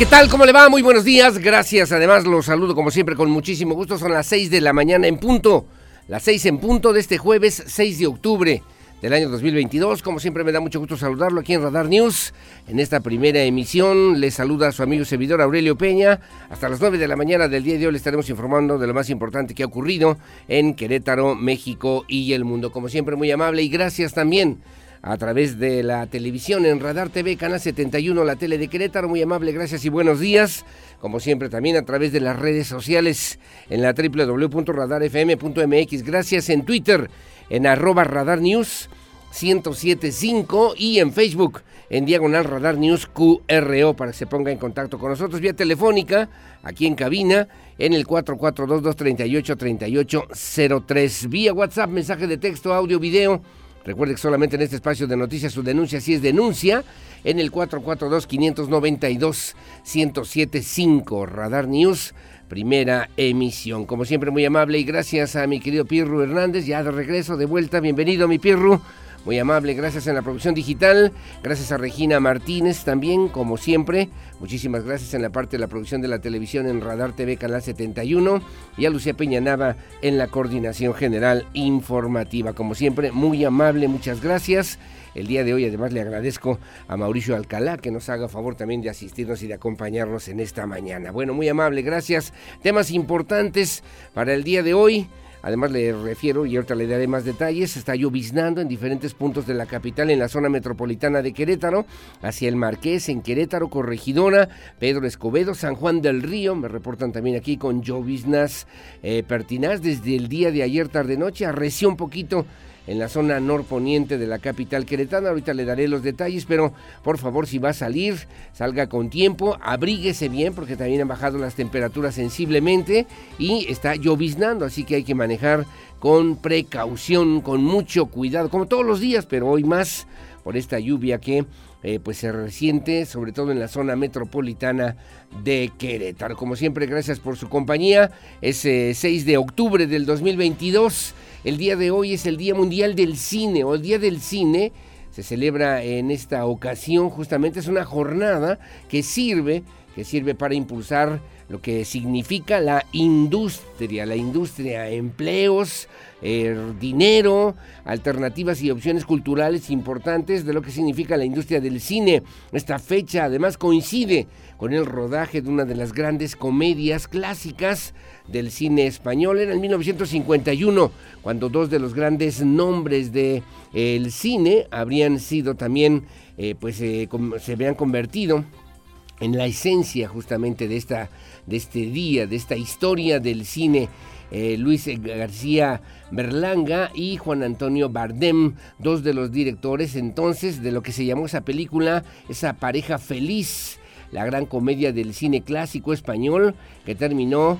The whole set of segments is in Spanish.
¿Qué tal? ¿Cómo le va? Muy buenos días. Gracias. Además, los saludo como siempre con muchísimo gusto. Son las 6 de la mañana en punto. Las 6 en punto de este jueves 6 de octubre del año 2022. Como siempre me da mucho gusto saludarlo aquí en Radar News. En esta primera emisión les saluda a su amigo servidor Aurelio Peña. Hasta las 9 de la mañana del día de hoy le estaremos informando de lo más importante que ha ocurrido en Querétaro, México y el mundo. Como siempre muy amable y gracias también a través de la televisión en Radar TV, Canal 71, la tele de Querétaro. Muy amable, gracias y buenos días. Como siempre, también a través de las redes sociales en la www.radarfm.mx. Gracias en Twitter, en arroba Radar News 1075 y en Facebook en Diagonal Radar News QRO para que se ponga en contacto con nosotros vía telefónica, aquí en cabina, en el 442-238-3803. Vía WhatsApp, mensaje de texto, audio, video Recuerde que solamente en este espacio de noticias su denuncia si es denuncia en el 442-592-1075 Radar News, primera emisión. Como siempre muy amable y gracias a mi querido Pirru Hernández, ya de regreso, de vuelta. Bienvenido mi Pirru. Muy amable, gracias en la producción digital, gracias a Regina Martínez también, como siempre, muchísimas gracias en la parte de la producción de la televisión en Radar TV Canal 71 y a Lucía Peñanava en la coordinación general informativa. Como siempre, muy amable, muchas gracias. El día de hoy además le agradezco a Mauricio Alcalá que nos haga favor también de asistirnos y de acompañarnos en esta mañana. Bueno, muy amable, gracias. Temas importantes para el día de hoy. Además le refiero, y ahorita le daré más detalles, está lloviznando en diferentes puntos de la capital en la zona metropolitana de Querétaro, hacia el Marqués, en Querétaro, Corregidora, Pedro Escobedo, San Juan del Río, me reportan también aquí con lloviznas eh, pertinaz desde el día de ayer tarde-noche, arreció un poquito en la zona norponiente de la capital queretana. Ahorita le daré los detalles, pero por favor, si va a salir, salga con tiempo, abríguese bien, porque también han bajado las temperaturas sensiblemente y está lloviznando, así que hay que manejar con precaución, con mucho cuidado, como todos los días, pero hoy más por esta lluvia que eh, pues se resiente, sobre todo en la zona metropolitana de Querétaro. Como siempre, gracias por su compañía. Es 6 eh, de octubre del 2022. El día de hoy es el Día Mundial del Cine o el Día del Cine. Se celebra en esta ocasión, justamente es una jornada que sirve, que sirve para impulsar lo que significa la industria, la industria, empleos, eh, dinero, alternativas y opciones culturales importantes de lo que significa la industria del cine. Esta fecha además coincide con el rodaje de una de las grandes comedias clásicas del cine español. Era en 1951, cuando dos de los grandes nombres del el cine habrían sido también, eh, pues eh, se habían convertido en la esencia justamente de, esta, de este día, de esta historia del cine. Eh, Luis García Berlanga y Juan Antonio Bardem, dos de los directores entonces de lo que se llamó esa película, esa pareja feliz la gran comedia del cine clásico español que terminó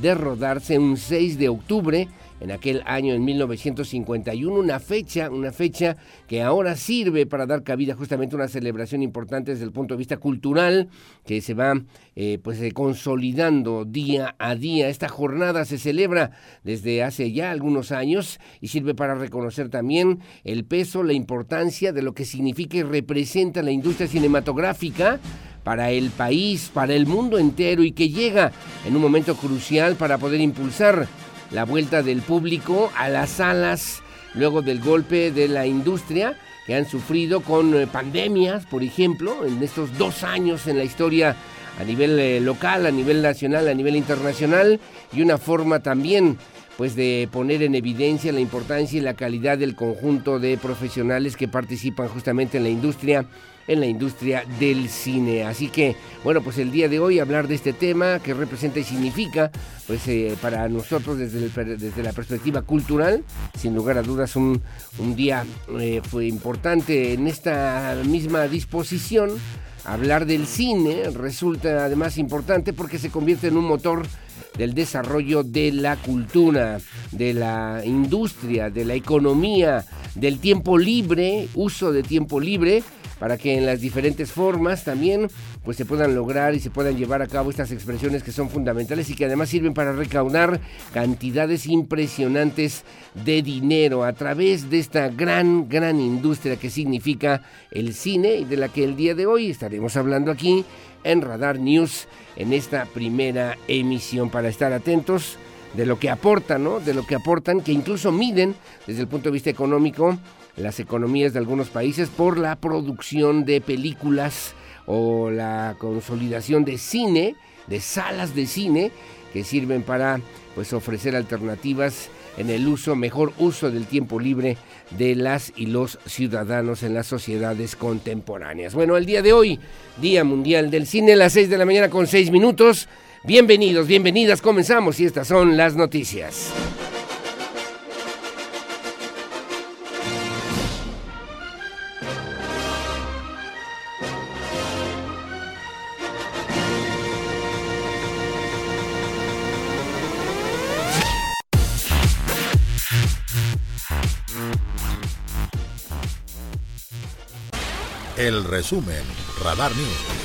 de rodarse un 6 de octubre en aquel año en 1951, una fecha, una fecha que ahora sirve para dar cabida justamente a una celebración importante desde el punto de vista cultural que se va eh, pues eh, consolidando día a día. Esta jornada se celebra desde hace ya algunos años y sirve para reconocer también el peso, la importancia de lo que significa y representa la industria cinematográfica para el país, para el mundo entero y que llega en un momento crucial para poder impulsar la vuelta del público a las salas luego del golpe de la industria que han sufrido con eh, pandemias, por ejemplo, en estos dos años en la historia a nivel eh, local, a nivel nacional, a nivel internacional y una forma también pues de poner en evidencia la importancia y la calidad del conjunto de profesionales que participan justamente en la industria en la industria del cine. Así que, bueno, pues el día de hoy hablar de este tema que representa y significa, pues eh, para nosotros desde, la perspectiva cultural, sin lugar a dudas un, un día eh, fue importante en esta misma disposición. Hablar del cine resulta además importante porque se convierte en un motor del desarrollo de la cultura, de la industria, de la economía, del tiempo libre, uso de tiempo libre para que en las diferentes formas también pues se puedan lograr y se puedan llevar a cabo estas expresiones que son fundamentales y que además sirven para recaudar cantidades impresionantes de dinero a través de esta gran, gran industria que significa el cine y de la que el día de hoy estaremos hablando aquí en Radar News en esta primera emisión para estar atentos de lo que aportan, ¿no? De lo que aportan, que incluso miden desde el punto de vista económico las economías de algunos países por la producción de películas o la consolidación de cine, de salas de cine que sirven para pues ofrecer alternativas en el uso, mejor uso del tiempo libre de las y los ciudadanos en las sociedades contemporáneas. Bueno, el día de hoy, Día Mundial del Cine, a las 6 de la mañana con 6 minutos. Bienvenidos, bienvenidas, comenzamos y estas son las noticias. El resumen, Radar News.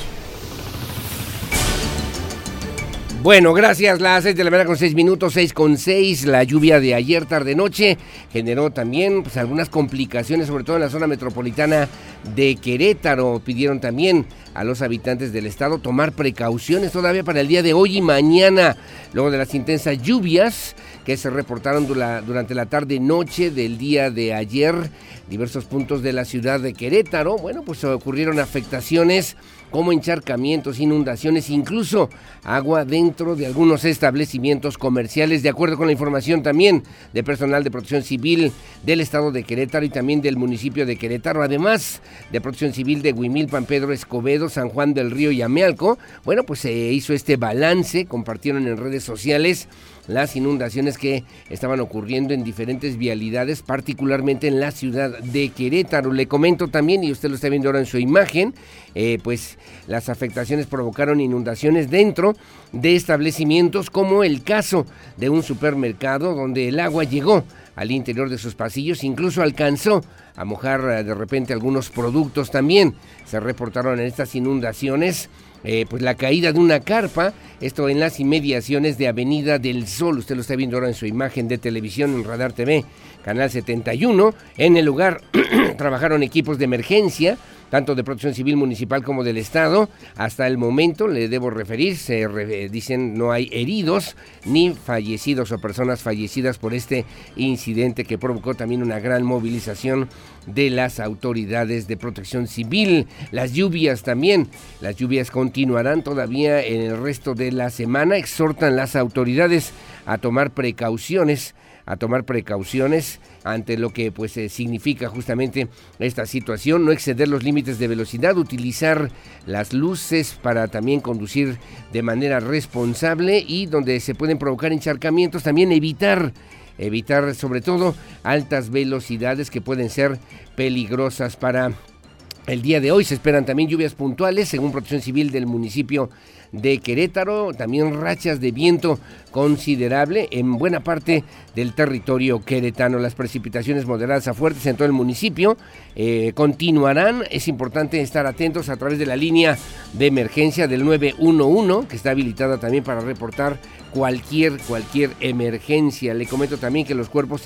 Bueno, gracias. Las 6 de la mañana con 6 minutos, 6 con 6. La lluvia de ayer tarde-noche generó también pues, algunas complicaciones, sobre todo en la zona metropolitana de Querétaro. Pidieron también a los habitantes del estado tomar precauciones todavía para el día de hoy y mañana, luego de las intensas lluvias que se reportaron durante la tarde-noche del día de ayer, diversos puntos de la ciudad de Querétaro. Bueno, pues ocurrieron afectaciones como encharcamientos, inundaciones, incluso agua dentro de algunos establecimientos comerciales, de acuerdo con la información también de personal de protección civil del estado de Querétaro y también del municipio de Querétaro, además de protección civil de Huimilpan, Pedro Escobedo, San Juan del Río y Amealco. Bueno, pues se hizo este balance, compartieron en redes sociales las inundaciones que estaban ocurriendo en diferentes vialidades, particularmente en la ciudad de Querétaro. Le comento también, y usted lo está viendo ahora en su imagen, eh, pues las afectaciones provocaron inundaciones dentro de establecimientos como el caso de un supermercado donde el agua llegó al interior de sus pasillos, incluso alcanzó a mojar eh, de repente algunos productos también. Se reportaron en estas inundaciones eh, pues la caída de una carpa, esto en las inmediaciones de Avenida del Sol, usted lo está viendo ahora en su imagen de televisión en Radar TV, Canal 71. En el lugar trabajaron equipos de emergencia, tanto de protección civil municipal como del Estado. Hasta el momento, le debo referir, se dicen no hay heridos ni fallecidos o personas fallecidas por este incidente que provocó también una gran movilización de las autoridades de protección civil. Las lluvias también, las lluvias continuarán todavía en el resto de la semana. Exhortan las autoridades a tomar precauciones a tomar precauciones ante lo que pues eh, significa justamente esta situación, no exceder los límites de velocidad, utilizar las luces para también conducir de manera responsable y donde se pueden provocar encharcamientos también evitar evitar sobre todo altas velocidades que pueden ser peligrosas para el día de hoy. Se esperan también lluvias puntuales según Protección Civil del municipio de Querétaro, también rachas de viento considerable en buena parte del territorio queretano. Las precipitaciones moderadas a fuertes en todo el municipio eh, continuarán. Es importante estar atentos a través de la línea de emergencia del 911, que está habilitada también para reportar cualquier, cualquier emergencia. Le comento también que los cuerpos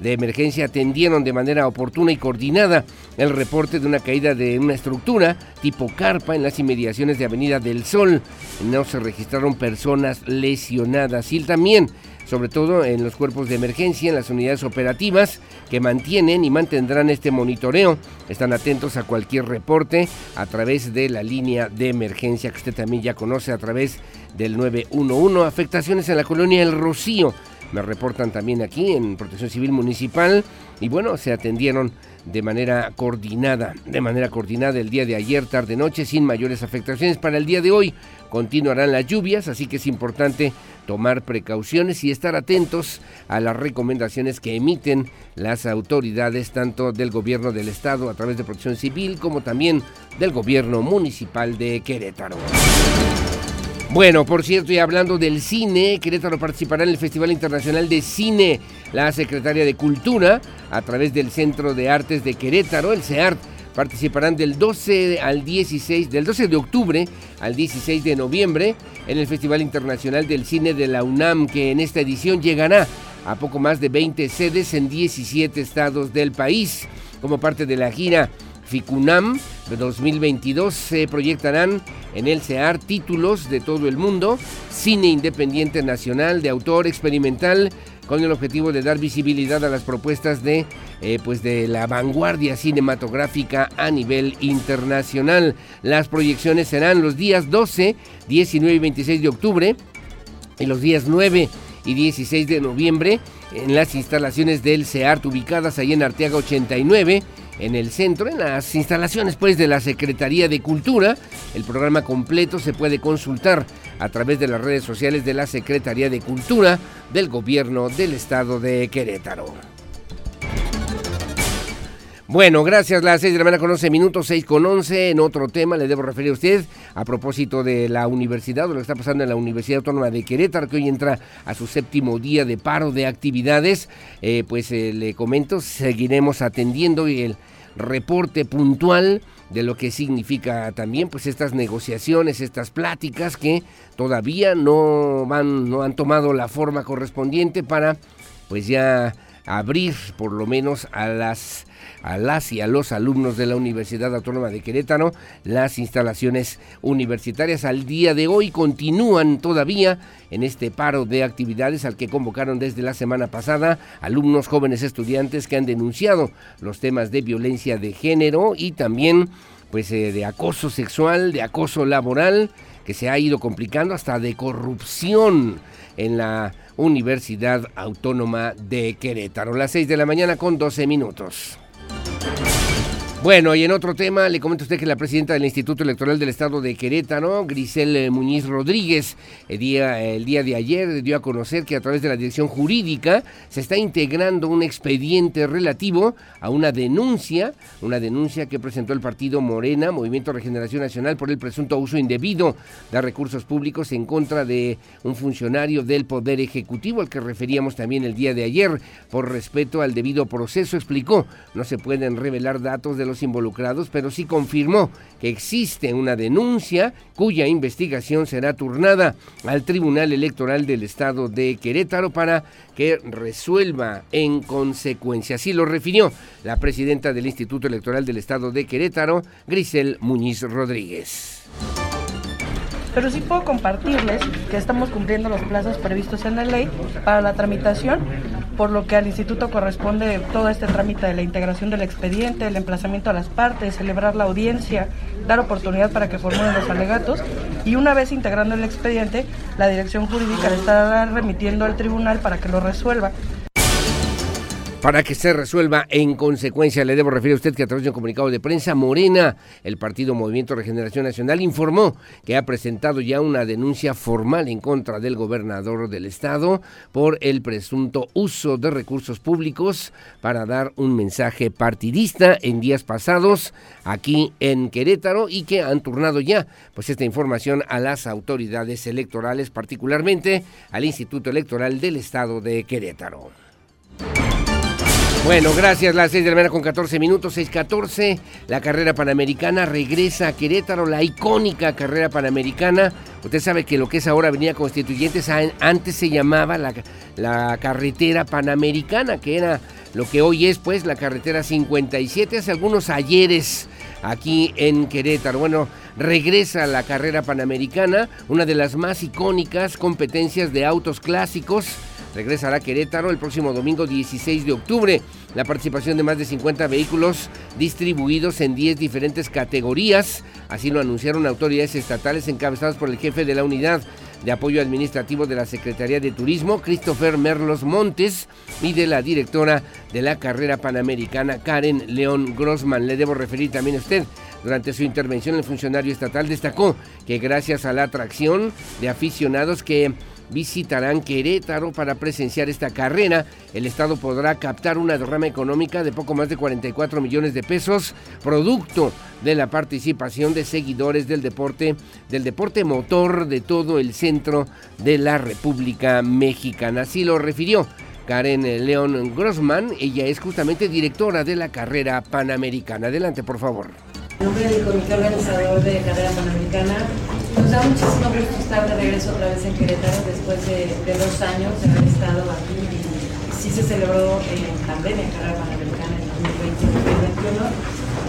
de emergencia atendieron de manera oportuna y coordinada el reporte de una caída de una estructura tipo carpa en las inmediaciones de Avenida del Sol no se registraron personas lesionadas. Y también sobre todo en los cuerpos de emergencia, en las unidades operativas que mantienen y mantendrán este monitoreo. Están atentos a cualquier reporte a través de la línea de emergencia que usted también ya conoce a través del 911. Afectaciones en la colonia El Rocío. Me reportan también aquí en Protección Civil Municipal y bueno, se atendieron de manera coordinada, de manera coordinada el día de ayer, tarde, noche, sin mayores afectaciones. Para el día de hoy continuarán las lluvias, así que es importante tomar precauciones y estar atentos a las recomendaciones que emiten las autoridades tanto del gobierno del estado a través de Protección Civil como también del gobierno municipal de Querétaro. Bueno, por cierto, y hablando del cine, Querétaro participará en el Festival Internacional de Cine. La secretaria de Cultura, a través del Centro de Artes de Querétaro, el CEART, participarán del 12 al 16, del 12 de octubre al 16 de noviembre en el Festival Internacional del Cine de la UNAM, que en esta edición llegará a poco más de 20 sedes en 17 estados del país. Como parte de la gira FICUNAM de 2022 se proyectarán en el CEAR títulos de todo el mundo, cine independiente nacional de autor experimental con el objetivo de dar visibilidad a las propuestas de, eh, pues de la vanguardia cinematográfica a nivel internacional. Las proyecciones serán los días 12, 19 y 26 de octubre y los días 9 y 16 de noviembre en las instalaciones del CEART ubicadas ahí en Arteaga 89 en el centro, en las instalaciones pues de la Secretaría de Cultura. El programa completo se puede consultar a través de las redes sociales de la Secretaría de Cultura del Gobierno del Estado de Querétaro. Bueno, gracias. Las 6 de la mañana con 11 minutos, 6 con 11. En otro tema le debo referir a usted a propósito de la universidad, o lo que está pasando en la Universidad Autónoma de Querétaro, que hoy entra a su séptimo día de paro de actividades. Eh, pues eh, le comento, seguiremos atendiendo el reporte puntual de lo que significa también pues estas negociaciones, estas pláticas que todavía no van no han tomado la forma correspondiente para pues ya abrir por lo menos a las a las y a los alumnos de la Universidad Autónoma de Querétaro. Las instalaciones universitarias al día de hoy continúan todavía en este paro de actividades al que convocaron desde la semana pasada alumnos jóvenes estudiantes que han denunciado los temas de violencia de género y también pues eh, de acoso sexual, de acoso laboral que se ha ido complicando hasta de corrupción en la Universidad Autónoma de Querétaro. Las 6 de la mañana con 12 minutos. Bueno, y en otro tema, le comento a usted que la presidenta del Instituto Electoral del Estado de Querétaro, Grisel eh, Muñiz Rodríguez, el día, el día de ayer dio a conocer que a través de la dirección jurídica se está integrando un expediente relativo a una denuncia, una denuncia que presentó el partido Morena, Movimiento Regeneración Nacional, por el presunto uso indebido de recursos públicos en contra de un funcionario del Poder Ejecutivo, al que referíamos también el día de ayer. Por respeto al debido proceso, explicó, no se pueden revelar datos de los involucrados, pero sí confirmó que existe una denuncia cuya investigación será turnada al Tribunal Electoral del Estado de Querétaro para que resuelva en consecuencia. Así lo refirió la presidenta del Instituto Electoral del Estado de Querétaro, Grisel Muñiz Rodríguez pero sí puedo compartirles que estamos cumpliendo los plazos previstos en la ley para la tramitación, por lo que al instituto corresponde todo este trámite de la integración del expediente, el emplazamiento a las partes, celebrar la audiencia, dar oportunidad para que formulen los alegatos. Y una vez integrando el expediente, la dirección jurídica le estará remitiendo al tribunal para que lo resuelva para que se resuelva en consecuencia. Le debo referir a usted que a través de un comunicado de prensa, Morena, el partido Movimiento Regeneración Nacional, informó que ha presentado ya una denuncia formal en contra del gobernador del estado por el presunto uso de recursos públicos para dar un mensaje partidista en días pasados aquí en Querétaro y que han turnado ya pues esta información a las autoridades electorales, particularmente al Instituto Electoral del estado de Querétaro. Bueno, gracias. Las 6 de la mañana con 14 minutos, 6.14. La carrera panamericana regresa a Querétaro, la icónica carrera panamericana. Usted sabe que lo que es ahora Avenida Constituyentes antes se llamaba la, la carretera panamericana, que era lo que hoy es pues la carretera 57. Hace algunos ayeres aquí en Querétaro. Bueno, regresa la carrera panamericana, una de las más icónicas competencias de autos clásicos. Regresará a Querétaro el próximo domingo 16 de octubre. La participación de más de 50 vehículos distribuidos en 10 diferentes categorías. Así lo anunciaron autoridades estatales encabezadas por el jefe de la unidad de apoyo administrativo de la Secretaría de Turismo, Christopher Merlos Montes, y de la directora de la carrera panamericana, Karen León Grossman. Le debo referir también a usted. Durante su intervención, el funcionario estatal destacó que gracias a la atracción de aficionados que visitarán Querétaro para presenciar esta carrera. El Estado podrá captar una derrama económica de poco más de 44 millones de pesos, producto de la participación de seguidores del deporte, del deporte motor de todo el centro de la República Mexicana. Así lo refirió Karen León Grossman. Ella es justamente directora de la carrera panamericana. Adelante, por favor. En nombre del comité organizador de carrera panamericana, nos da muchísimo gusto estar de regreso otra vez en Querétaro después de, dos años de haber estado aquí. Sí se celebró en pandemia carrera panamericana en 2020-2021,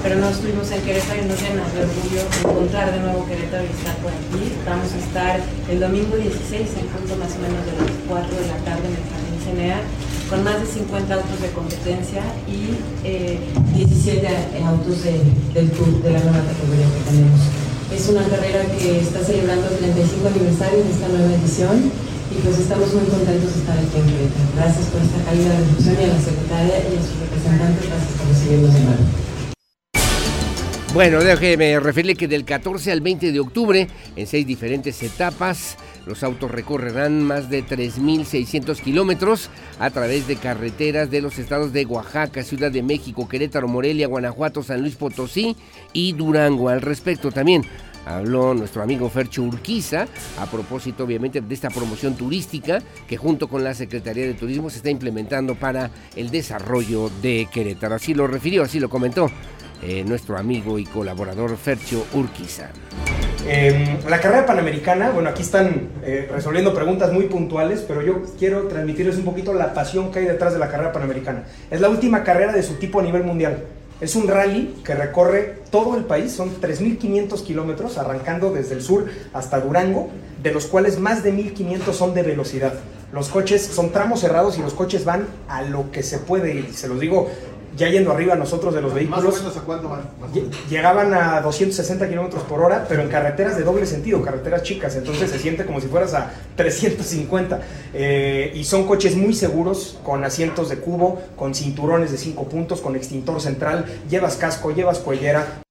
pero no estuvimos en Querétaro y nos llena de orgullo encontrar de nuevo Querétaro y estar por aquí. Vamos a estar el domingo 16 en punto más o menos de las 4 de la tarde en el CNA con más de 50 autos de competencia y 17 eh, autos del tour de la nueva categoría que tenemos. Es una carrera que está celebrando el 35 aniversario de esta nueva edición y pues estamos muy contentos de estar aquí en Querétaro. Gracias por esta calidad de recepción y a la secretaria y a sus representantes, gracias por recibirnos de nuevo. Bueno, déjeme referirle que del 14 al 20 de octubre, en seis diferentes etapas, los autos recorrerán más de 3.600 kilómetros a través de carreteras de los estados de Oaxaca, Ciudad de México, Querétaro, Morelia, Guanajuato, San Luis Potosí y Durango. Al respecto también habló nuestro amigo Fercho Urquiza a propósito obviamente de esta promoción turística que junto con la Secretaría de Turismo se está implementando para el desarrollo de Querétaro. Así lo refirió, así lo comentó eh, nuestro amigo y colaborador Fercho Urquiza. Em, la carrera panamericana, bueno, aquí están eh, resolviendo preguntas muy puntuales, pero yo quiero transmitirles un poquito la pasión que hay detrás de la carrera panamericana. Es la última carrera de su tipo a nivel mundial. Es un rally que recorre todo el país, son 3.500 kilómetros, arrancando desde el sur hasta Durango, de los cuales más de 1.500 son de velocidad. Los coches son tramos cerrados y los coches van a lo que se puede ir. Se los digo ya yendo arriba nosotros de los vehículos. ¿Más o menos a cuánto van? Llegaban a 260 kilómetros por hora, pero en carreteras de doble sentido, carreteras chicas, entonces se siente como si fueras a 350. Eh, y son coches muy seguros, con asientos de cubo, con cinturones de 5 puntos, con extintor central, llevas casco, llevas cuellera,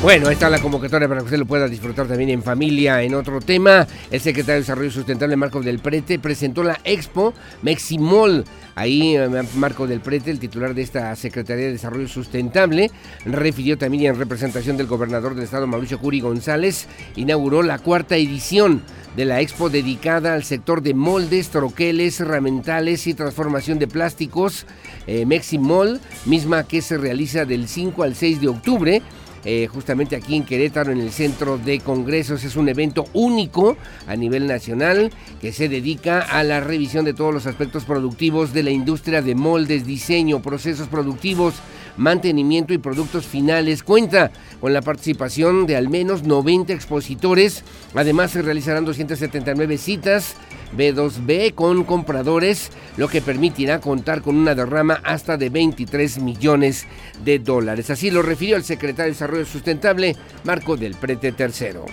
bueno, esta es la convocatoria para que usted lo pueda disfrutar también en familia. En otro tema, el secretario de Desarrollo Sustentable, Marco del Prete, presentó la Expo Meximol. Ahí, eh, Marco del Prete, el titular de esta Secretaría de Desarrollo Sustentable, refirió también en representación del gobernador del estado, Mauricio Curi González, inauguró la cuarta edición de la expo dedicada al sector de moldes, troqueles, herramientales y transformación de plásticos, eh, Meximol, misma que se realiza del 5 al 6 de octubre eh, justamente aquí en Querétaro, en el Centro de Congresos. Es un evento único a nivel nacional que se dedica a la revisión de todos los aspectos productivos de la industria de moldes, diseño, procesos productivos, mantenimiento y productos finales. Cuenta con la participación de al menos 90 expositores. Además se realizarán 279 citas B2B con compradores, lo que permitirá contar con una derrama hasta de 23 millones de dólares. Así lo refirió el secretario de Desarrollo Sustentable, Marco del Prete Tercero.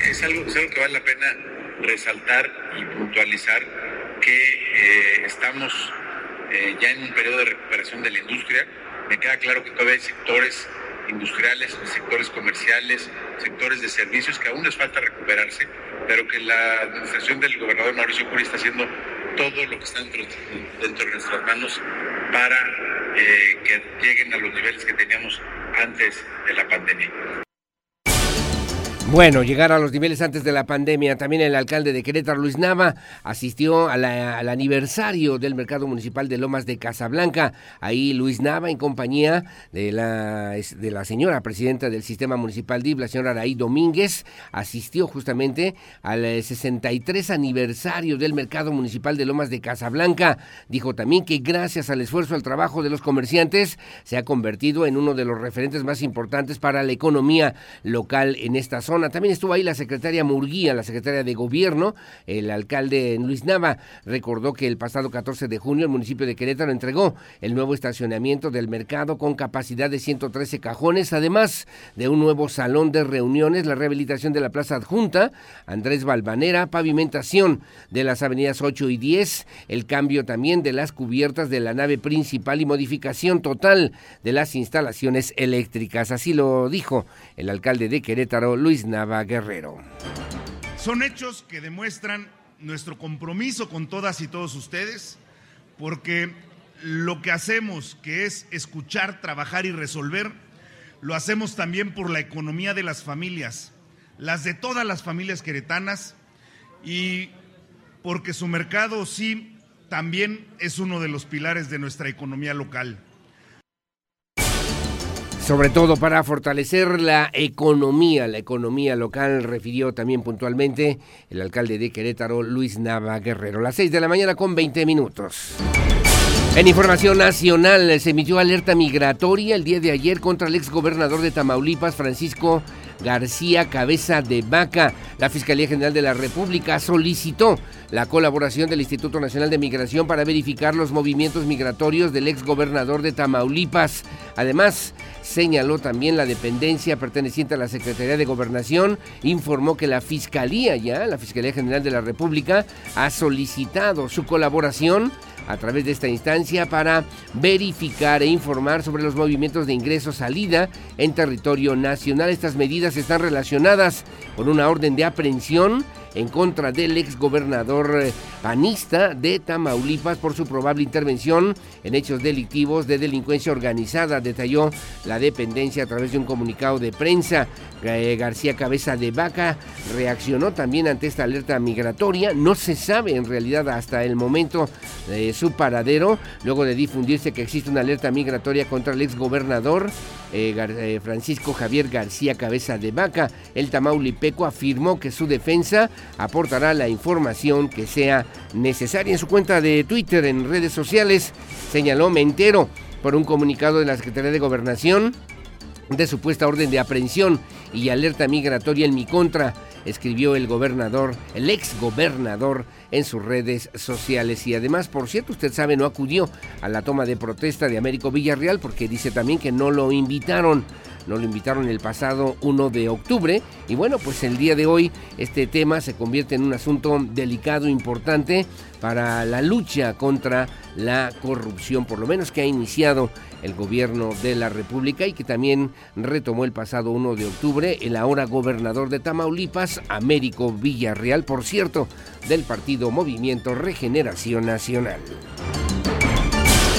Es algo, que vale la pena resaltar y puntualizar que eh, estamos eh, ya en un periodo de recuperación de la industria. Me queda claro que todavía hay sectores industriales, sectores comerciales, sectores de servicios que aún les falta recuperarse, pero que la administración del gobernador Mauricio Curi está haciendo todo lo que está dentro, de nuestras manos para eh, que lleguen a los niveles que teníamos antes de la pandemia. Bueno, llegar a los niveles antes de la pandemia. También el alcalde de Querétaro, Luis Nava, asistió al aniversario del mercado municipal de Lomas de Casablanca. Ahí Luis Nava, en compañía de la, de la señora presidenta del sistema municipal DIV, la señora Araí Domínguez, asistió justamente al 63 eh, aniversario del mercado municipal de Lomas de Casablanca. Dijo también que gracias al esfuerzo, al trabajo de los comerciantes, se ha convertido en uno de los referentes más importantes para la economía local en esta zona también estuvo ahí la secretaria Murguía, la secretaria de Gobierno. El alcalde Luis Nava recordó que el pasado 14 de junio el municipio de Querétaro entregó el nuevo estacionamiento del mercado con capacidad de 113 cajones, además de un nuevo salón de reuniones, la rehabilitación de la plaza adjunta, Andrés Balvanera, pavimentación de las avenidas 8 y 10, el cambio también de las cubiertas de la nave principal y modificación total de las instalaciones eléctricas. Así lo dijo el alcalde de Querétaro, Luis Nava Guerrero. Son hechos que demuestran nuestro compromiso con todas y todos ustedes, porque lo que hacemos, que es escuchar, trabajar y resolver, lo hacemos también por la economía de las familias, las de todas las familias queretanas, y porque su mercado sí también es uno de los pilares de nuestra economía local sobre todo para fortalecer la economía, la economía local, refirió también puntualmente el alcalde de Querétaro, Luis Nava Guerrero. Las 6 de la mañana con 20 minutos. En información nacional, se emitió alerta migratoria el día de ayer contra el exgobernador de Tamaulipas, Francisco García Cabeza de Vaca. La Fiscalía General de la República solicitó la colaboración del Instituto Nacional de Migración para verificar los movimientos migratorios del exgobernador de Tamaulipas. Además, señaló también la dependencia perteneciente a la Secretaría de Gobernación, informó que la Fiscalía ya, la Fiscalía General de la República, ha solicitado su colaboración a través de esta instancia para verificar e informar sobre los movimientos de ingreso-salida en territorio nacional. Estas medidas están relacionadas con una orden de aprehensión en contra del ex gobernador eh, panista de Tamaulipas por su probable intervención en hechos delictivos de delincuencia organizada, detalló la dependencia a través de un comunicado de prensa. Eh, García Cabeza de Vaca reaccionó también ante esta alerta migratoria. No se sabe en realidad hasta el momento de su paradero, luego de difundirse que existe una alerta migratoria contra el ex gobernador eh, Francisco Javier García Cabeza de Vaca. El Tamaulipeco afirmó que su defensa aportará la información que sea necesaria. En su cuenta de Twitter, en redes sociales, señaló, me entero por un comunicado de la Secretaría de Gobernación de supuesta orden de aprehensión y alerta migratoria en mi contra, escribió el gobernador, el ex gobernador en sus redes sociales. Y además, por cierto, usted sabe, no acudió a la toma de protesta de Américo Villarreal porque dice también que no lo invitaron nos lo invitaron el pasado 1 de octubre y bueno, pues el día de hoy este tema se convierte en un asunto delicado, importante para la lucha contra la corrupción, por lo menos que ha iniciado el gobierno de la República y que también retomó el pasado 1 de octubre el ahora gobernador de Tamaulipas, Américo Villarreal, por cierto, del partido Movimiento Regeneración Nacional.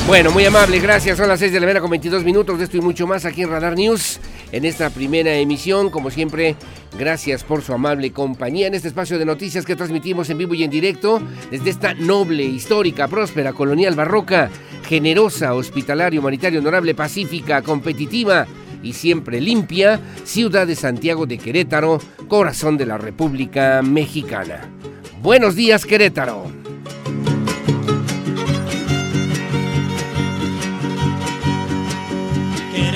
Bueno, muy amable, gracias. Son las 6 de la mañana con 22 minutos de esto y mucho más aquí en Radar News. En esta primera emisión, como siempre, gracias por su amable compañía en este espacio de noticias que transmitimos en vivo y en directo desde esta noble, histórica, próspera, colonial, barroca, generosa, hospitalaria, humanitaria, honorable, pacífica, competitiva y siempre limpia, ciudad de Santiago de Querétaro, corazón de la República Mexicana. Buenos días, Querétaro.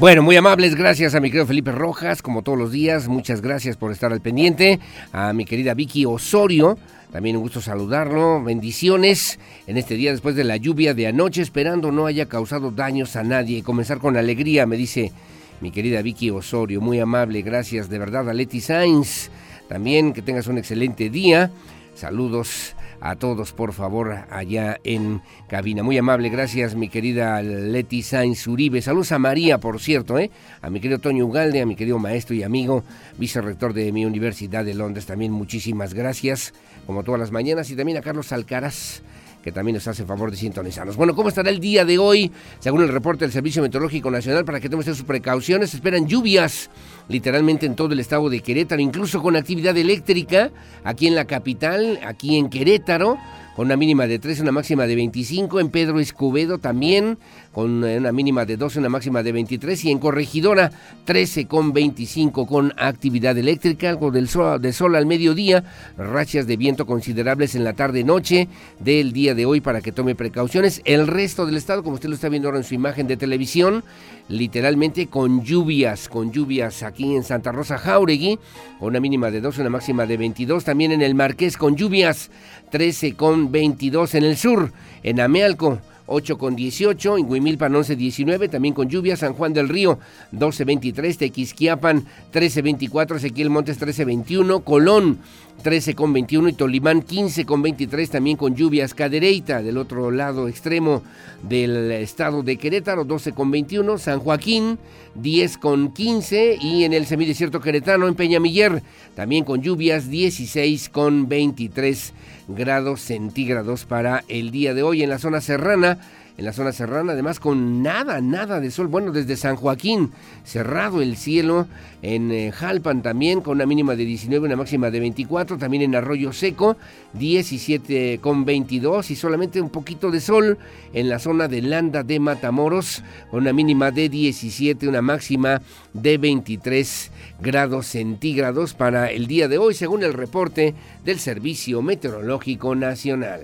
Bueno, muy amables, gracias a mi querido Felipe Rojas, como todos los días, muchas gracias por estar al pendiente, a mi querida Vicky Osorio, también un gusto saludarlo. Bendiciones en este día después de la lluvia de anoche, esperando no haya causado daños a nadie. Comenzar con alegría, me dice mi querida Vicky Osorio. Muy amable, gracias de verdad a Leti Sainz. También que tengas un excelente día. Saludos a todos, por favor, allá en cabina. Muy amable, gracias, mi querida Leti Sainz Uribe. Saludos a María, por cierto, ¿eh? a mi querido Toño Ugalde, a mi querido maestro y amigo, vicerrector de mi Universidad de Londres. También muchísimas gracias, como todas las mañanas. Y también a Carlos Alcaraz que también nos hace favor de sintonizarnos. Bueno, ¿cómo estará el día de hoy? Según el reporte del Servicio Meteorológico Nacional, para que tomen sus precauciones, esperan lluvias literalmente en todo el estado de Querétaro, incluso con actividad eléctrica aquí en la capital, aquí en Querétaro con una mínima de 13, una máxima de 25. En Pedro Escobedo también, con eh, una mínima de 12, una máxima de 23. Y en Corregidora, 13 con 25 con actividad eléctrica, algo del sol, de sol al mediodía, rachas de viento considerables en la tarde-noche del día de hoy para que tome precauciones. El resto del estado, como usted lo está viendo ahora en su imagen de televisión, literalmente con lluvias, con lluvias aquí en Santa Rosa Jauregui, una mínima de 12, una máxima de 22. También en el Marqués con lluvias, 13 con 22 en el sur, en Amealco 8 con 18, en Huimilpan 11 19, también con lluvia, San Juan del Río 12 23, Tequisquiapan 13 24, Ezequiel Montes 13 21, Colón 13 con 21 y Tolimán 15 con 23 también con lluvias. Cadereyta del otro lado extremo del estado de Querétaro 12 con 21. San Joaquín 10 con 15 y en el semidesierto queretano en Peñamiller también con lluvias 16 con 23 grados centígrados para el día de hoy en la zona serrana en la zona serrana, además con nada, nada de sol. Bueno, desde San Joaquín, cerrado el cielo, en eh, Jalpan también, con una mínima de 19, una máxima de 24, también en Arroyo Seco, 17 con 22 y solamente un poquito de sol en la zona de Landa de Matamoros, con una mínima de 17, una máxima de 23 grados centígrados para el día de hoy, según el reporte del Servicio Meteorológico Nacional.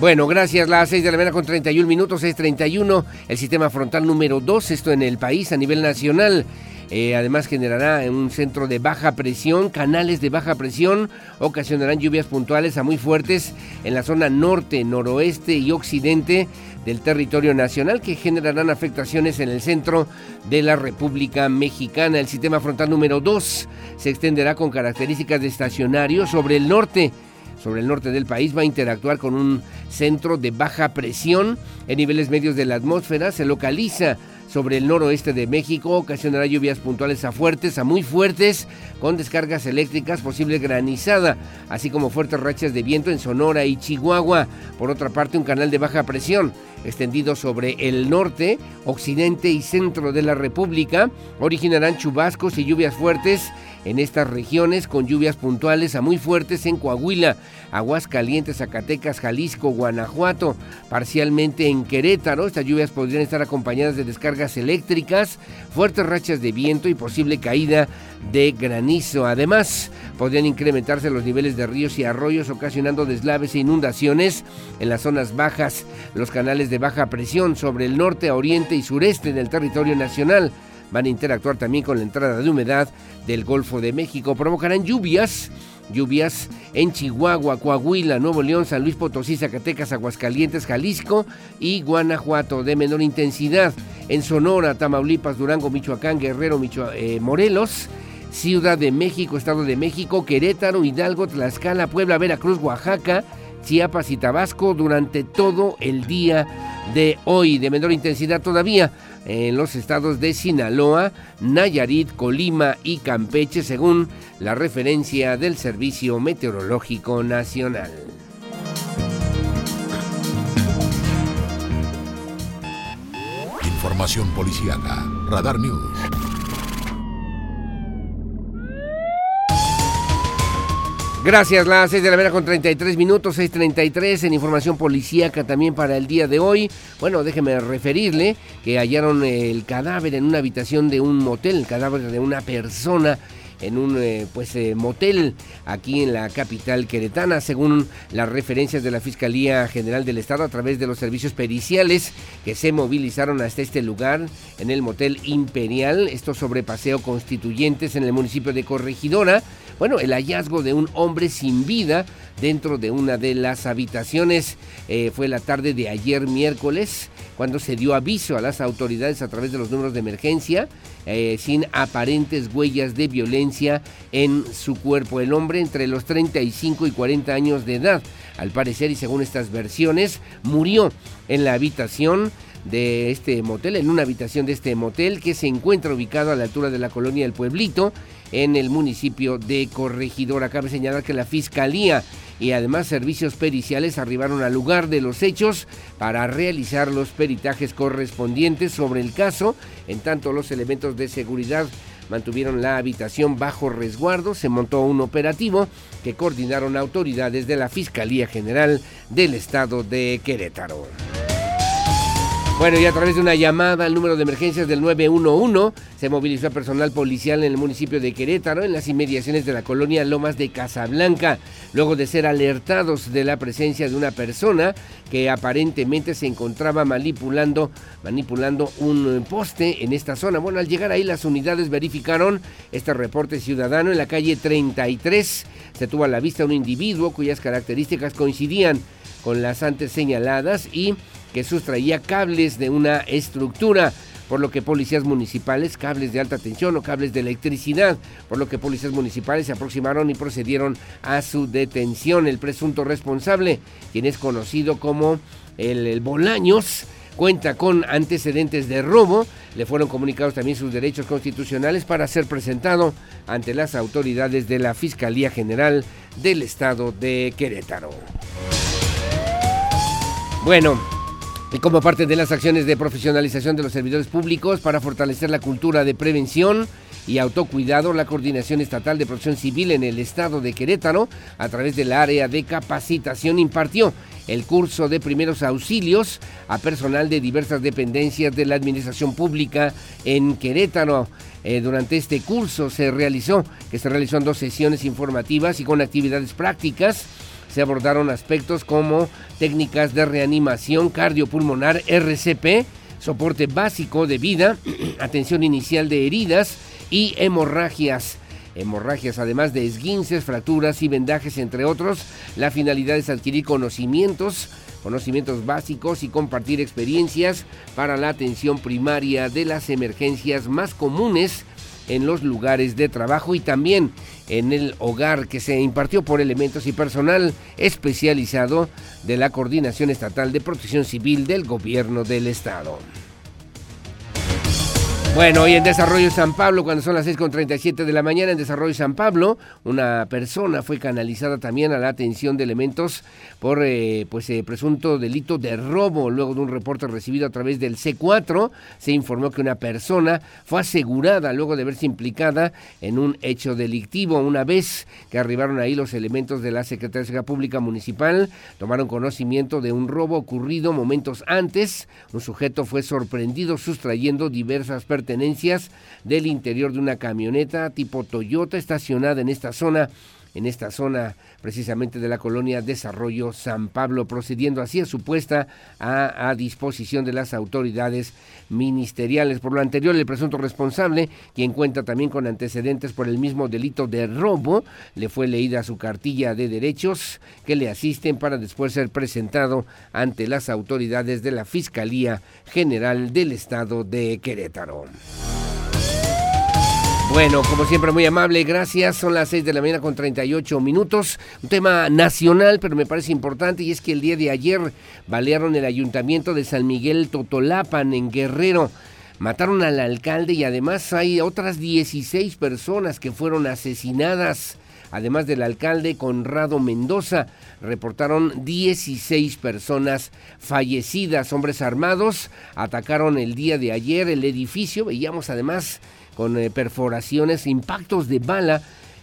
Bueno, gracias. Las 6 de la mañana con 31 minutos, 6.31. El sistema frontal número 2, esto en el país a nivel nacional. Eh, además generará un centro de baja presión, canales de baja presión, ocasionarán lluvias puntuales a muy fuertes en la zona norte, noroeste y occidente del territorio nacional que generarán afectaciones en el centro de la República Mexicana. El sistema frontal número 2 se extenderá con características de estacionario sobre el norte sobre el norte del país va a interactuar con un centro de baja presión en niveles medios de la atmósfera. Se localiza sobre el noroeste de México. Ocasionará lluvias puntuales a fuertes, a muy fuertes, con descargas eléctricas, posible granizada, así como fuertes rachas de viento en Sonora y Chihuahua. Por otra parte, un canal de baja presión extendido sobre el norte, occidente y centro de la República originarán chubascos y lluvias fuertes en estas regiones con lluvias puntuales a muy fuertes en Coahuila, Aguascalientes, Zacatecas, Jalisco, Guanajuato, parcialmente en Querétaro. Estas lluvias podrían estar acompañadas de descargas eléctricas, fuertes rachas de viento y posible caída de granizo. Además, podrían incrementarse los niveles de ríos y arroyos ocasionando deslaves e inundaciones en las zonas bajas, los canales de baja presión sobre el norte, oriente y sureste del territorio nacional van a interactuar también con la entrada de humedad del Golfo de México. Provocarán lluvias, lluvias en Chihuahua, Coahuila, Nuevo León, San Luis Potosí, Zacatecas, Aguascalientes, Jalisco y Guanajuato de menor intensidad. En Sonora, Tamaulipas, Durango, Michoacán, Guerrero, eh, Morelos. Ciudad de México, Estado de México, Querétaro, Hidalgo, Tlaxcala, Puebla, Veracruz, Oaxaca, Chiapas y Tabasco durante todo el día de hoy, de menor intensidad todavía en los estados de Sinaloa, Nayarit, Colima y Campeche, según la referencia del Servicio Meteorológico Nacional. Información policíaca, Radar News. Gracias, las 6 de la mañana con 33 minutos, 6.33 en información policíaca también para el día de hoy. Bueno, déjeme referirle que hallaron el cadáver en una habitación de un motel, el cadáver de una persona en un eh, pues eh, motel aquí en la capital queretana, según las referencias de la Fiscalía General del Estado a través de los servicios periciales que se movilizaron hasta este lugar en el motel Imperial, esto sobre Paseo Constituyentes en el municipio de Corregidora bueno, el hallazgo de un hombre sin vida dentro de una de las habitaciones. Eh, fue la tarde de ayer miércoles cuando se dio aviso a las autoridades a través de los números de emergencia eh, sin aparentes huellas de violencia en su cuerpo. El hombre entre los 35 y 40 años de edad, al parecer y según estas versiones, murió en la habitación de este motel, en una habitación de este motel que se encuentra ubicado a la altura de la colonia del Pueblito en el municipio de Corregidora. Cabe señalar que la Fiscalía y además servicios periciales arribaron al lugar de los hechos para realizar los peritajes correspondientes sobre el caso, en tanto los elementos de seguridad mantuvieron la habitación bajo resguardo, se montó un operativo que coordinaron autoridades de la Fiscalía General del Estado de Querétaro. Bueno, y a través de una llamada al número de emergencias del 911 se movilizó a personal policial en el municipio de Querétaro, en las inmediaciones de la colonia Lomas de Casablanca, luego de ser alertados de la presencia de una persona que aparentemente se encontraba manipulando, manipulando un poste en esta zona. Bueno, al llegar ahí las unidades verificaron este reporte ciudadano en la calle 33. Se tuvo a la vista un individuo cuyas características coincidían con las antes señaladas y que sustraía cables de una estructura, por lo que policías municipales, cables de alta tensión o cables de electricidad, por lo que policías municipales se aproximaron y procedieron a su detención. El presunto responsable, quien es conocido como el, Bolaños, cuenta con antecedentes de robo. Le fueron comunicados también sus derechos constitucionales para ser presentado ante las autoridades de la Fiscalía General del Estado de Querétaro. Bueno, y como parte de las acciones de profesionalización de los servidores públicos para fortalecer la cultura de prevención y autocuidado, la Coordinación Estatal de Protección Civil en el estado de Querétaro, a través del área de capacitación, impartió el curso de primeros auxilios a personal de diversas dependencias de la administración pública en Querétaro. Eh, durante este curso se realizó, que se realizó en dos sesiones informativas y con actividades prácticas se abordaron aspectos como técnicas de reanimación cardiopulmonar RCP, soporte básico de vida, atención inicial de heridas y hemorragias. Hemorragias, además de esguinces, fracturas y vendajes, entre otros. La finalidad es adquirir conocimientos, conocimientos básicos y compartir experiencias para la atención primaria de las emergencias más comunes en los lugares de trabajo y también en el hogar que se impartió por elementos y personal especializado de la Coordinación Estatal de Protección Civil del Gobierno del Estado. Bueno, hoy en Desarrollo San Pablo, cuando son las 6.37 de la mañana, en Desarrollo San Pablo, una persona fue canalizada también a la atención de elementos por eh, pues eh, presunto delito de robo. Luego de un reporte recibido a través del C4, se informó que una persona fue asegurada luego de verse implicada en un hecho delictivo. Una vez que arribaron ahí los elementos de la Secretaría de Seguridad Pública Municipal, tomaron conocimiento de un robo ocurrido momentos antes. Un sujeto fue sorprendido sustrayendo diversas personas pertenencias del interior de una camioneta tipo Toyota estacionada en esta zona en esta zona precisamente de la colonia Desarrollo San Pablo, procediendo así a su puesta a, disposición de las autoridades ministeriales. Por lo anterior, el presunto responsable, quien cuenta también con antecedentes por el mismo delito de robo, le fue leída su cartilla de derechos que le asisten para después ser presentado ante las autoridades de la Fiscalía General del Estado de Querétaro. Bueno, como siempre, muy amable, gracias. Son las 6 de la mañana con 38 minutos. Un tema nacional, pero me parece importante, y es que el día de ayer balearon el ayuntamiento de San Miguel Totolapan, en Guerrero. Mataron al alcalde y además hay otras 16 personas que fueron asesinadas. Además del alcalde Conrado Mendoza, reportaron 16 personas fallecidas. Hombres armados atacaron el día de ayer el edificio. Veíamos además con eh, perforaciones, impactos de bala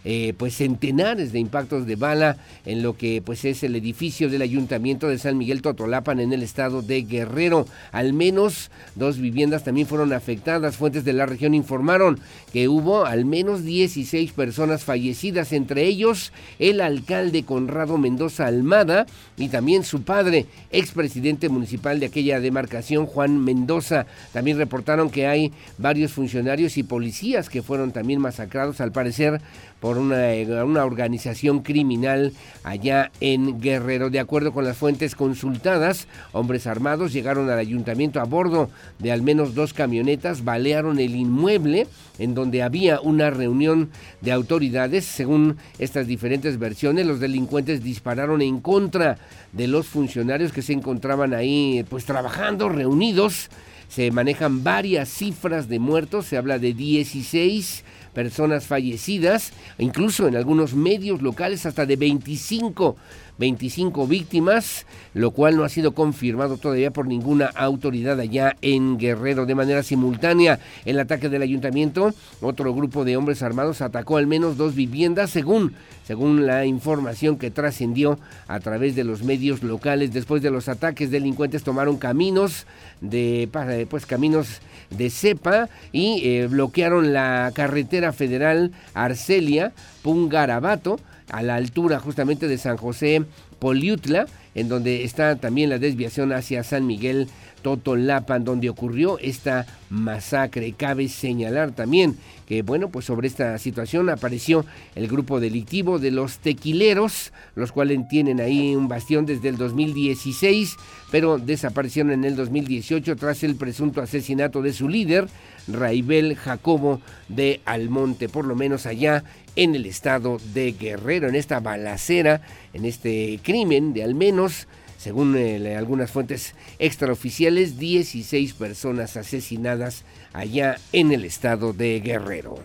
eh, pues centenares de impactos de bala en lo que pues es el edificio del ayuntamiento de San Miguel Totolapan en el estado de Guerrero. Al menos dos viviendas también fueron afectadas. Fuentes de la región informaron que hubo al menos 16 personas fallecidas, entre ellos el alcalde Conrado Mendoza Almada y también su padre, expresidente municipal de aquella demarcación, Juan Mendoza. También reportaron que hay varios funcionarios y policías que fueron también masacrados, al parecer por una, una, organización criminal allá en Guerrero. De acuerdo con las fuentes consultadas, hombres armados llegaron al ayuntamiento a bordo de al menos dos camionetas, balearon el inmueble en donde había una reunión de autoridades. Según estas diferentes versiones, los delincuentes dispararon en contra de los funcionarios que se encontraban ahí pues trabajando, reunidos. Se manejan varias cifras de muertos, se habla de 16 personas fallecidas, incluso en algunos medios locales hasta de 25 25 víctimas, lo cual no ha sido confirmado todavía por ninguna autoridad allá en Guerrero. De manera simultánea, el ataque del ayuntamiento, otro grupo de hombres armados atacó al menos dos viviendas, según, según la información que trascendió a través de los medios locales. Después de los ataques, delincuentes tomaron caminos de, pues, caminos de cepa y eh, bloquearon la carretera federal Arcelia Pungarabato a la altura justamente de San José Poliutla, en donde está también la desviación hacia San Miguel Totolapan, donde ocurrió esta masacre. Cabe señalar también que, bueno, pues sobre esta situación apareció el grupo delictivo de los tequileros, los cuales tienen ahí un bastión desde el 2016, pero desaparecieron en el 2018 tras el presunto asesinato de su líder, Raibel Jacobo de Almonte, por lo menos allá en el estado de Guerrero, en esta balacera, en este crimen de al menos, según eh, algunas fuentes extraoficiales, 16 personas asesinadas allá en el estado de Guerrero.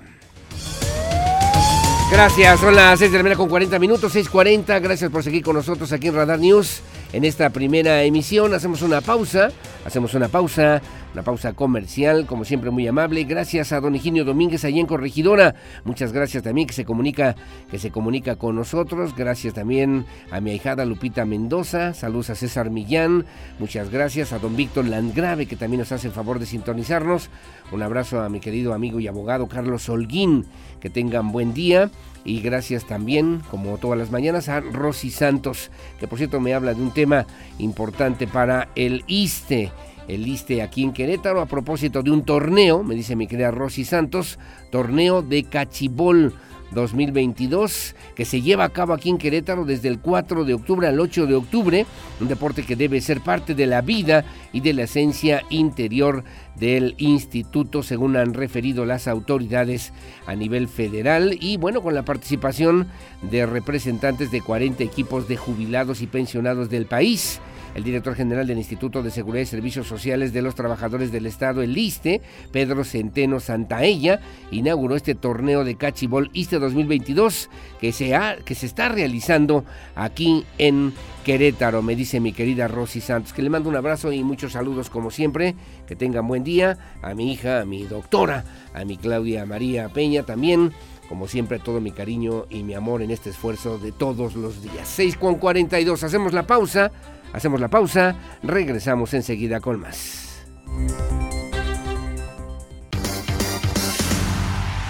Gracias, son las 6 de la mañana con 40 minutos, 6.40. Gracias por seguir con nosotros aquí en Radar News. En esta primera emisión hacemos una pausa, hacemos una pausa una pausa comercial, como siempre muy amable. Gracias a don Higinio Domínguez allí en Corregidora. Muchas gracias también que se comunica, que se comunica con nosotros. Gracias también a mi ahijada Lupita Mendoza. Saludos a César Millán. Muchas gracias a don Víctor Landgrave que también nos hace el favor de sintonizarnos. Un abrazo a mi querido amigo y abogado Carlos Holguín. Que tengan buen día. Y gracias también, como todas las mañanas, a Rosy Santos, que por cierto me habla de un tema importante para el ISTE el liste aquí en Querétaro a propósito de un torneo, me dice mi querida Rosy Santos, torneo de cachibol 2022 que se lleva a cabo aquí en Querétaro desde el 4 de octubre al 8 de octubre, un deporte que debe ser parte de la vida y de la esencia interior del instituto, según han referido las autoridades a nivel federal. Y bueno, con la participación de representantes de 40 equipos de jubilados y pensionados del país el director general del Instituto de Seguridad y Servicios Sociales de los Trabajadores del Estado, el ISTE, Pedro Centeno Santaella, inauguró este torneo de Cachibol ISTE 2022 que se, que se está realizando aquí en Querétaro, me dice mi querida Rosy Santos, que le mando un abrazo y muchos saludos como siempre, que tengan buen día, a mi hija, a mi doctora, a mi Claudia María Peña también, como siempre, todo mi cariño y mi amor en este esfuerzo de todos los días. 6 con 42, hacemos la pausa. Hacemos la pausa, regresamos enseguida con más.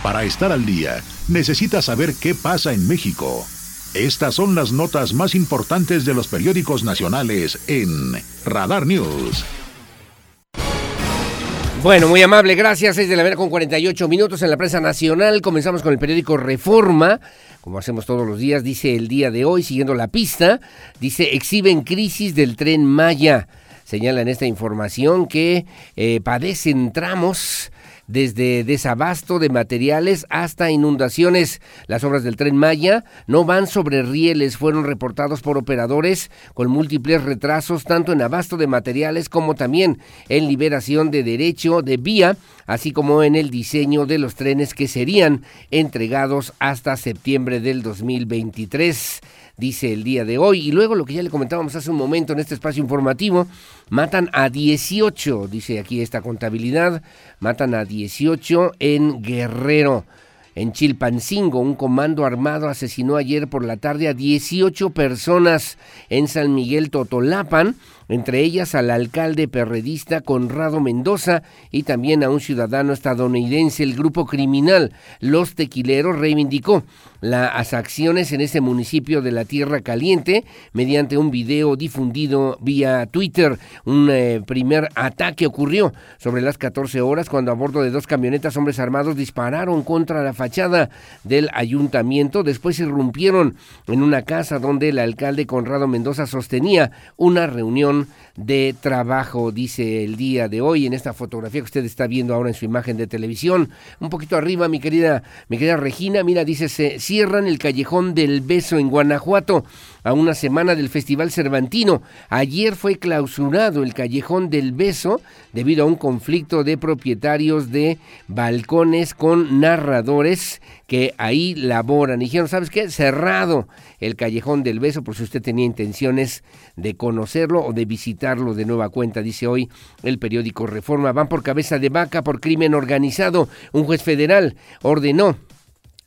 Para estar al día, necesitas saber qué pasa en México. Estas son las notas más importantes de los periódicos nacionales en Radar News. Bueno, muy amable, gracias. 6 de la mañana con 48 minutos en la prensa nacional. Comenzamos con el periódico Reforma como hacemos todos los días, dice el día de hoy, siguiendo la pista, dice, exhiben crisis del tren Maya. Señala en esta información que eh, padecen tramos desde desabasto de materiales hasta inundaciones. Las obras del tren Maya no van sobre rieles, fueron reportados por operadores con múltiples retrasos tanto en abasto de materiales como también en liberación de derecho de vía, así como en el diseño de los trenes que serían entregados hasta septiembre del 2023 dice el día de hoy. Y luego lo que ya le comentábamos hace un momento en este espacio informativo, matan a 18, dice aquí esta contabilidad, matan a 18 en Guerrero. En Chilpancingo, un comando armado asesinó ayer por la tarde a 18 personas en San Miguel Totolapan entre ellas al alcalde perredista Conrado Mendoza y también a un ciudadano estadounidense. El grupo criminal Los Tequileros reivindicó las acciones en este municipio de la Tierra Caliente mediante un video difundido vía Twitter. Un eh, primer ataque ocurrió sobre las 14 horas cuando a bordo de dos camionetas hombres armados dispararon contra la fachada del ayuntamiento. Después irrumpieron en una casa donde el alcalde Conrado Mendoza sostenía una reunión de trabajo, dice el día de hoy en esta fotografía que usted está viendo ahora en su imagen de televisión. Un poquito arriba, mi querida, mi querida Regina, mira, dice, se cierran el callejón del beso en Guanajuato a una semana del Festival Cervantino. Ayer fue clausurado el Callejón del Beso debido a un conflicto de propietarios de balcones con narradores que ahí laboran. Y dijeron, ¿sabes qué? Cerrado el Callejón del Beso por si usted tenía intenciones de conocerlo o de visitarlo de nueva cuenta, dice hoy el periódico Reforma. Van por cabeza de vaca por crimen organizado. Un juez federal ordenó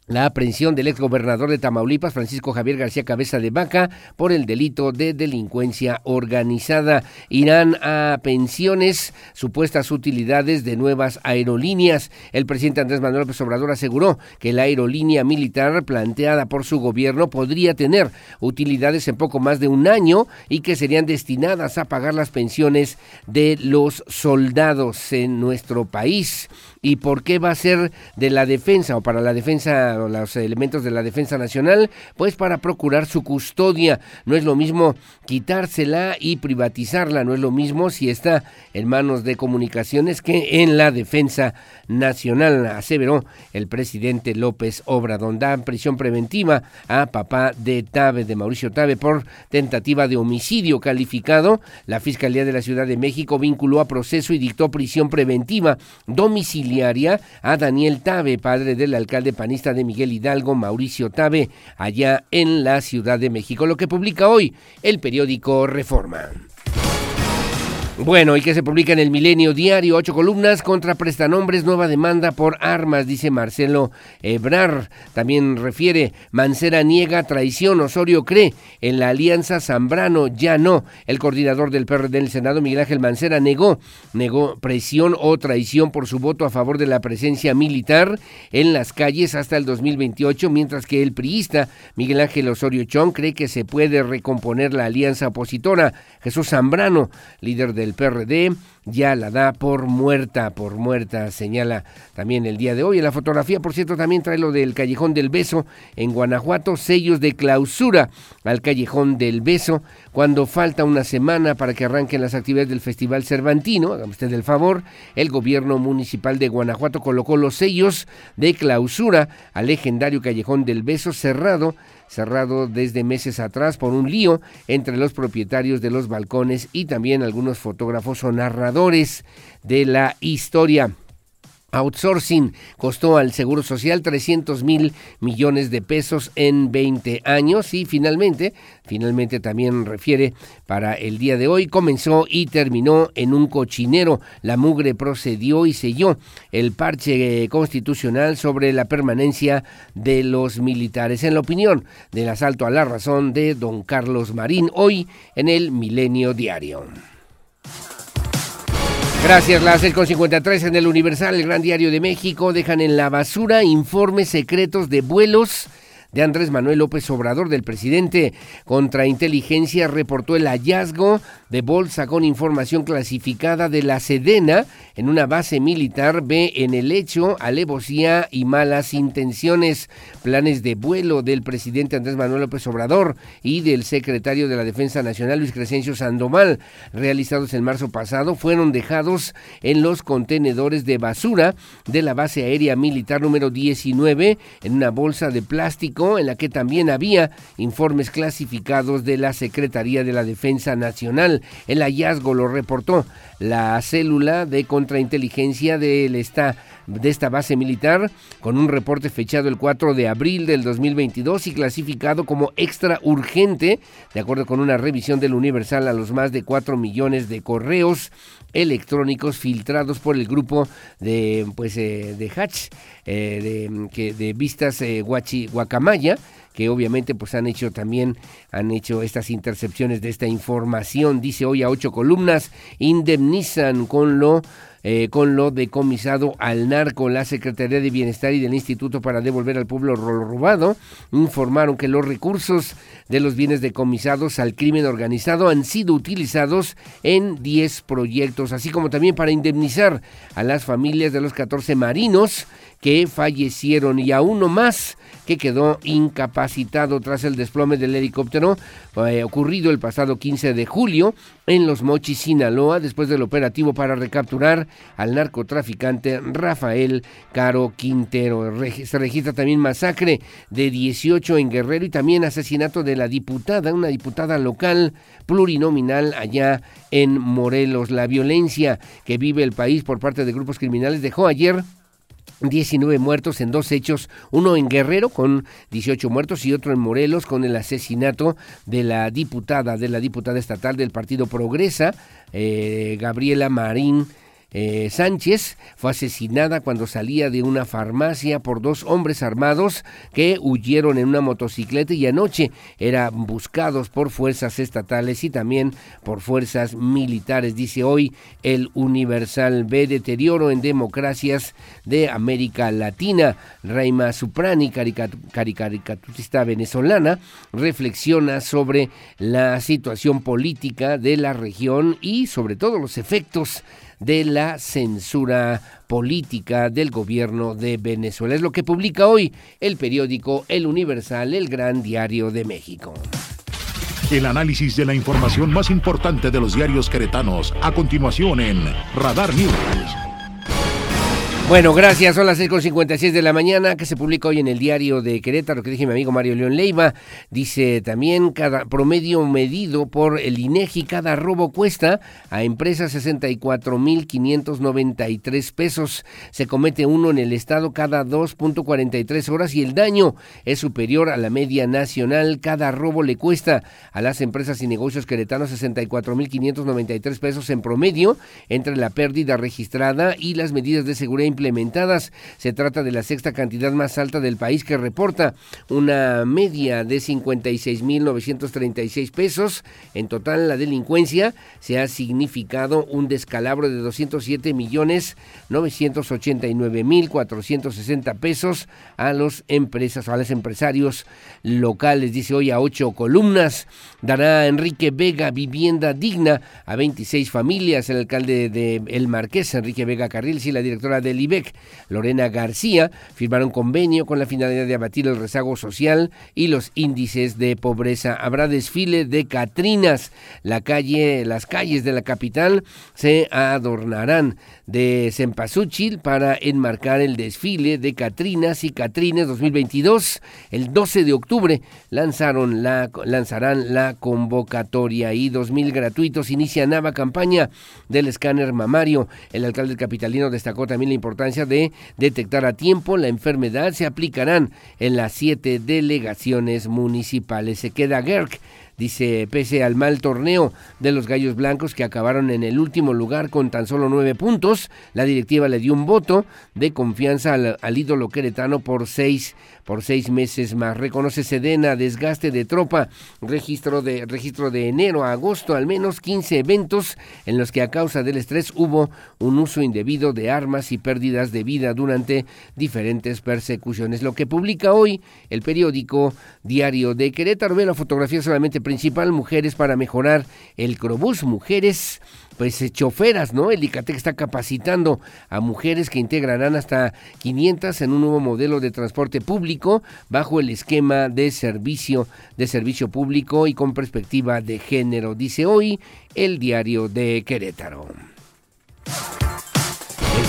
la aprehensión del exgobernador de Tamaulipas, Francisco Javier García Cabeza de Vaca, por el delito de delincuencia organizada. Irán a pensiones, supuestas utilidades de nuevas aerolíneas. El presidente Andrés Manuel López Obrador aseguró que la aerolínea militar planteada por su gobierno podría tener utilidades en poco más de un año y que serían destinadas a pagar las pensiones de los soldados en nuestro país y por qué va a ser de la defensa o para la defensa o los elementos de la defensa nacional, pues para procurar su custodia. No es lo mismo quitársela y privatizarla, no es lo mismo si está en manos de comunicaciones que en la defensa nacional, aseveró el presidente López Obrador. Da prisión preventiva a papá de Tabe, de Mauricio Tabe, por tentativa de homicidio calificado. La Fiscalía de la Ciudad de México vinculó a proceso y dictó prisión preventiva domiciliaria a Daniel Tabe, padre del alcalde panista de Miguel Hidalgo, Mauricio Tabe, allá en la Ciudad de México, lo que publica hoy el periódico Reforma. Bueno, y que se publica en el Milenio Diario, ocho columnas contra prestanombres, nueva demanda por armas, dice Marcelo Ebrar. También refiere, Mancera niega traición, Osorio cree en la alianza Zambrano, ya no. El coordinador del PRD en el Senado, Miguel Ángel Mancera, negó, negó presión o traición por su voto a favor de la presencia militar en las calles hasta el 2028, mientras que el priista, Miguel Ángel Osorio Chong, cree que se puede recomponer la alianza opositora. Jesús Zambrano, líder del PRD, ya la da por muerta, por muerta, señala también el día de hoy. En la fotografía, por cierto, también trae lo del Callejón del Beso en Guanajuato, sellos de clausura al Callejón del Beso, cuando falta una semana para que arranquen las actividades del Festival Cervantino, hágame usted el favor, el gobierno municipal de Guanajuato colocó los sellos de clausura al legendario Callejón del Beso cerrado cerrado desde meses atrás por un lío entre los propietarios de los balcones y también algunos fotógrafos o narradores de la historia. Outsourcing costó al Seguro Social 300 mil millones de pesos en 20 años y finalmente, finalmente también refiere para el día de hoy, comenzó y terminó en un cochinero. La mugre procedió y selló el parche constitucional sobre la permanencia de los militares. En la opinión del asalto a la razón de don Carlos Marín, hoy en el Milenio Diario. Gracias, las 6.53 en el Universal, el Gran Diario de México, dejan en la basura informes secretos de vuelos de Andrés Manuel López Obrador, del presidente Contrainteligencia, reportó el hallazgo de bolsa con información clasificada de la Sedena en una base militar. Ve en el hecho alevosía y malas intenciones. Planes de vuelo del presidente Andrés Manuel López Obrador y del secretario de la Defensa Nacional Luis Crescencio Sandoval, realizados en marzo pasado, fueron dejados en los contenedores de basura de la base aérea militar número 19 en una bolsa de plástico en la que también había informes clasificados de la Secretaría de la Defensa Nacional. El hallazgo lo reportó la célula de contrainteligencia de esta, de esta base militar con un reporte fechado el 4 de abril del 2022 y clasificado como extra urgente, de acuerdo con una revisión del Universal a los más de 4 millones de correos electrónicos filtrados por el grupo de pues eh, de Hatch eh, de, que, de vistas eh, Guacamaya que obviamente pues han hecho también, han hecho estas intercepciones de esta información. Dice hoy a ocho columnas, indemnizan con lo eh, con lo decomisado al narco. La Secretaría de Bienestar y del Instituto para devolver al pueblo lo robado informaron que los recursos de los bienes decomisados al crimen organizado han sido utilizados en 10 proyectos, así como también para indemnizar a las familias de los 14 marinos que fallecieron y a uno más que quedó incapacitado tras el desplome del helicóptero eh, ocurrido el pasado 15 de julio en Los Mochis, Sinaloa, después del operativo para recapturar al narcotraficante Rafael Caro Quintero. Se registra también masacre de 18 en Guerrero y también asesinato de la diputada, una diputada local plurinominal allá en Morelos. La violencia que vive el país por parte de grupos criminales dejó ayer 19 muertos en dos hechos, uno en Guerrero con 18 muertos y otro en Morelos con el asesinato de la diputada, de la diputada estatal del Partido Progresa, eh, Gabriela Marín eh, Sánchez fue asesinada cuando salía de una farmacia por dos hombres armados que huyeron en una motocicleta y anoche eran buscados por fuerzas estatales y también por fuerzas militares. Dice hoy el Universal ve deterioro en democracias de América Latina. Raima Suprani, caricaturista venezolana, reflexiona sobre la situación política de la región y sobre todo los efectos de la censura política del gobierno de Venezuela. Es lo que publica hoy el periódico El Universal, el Gran Diario de México. El análisis de la información más importante de los diarios queretanos, a continuación en Radar News. Bueno, gracias. Son las 6.56 de la mañana que se publica hoy en el diario de Querétaro, que dije mi amigo Mario León Leiva. Dice también cada promedio medido por el INEGI, cada robo cuesta a empresas 64.593 pesos. Se comete uno en el estado cada 2.43 horas y el daño es superior a la media nacional. Cada robo le cuesta a las empresas y negocios queretanos 64.593 pesos en promedio entre la pérdida registrada y las medidas de seguridad implementadas. Se trata de la sexta cantidad más alta del país que reporta una media de 56.936 pesos. En total, la delincuencia se ha significado un descalabro de 207 millones 989 mil 460 pesos a los empresas, a los empresarios locales. Dice hoy a ocho columnas. Dará Enrique Vega vivienda digna a 26 familias. El alcalde de El Marqués, Enrique Vega Carril, y la directora del Lorena García, firmaron convenio con la finalidad de abatir el rezago social y los índices de pobreza. Habrá desfile de Catrinas. La calle, las calles de la capital se adornarán de Cempasúchil para enmarcar el desfile de Catrinas y Catrines 2022. El 12 de octubre lanzaron la, lanzarán la convocatoria y 2.000 gratuitos. Inicia nueva campaña del escáner mamario. El alcalde capitalino destacó también la importancia de detectar a tiempo la enfermedad. Se aplicarán en las siete delegaciones municipales. Se queda GERC Dice, pese al mal torneo de los Gallos Blancos que acabaron en el último lugar con tan solo nueve puntos, la directiva le dio un voto de confianza al, ídolo queretano por seis, por seis meses más. Reconoce Sedena desgaste de tropa, registro de, registro de enero a agosto, al menos 15 eventos en los que a causa del estrés hubo un uso indebido de armas y pérdidas de vida durante diferentes persecuciones. Lo que publica hoy el periódico Diario de Querétaro ve la fotografía solamente principal, mujeres para mejorar el Crobús, mujeres pues eh, choferas, ¿no? El ICATEC está capacitando a mujeres que integrarán hasta 500 en un nuevo modelo de transporte público bajo el esquema de servicio de servicio público y con perspectiva de género, dice hoy el diario de Querétaro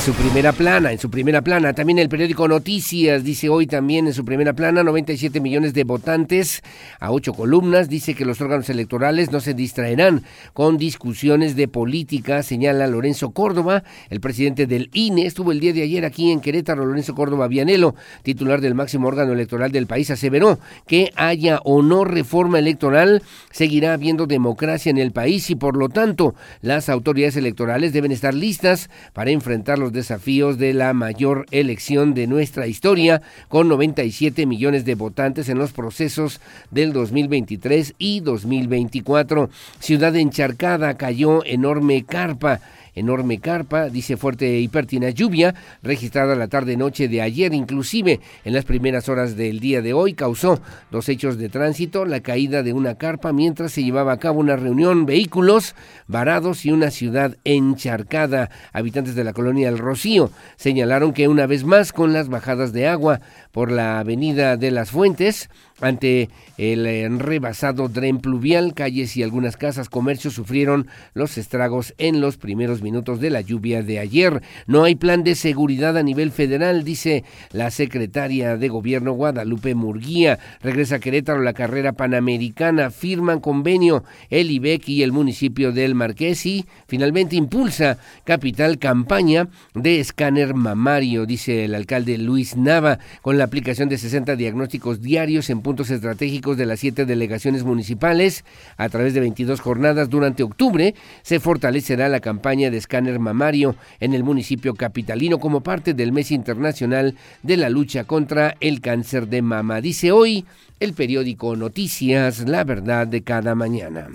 su primera plana, en su primera plana. También el periódico Noticias dice hoy también en su primera plana 97 millones de votantes a ocho columnas. Dice que los órganos electorales no se distraerán con discusiones de política, señala Lorenzo Córdoba, el presidente del INE. Estuvo el día de ayer aquí en Querétaro, Lorenzo Córdoba Vianelo, titular del máximo órgano electoral del país, aseveró que haya o no reforma electoral, seguirá habiendo democracia en el país y por lo tanto las autoridades electorales deben estar listas para enfrentar los desafíos de la mayor elección de nuestra historia, con 97 millones de votantes en los procesos del 2023 y 2024. Ciudad encharcada cayó enorme carpa enorme carpa, dice fuerte y lluvia, registrada la tarde-noche de ayer, inclusive en las primeras horas del día de hoy, causó dos hechos de tránsito, la caída de una carpa mientras se llevaba a cabo una reunión, vehículos varados y una ciudad encharcada. Habitantes de la colonia El Rocío señalaron que una vez más con las bajadas de agua por la avenida de las Fuentes, ante el rebasado dren pluvial, calles y algunas casas, comercios sufrieron los estragos en los primeros minutos de la lluvia de ayer. No hay plan de seguridad a nivel federal, dice la secretaria de gobierno Guadalupe Murguía. Regresa a Querétaro la carrera panamericana, firman convenio el IBEC y el municipio del Marqués y finalmente impulsa capital campaña de escáner mamario, dice el alcalde Luis Nava, con la aplicación de 60 diagnósticos diarios en puntos estratégicos de las siete delegaciones municipales. A través de 22 jornadas durante octubre se fortalecerá la campaña de escáner mamario en el municipio capitalino como parte del mes internacional de la lucha contra el cáncer de mama. Dice hoy el periódico Noticias, la verdad de cada mañana.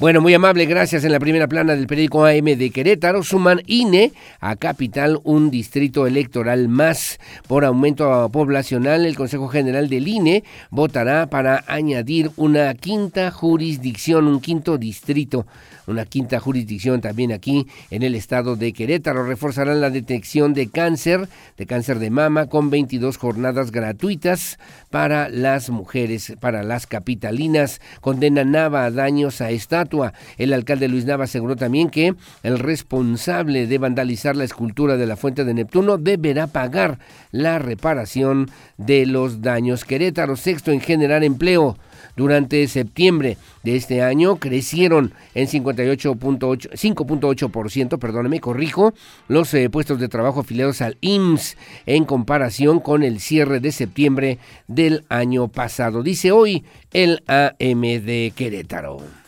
Bueno, muy amable, gracias. En la primera plana del periódico AM de Querétaro suman INE a Capital un distrito electoral más. Por aumento poblacional, el Consejo General del INE votará para añadir una quinta jurisdicción, un quinto distrito una quinta jurisdicción también aquí en el estado de Querétaro. Reforzarán la detección de cáncer, de cáncer de mama, con 22 jornadas gratuitas para las mujeres, para las capitalinas. Condena Nava a daños a estatua. El alcalde Luis Nava aseguró también que el responsable de vandalizar la escultura de la fuente de Neptuno deberá pagar la reparación de los daños. Querétaro, sexto en generar empleo durante septiembre de este año crecieron en 58.8 5.8%, perdóname, corrijo, los eh, puestos de trabajo afiliados al IMSS en comparación con el cierre de septiembre del año pasado. Dice hoy el AM de Querétaro.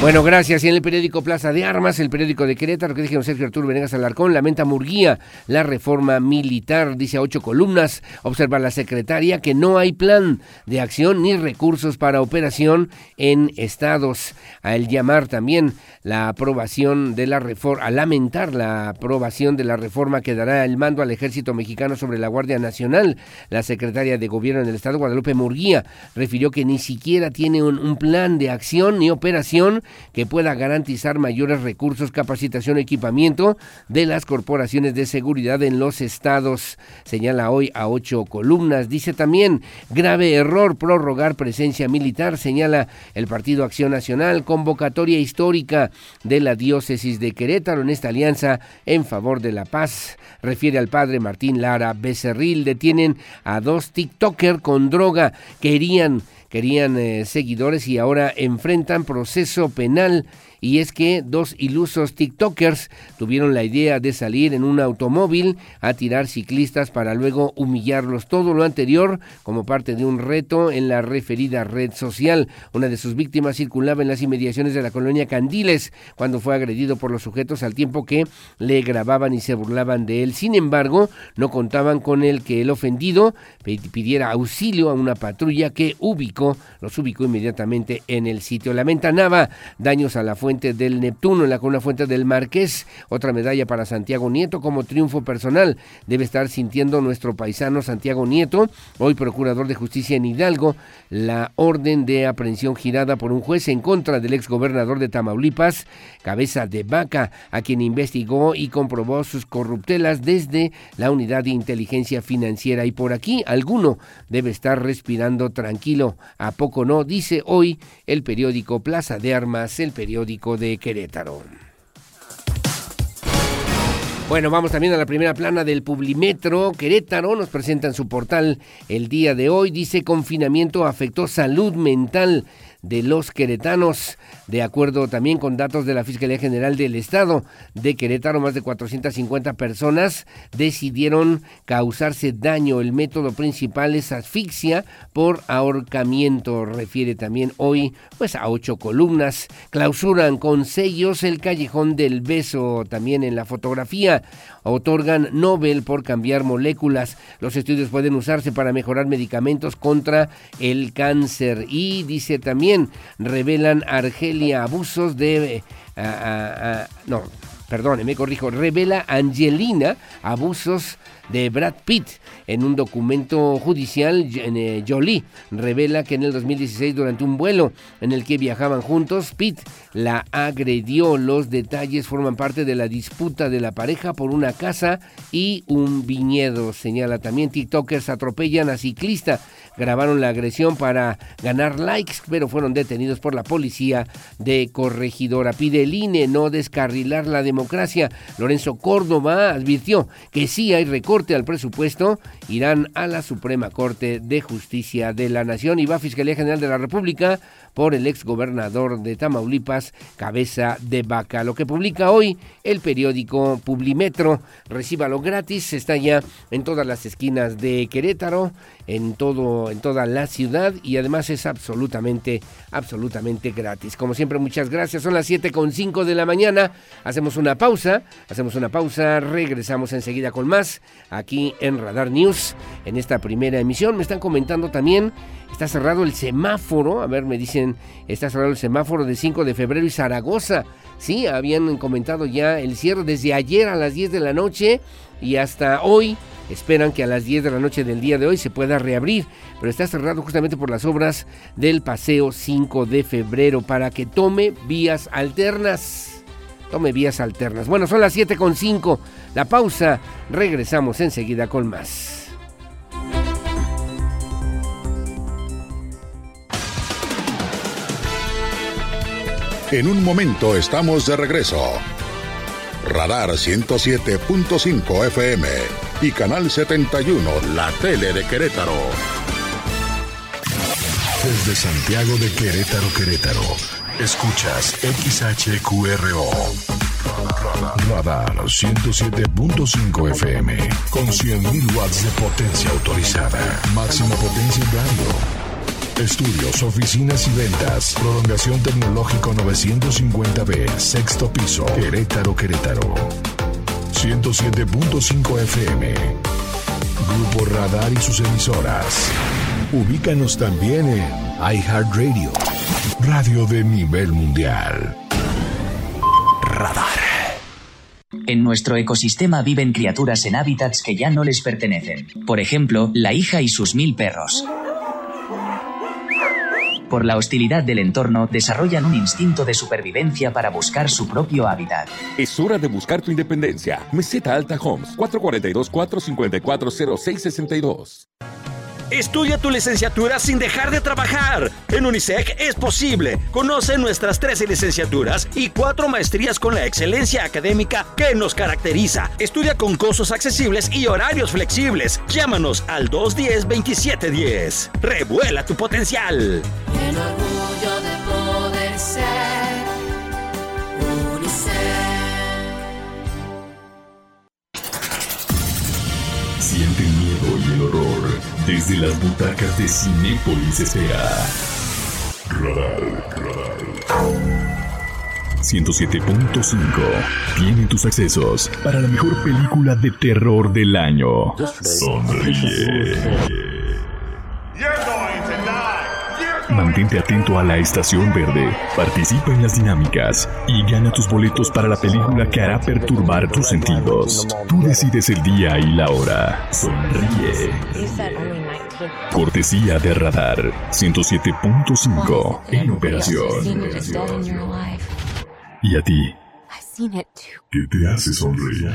Bueno, gracias. Y en el periódico Plaza de Armas, el periódico de Querétaro, que dijeron Sergio Arturo Venegas Alarcón, lamenta Murguía la reforma militar, dice a ocho columnas, observa la secretaria que no hay plan de acción ni recursos para operación en estados. Al llamar también la aprobación de la reforma, a lamentar la aprobación de la reforma que dará el mando al ejército mexicano sobre la Guardia Nacional, la secretaria de gobierno en el estado, Guadalupe Murguía, refirió que ni siquiera tiene un plan de acción ni operación que pueda garantizar mayores recursos, capacitación equipamiento de las corporaciones de seguridad en los estados. Señala hoy a ocho columnas. Dice también, grave error prorrogar presencia militar, señala el Partido Acción Nacional, convocatoria histórica de la diócesis de Querétaro en esta alianza en favor de la paz. Refiere al padre Martín Lara Becerril. Detienen a dos TikToker con droga. Querían querían eh, seguidores y ahora enfrentan proceso penal y es que dos ilusos TikTokers tuvieron la idea de salir en un automóvil a tirar ciclistas para luego humillarlos. Todo lo anterior como parte de un reto en la referida red social. Una de sus víctimas circulaba en las inmediaciones de la colonia Candiles cuando fue agredido por los sujetos al tiempo que le grababan y se burlaban de él. Sin embargo, no contaban con el que el ofendido pidiera auxilio a una patrulla que ubicó, los ubicó inmediatamente en el sitio. Lamenta Nava daños a la fuerza fuente del Neptuno, en la una fuente del Marqués, otra medalla para Santiago Nieto como triunfo personal. Debe estar sintiendo nuestro paisano Santiago Nieto, hoy procurador de justicia en Hidalgo, la orden de aprehensión girada por un juez en contra del exgobernador de Tamaulipas, cabeza de vaca, a quien investigó y comprobó sus corruptelas desde la unidad de inteligencia financiera. Y por aquí alguno debe estar respirando tranquilo. A poco no, dice hoy el periódico Plaza de Armas, el periódico de Querétaro. Bueno, vamos también a la primera plana del Publimetro. Querétaro nos presenta en su portal el día de hoy. Dice confinamiento afectó salud mental de los queretanos. De acuerdo también con datos de la Fiscalía General del Estado de Querétaro, más de 450 personas decidieron causarse daño. El método principal es asfixia por ahorcamiento. Refiere también hoy pues a ocho columnas. Clausuran con sellos el callejón del beso. También en la fotografía otorgan Nobel por cambiar moléculas. Los estudios pueden usarse para mejorar medicamentos contra el cáncer. Y dice también, revelan Argelia abusos de... Eh, no, perdón, me corrijo, revela Angelina abusos de Brad Pitt. En un documento judicial, eh, Jolie revela que en el 2016, durante un vuelo en el que viajaban juntos, Pitt la agredió. Los detalles forman parte de la disputa de la pareja por una casa y un viñedo. Señala también, TikTokers atropellan a ciclista. Grabaron la agresión para ganar likes, pero fueron detenidos por la policía de Corregidora. Pide el INE no descarrilar la democracia. Lorenzo Córdoba advirtió que sí hay recorte al presupuesto irán a la Suprema Corte de Justicia de la Nación y va a Fiscalía General de la República por el exgobernador de Tamaulipas, Cabeza de Vaca. Lo que publica hoy el periódico Publimetro, recíbalo gratis, está ya en todas las esquinas de Querétaro, en todo en toda la ciudad y además es absolutamente absolutamente gratis. Como siempre, muchas gracias. Son las 7.5 de la mañana. Hacemos una pausa, hacemos una pausa, regresamos enseguida con más aquí en Radar News en esta primera emisión. Me están comentando también Está cerrado el semáforo, a ver, me dicen, está cerrado el semáforo de 5 de febrero y Zaragoza. Sí, habían comentado ya el cierre desde ayer a las 10 de la noche y hasta hoy. Esperan que a las 10 de la noche del día de hoy se pueda reabrir, pero está cerrado justamente por las obras del paseo 5 de febrero para que tome vías alternas. Tome vías alternas. Bueno, son las 7.5. La pausa. Regresamos enseguida con más. En un momento estamos de regreso. Radar 107.5 FM y Canal 71, la tele de Querétaro. Desde Santiago de Querétaro, Querétaro, escuchas XHQRO. Radar 107.5 FM con 100.000 watts de potencia autorizada. Máxima potencia en radio Estudios, oficinas y ventas. Prolongación tecnológico 950B, sexto piso, Querétaro, Querétaro. 107.5 FM. Grupo Radar y sus emisoras. Ubícanos también en iHeartRadio, radio de nivel mundial. Radar. En nuestro ecosistema viven criaturas en hábitats que ya no les pertenecen. Por ejemplo, la hija y sus mil perros por la hostilidad del entorno, desarrollan un instinto de supervivencia para buscar su propio hábitat. Es hora de buscar tu independencia. Meseta Alta Homes, 442-454-0662. Estudia tu licenciatura sin dejar de trabajar. En UNICEC es posible. Conoce nuestras 13 licenciaturas y cuatro maestrías con la excelencia académica que nos caracteriza. Estudia con costos accesibles y horarios flexibles. Llámanos al 210-2710. Revuela tu potencial. orgullo de poder ser UNICEF. Siente el miedo y el horror desde las butacas de Cinépolis S.A. Radar, radar. 107.5 tiene tus accesos para la mejor película de terror del año. Sonríe. Mantente atento a la estación verde, participa en las dinámicas y gana tus boletos para la película que hará perturbar tus sentidos. Tú decides el día y la hora. Sonríe. Cortesía de Radar 107.5 en operación. ¿Y a ti? ¿Qué te hace sonreír?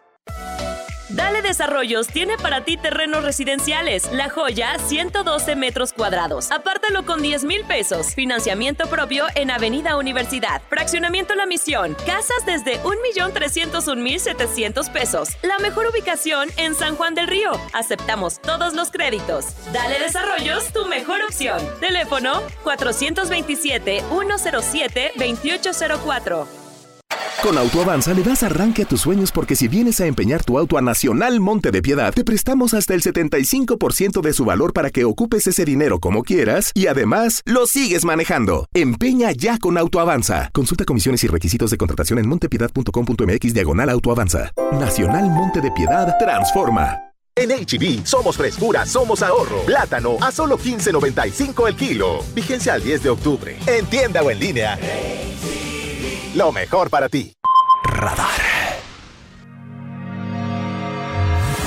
Desarrollos tiene para ti terrenos residenciales. La Joya, 112 metros cuadrados. Apártalo con 10 mil pesos. Financiamiento propio en Avenida Universidad. Fraccionamiento La Misión. Casas desde 1.301.700 pesos. La mejor ubicación en San Juan del Río. Aceptamos todos los créditos. Dale Desarrollos, tu mejor opción. Teléfono 427-107-2804. Con Autoavanza le das arranque a tus sueños porque si vienes a empeñar tu auto a Nacional Monte de Piedad, te prestamos hasta el 75% de su valor para que ocupes ese dinero como quieras y además lo sigues manejando. Empeña ya con Autoavanza. Consulta comisiones y requisitos de contratación en montepiedad.com.mx diagonal Autoavanza. Nacional Monte de Piedad transforma. En HB, somos frescura, somos ahorro. Plátano a solo 15.95 el kilo. Vigencia al 10 de octubre. En tienda o en línea lo mejor para ti. Radar.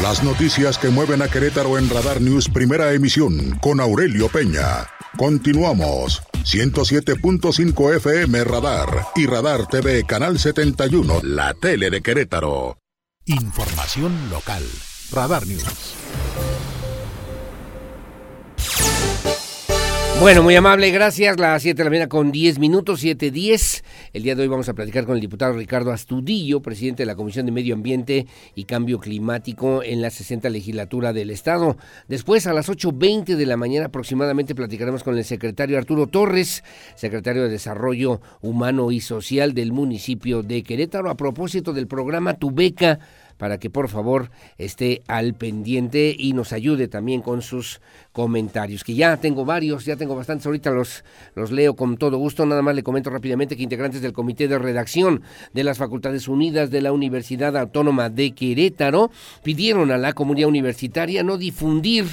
Las noticias que mueven a Querétaro en Radar News, primera emisión, con Aurelio Peña. Continuamos. 107.5 FM Radar y Radar TV Canal 71, la tele de Querétaro. Información local. Radar News. Bueno, muy amable, gracias. Las 7 de la mañana con 10 minutos, 7.10. El día de hoy vamos a platicar con el diputado Ricardo Astudillo, presidente de la Comisión de Medio Ambiente y Cambio Climático en la 60 legislatura del Estado. Después, a las 8.20 de la mañana aproximadamente, platicaremos con el secretario Arturo Torres, secretario de Desarrollo Humano y Social del municipio de Querétaro, a propósito del programa Tu Beca para que por favor esté al pendiente y nos ayude también con sus comentarios, que ya tengo varios, ya tengo bastantes, ahorita los, los leo con todo gusto, nada más le comento rápidamente que integrantes del Comité de Redacción de las Facultades Unidas de la Universidad Autónoma de Querétaro pidieron a la comunidad universitaria no difundir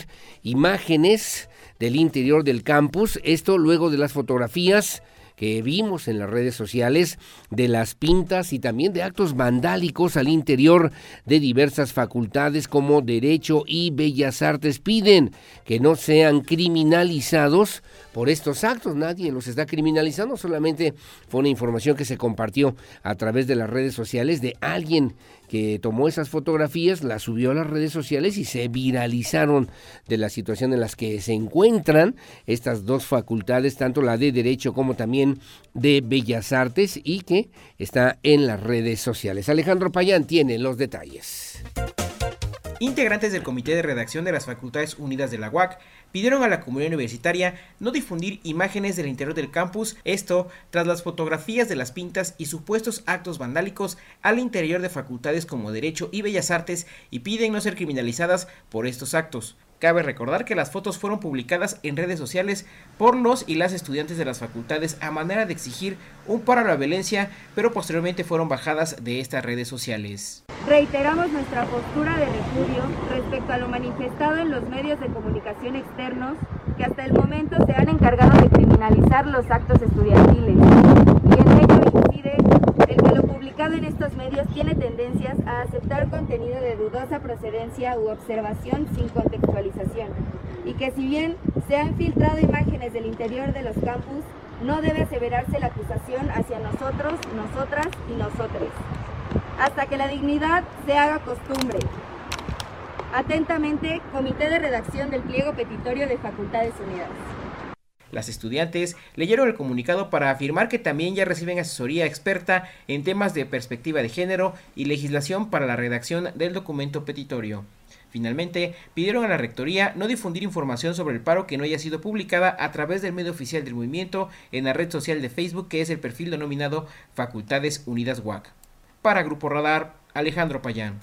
imágenes del interior del campus, esto luego de las fotografías que vimos en las redes sociales de las pintas y también de actos vandálicos al interior de diversas facultades como Derecho y Bellas Artes. Piden que no sean criminalizados por estos actos. Nadie los está criminalizando, solamente fue una información que se compartió a través de las redes sociales de alguien que tomó esas fotografías, las subió a las redes sociales y se viralizaron de la situación en las que se encuentran estas dos facultades, tanto la de Derecho como también de Bellas Artes, y que está en las redes sociales. Alejandro Payán tiene los detalles. Integrantes del Comité de Redacción de las Facultades Unidas de la UAC pidieron a la comunidad universitaria no difundir imágenes del interior del campus, esto tras las fotografías de las pintas y supuestos actos vandálicos al interior de facultades como Derecho y Bellas Artes y piden no ser criminalizadas por estos actos. Cabe recordar que las fotos fueron publicadas en redes sociales por los y las estudiantes de las facultades a manera de exigir un paro a la violencia, pero posteriormente fueron bajadas de estas redes sociales. Reiteramos nuestra postura de repudio respecto a lo manifestado en los medios de comunicación externos que hasta el momento se han encargado de criminalizar los actos estudiantiles el que lo publicado en estos medios tiene tendencias a aceptar contenido de dudosa procedencia u observación sin contextualización y que si bien se han filtrado imágenes del interior de los campus, no debe aseverarse la acusación hacia nosotros, nosotras y nosotres, hasta que la dignidad se haga costumbre. Atentamente, Comité de Redacción del Pliego Petitorio de Facultades Unidas. Las estudiantes leyeron el comunicado para afirmar que también ya reciben asesoría experta en temas de perspectiva de género y legislación para la redacción del documento petitorio. Finalmente, pidieron a la Rectoría no difundir información sobre el paro que no haya sido publicada a través del medio oficial del movimiento en la red social de Facebook que es el perfil denominado Facultades Unidas WAC. Para Grupo Radar, Alejandro Payán.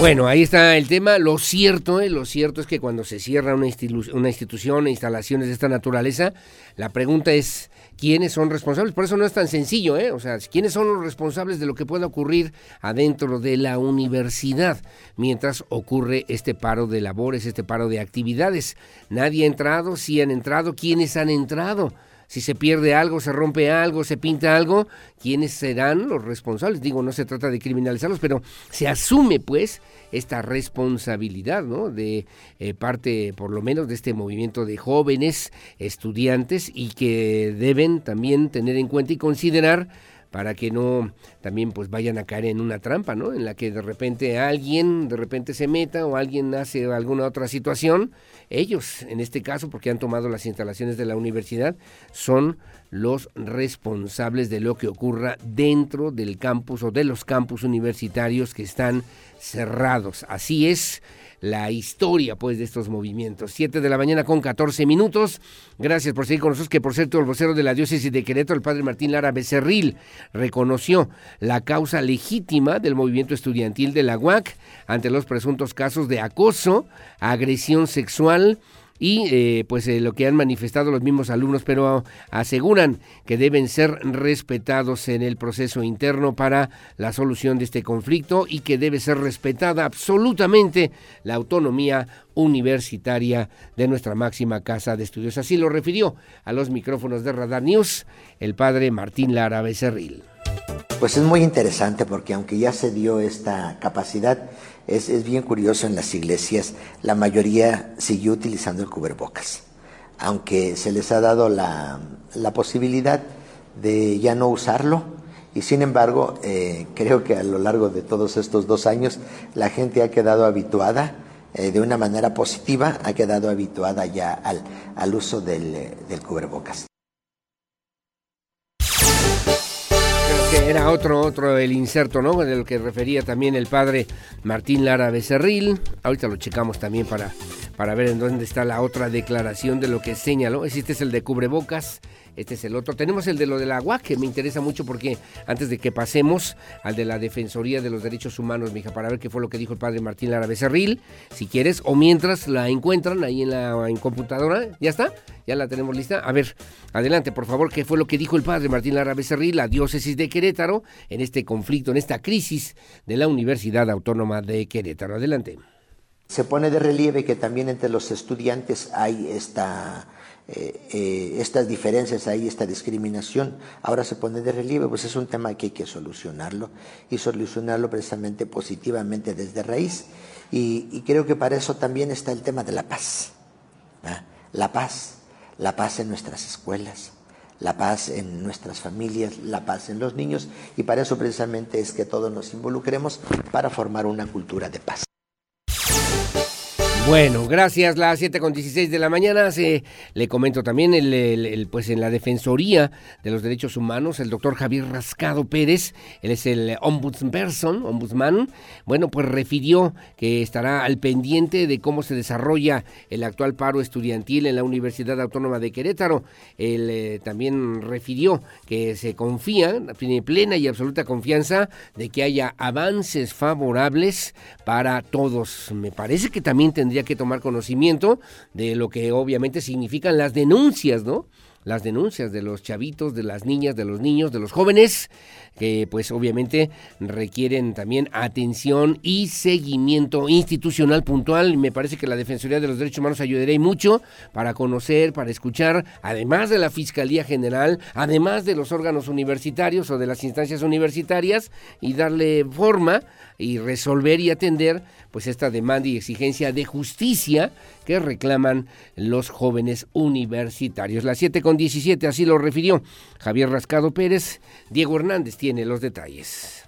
Bueno, ahí está el tema. Lo cierto, eh, lo cierto es que cuando se cierra una, una institución e instalaciones de esta naturaleza, la pregunta es quiénes son responsables. Por eso no es tan sencillo, ¿eh? O sea, quiénes son los responsables de lo que pueda ocurrir adentro de la universidad mientras ocurre este paro de labores, este paro de actividades. Nadie ha entrado, sí han entrado, quiénes han entrado si se pierde algo, se rompe algo, se pinta algo, ¿quiénes serán los responsables? Digo, no se trata de criminalizarlos, pero se asume pues esta responsabilidad, ¿no? De eh, parte, por lo menos, de este movimiento de jóvenes estudiantes y que deben también tener en cuenta y considerar para que no también pues vayan a caer en una trampa, ¿no? En la que de repente alguien de repente se meta o alguien hace alguna otra situación. Ellos, en este caso, porque han tomado las instalaciones de la universidad, son los responsables de lo que ocurra dentro del campus o de los campus universitarios que están cerrados. Así es la historia pues de estos movimientos. Siete de la mañana con 14 minutos. Gracias por seguir con nosotros, que por cierto el vocero de la diócesis de Querétaro, el padre Martín Lara Becerril, reconoció la causa legítima del movimiento estudiantil de la UAC ante los presuntos casos de acoso, agresión sexual, y eh, pues eh, lo que han manifestado los mismos alumnos, pero aseguran que deben ser respetados en el proceso interno para la solución de este conflicto y que debe ser respetada absolutamente la autonomía universitaria de nuestra máxima casa de estudios. Así lo refirió a los micrófonos de Radar News el padre Martín Lara Becerril. Pues es muy interesante porque aunque ya se dio esta capacidad, es, bien curioso en las iglesias, la mayoría siguió utilizando el cubrebocas, aunque se les ha dado la, posibilidad de ya no usarlo, y sin embargo, eh, creo que a lo largo de todos estos dos años la gente ha quedado habituada eh, de una manera positiva, ha quedado habituada ya al, al uso del, del cubrebocas. Era otro, otro el inserto, ¿no? Del que refería también el padre Martín Lara Becerril. Ahorita lo checamos también para, para ver en dónde está la otra declaración de lo que señaló. Este es el de cubrebocas este es el otro. Tenemos el de lo del agua, que me interesa mucho porque antes de que pasemos al de la Defensoría de los Derechos Humanos, mija, para ver qué fue lo que dijo el padre Martín Lara Becerril, si quieres, o mientras la encuentran ahí en la computadora, ¿ya está? ¿Ya la tenemos lista? A ver, adelante, por favor, qué fue lo que dijo el padre Martín Lara Becerril, la diócesis de Querétaro, en este conflicto, en esta crisis de la Universidad Autónoma de Querétaro. Adelante. Se pone de relieve que también entre los estudiantes hay esta eh, eh, estas diferencias ahí, esta discriminación, ahora se pone de relieve, pues es un tema que hay que solucionarlo y solucionarlo precisamente positivamente desde raíz. Y, creo que para eso también está el tema de la paz. La paz, la paz en nuestras escuelas, la paz en nuestras familias, la paz en los niños, y para eso precisamente es que todos nos involucremos para formar una cultura de paz. Bueno, gracias. Las 7 con 16 de la mañana. Se, le comento también, el, pues en la Defensoría de los Derechos Humanos, el doctor Javier Rascado Pérez, él es el ombudsperson, ombudsman, bueno, pues refirió que estará al pendiente de cómo se desarrolla el actual paro estudiantil en la Universidad Autónoma de Querétaro. Él eh, también refirió que se confía, tiene plena y absoluta confianza de que haya avances favorables para todos. Me parece que también tendría tendría que tomar conocimiento de lo que obviamente significan las denuncias, ¿no? Las denuncias de los chavitos, de las niñas, de los niños, de los jóvenes, que pues obviamente requieren también atención y seguimiento institucional puntual. Me parece que la Defensoría de los Derechos Humanos ayudaría mucho para conocer, para escuchar, además de la Fiscalía General, además de los órganos universitarios o de las instancias universitarias, y darle forma y resolver y atender pues esta demanda y exigencia de justicia que reclaman los jóvenes universitarios. Las 7 con 17, así lo refirió Javier Rascado Pérez. Diego Hernández tiene los detalles.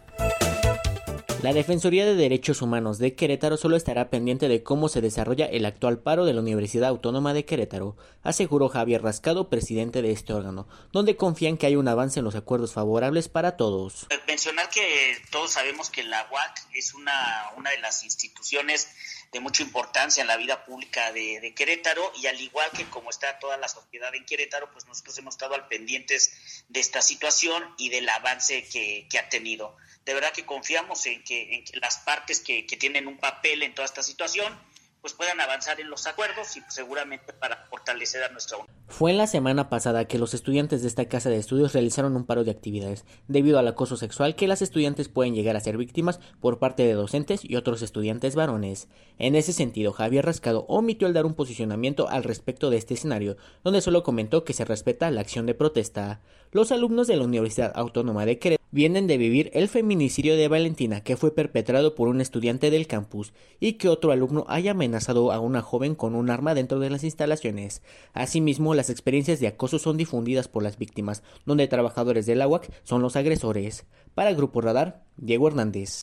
La Defensoría de Derechos Humanos de Querétaro solo estará pendiente de cómo se desarrolla el actual paro de la Universidad Autónoma de Querétaro, aseguró Javier Rascado, presidente de este órgano, donde confían que hay un avance en los acuerdos favorables para todos. Mencionar que todos sabemos que la UAC es una, una de las instituciones de mucha importancia en la vida pública de, Querétaro y al igual que como está toda la sociedad en Querétaro, pues nosotros hemos estado al pendientes de esta situación y del avance que, que ha tenido. De verdad que confiamos en que en las partes que, que tienen un papel en toda esta situación pues puedan avanzar en los acuerdos y pues, seguramente para fortalecer a nuestra unión. Fue en la semana pasada que los estudiantes de esta casa de estudios realizaron un paro de actividades debido al acoso sexual que las estudiantes pueden llegar a ser víctimas por parte de docentes y otros estudiantes varones. En ese sentido, Javier Rascado omitió el dar un posicionamiento al respecto de este escenario, donde solo comentó que se respeta la acción de protesta. Los alumnos de la Universidad Autónoma de Querétaro vienen de vivir el feminicidio de Valentina que fue perpetrado por un estudiante del campus y que otro alumno haya amenazado a una joven con un arma dentro de las instalaciones. Asimismo, las experiencias de acoso son difundidas por las víctimas, donde trabajadores del AWAC son los agresores. Para Grupo Radar, Diego Hernández.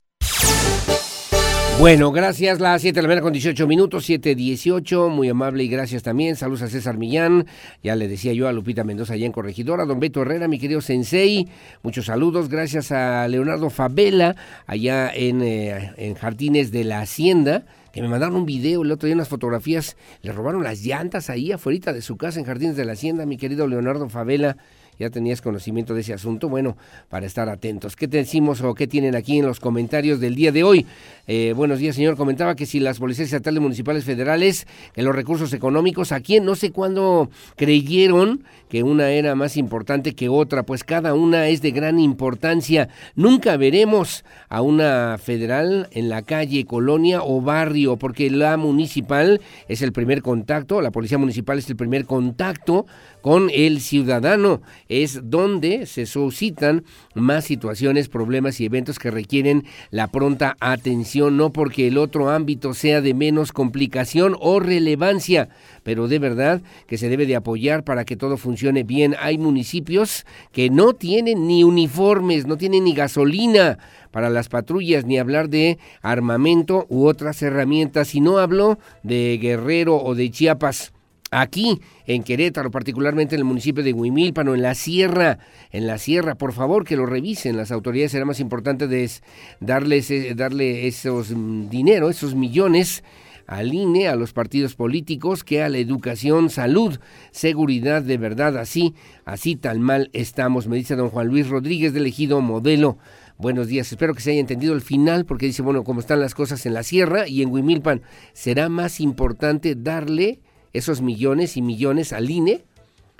Bueno, gracias. Las 7 de la mañana con 18 minutos, 7.18. Muy amable y gracias también. Saludos a César Millán. Ya le decía yo a Lupita Mendoza allá en Corregidora. Don Beto Herrera, mi querido Sensei. Muchos saludos. Gracias a Leonardo Favela, allá en, eh, en Jardines de la Hacienda que me mandaron un video el otro día, unas fotografías, le robaron las llantas ahí afuera de su casa en Jardines de la Hacienda, mi querido Leonardo Favela, ya tenías conocimiento de ese asunto, bueno, para estar atentos. ¿Qué te decimos o qué tienen aquí en los comentarios del día de hoy? Eh, buenos días, señor. Comentaba que si las policías estatales municipales federales, en los recursos económicos, aquí no sé cuándo creyeron que una era más importante que otra, pues cada una es de gran importancia. Nunca veremos a una federal en la calle, colonia o barrio, porque la municipal es el primer contacto, la policía municipal es el primer contacto con el ciudadano. Es donde se suscitan más situaciones, problemas y eventos que requieren la pronta atención, no porque el otro ámbito sea de menos complicación o relevancia, pero de verdad que se debe de apoyar para que todo funcione bien. Hay municipios que no tienen ni uniformes, no tienen ni gasolina para las patrullas, ni hablar de armamento u otras herramientas, y no hablo de Guerrero o de Chiapas aquí en Querétaro, particularmente en el municipio de Huimilpan o en la sierra, en la sierra, por favor que lo revisen, las autoridades será más importante darles, darle esos mm, dinero, esos millones al INE, a los partidos políticos, que a la educación, salud, seguridad, de verdad, así, así tal mal estamos, me dice don Juan Luis Rodríguez de elegido modelo. Buenos días, espero que se haya entendido el final porque dice, bueno, como están las cosas en la sierra y en Huimilpan, será más importante darle esos millones y millones al INE?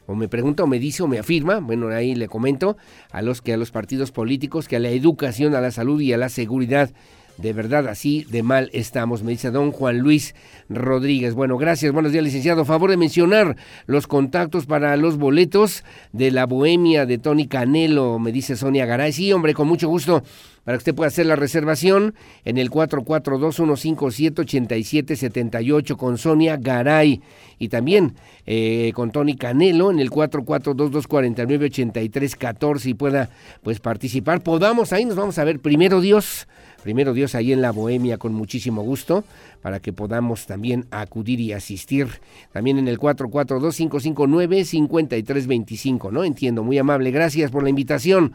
O me pregunta o me dice o me afirma, bueno, ahí le comento a los que a los partidos políticos que a la educación, a la salud y a la seguridad de verdad, así de mal estamos, me dice don Juan Luis Rodríguez. Bueno, gracias, buenos días, licenciado. Favor de mencionar los contactos para los boletos de la Bohemia de Tony Canelo, me dice Sonia Garay. Sí, hombre, con mucho gusto para que usted pueda hacer la reservación en el 442-157-8778 con Sonia Garay y también eh, con Tony Canelo en el 442-249-8314 y pueda pues participar. Podamos, ahí nos vamos a ver primero Dios primero Dios ahí en la Bohemia con muchísimo gusto para que podamos también acudir y asistir. También en el 442-559-5325, ¿no? Entiendo, muy amable. Gracias por la invitación.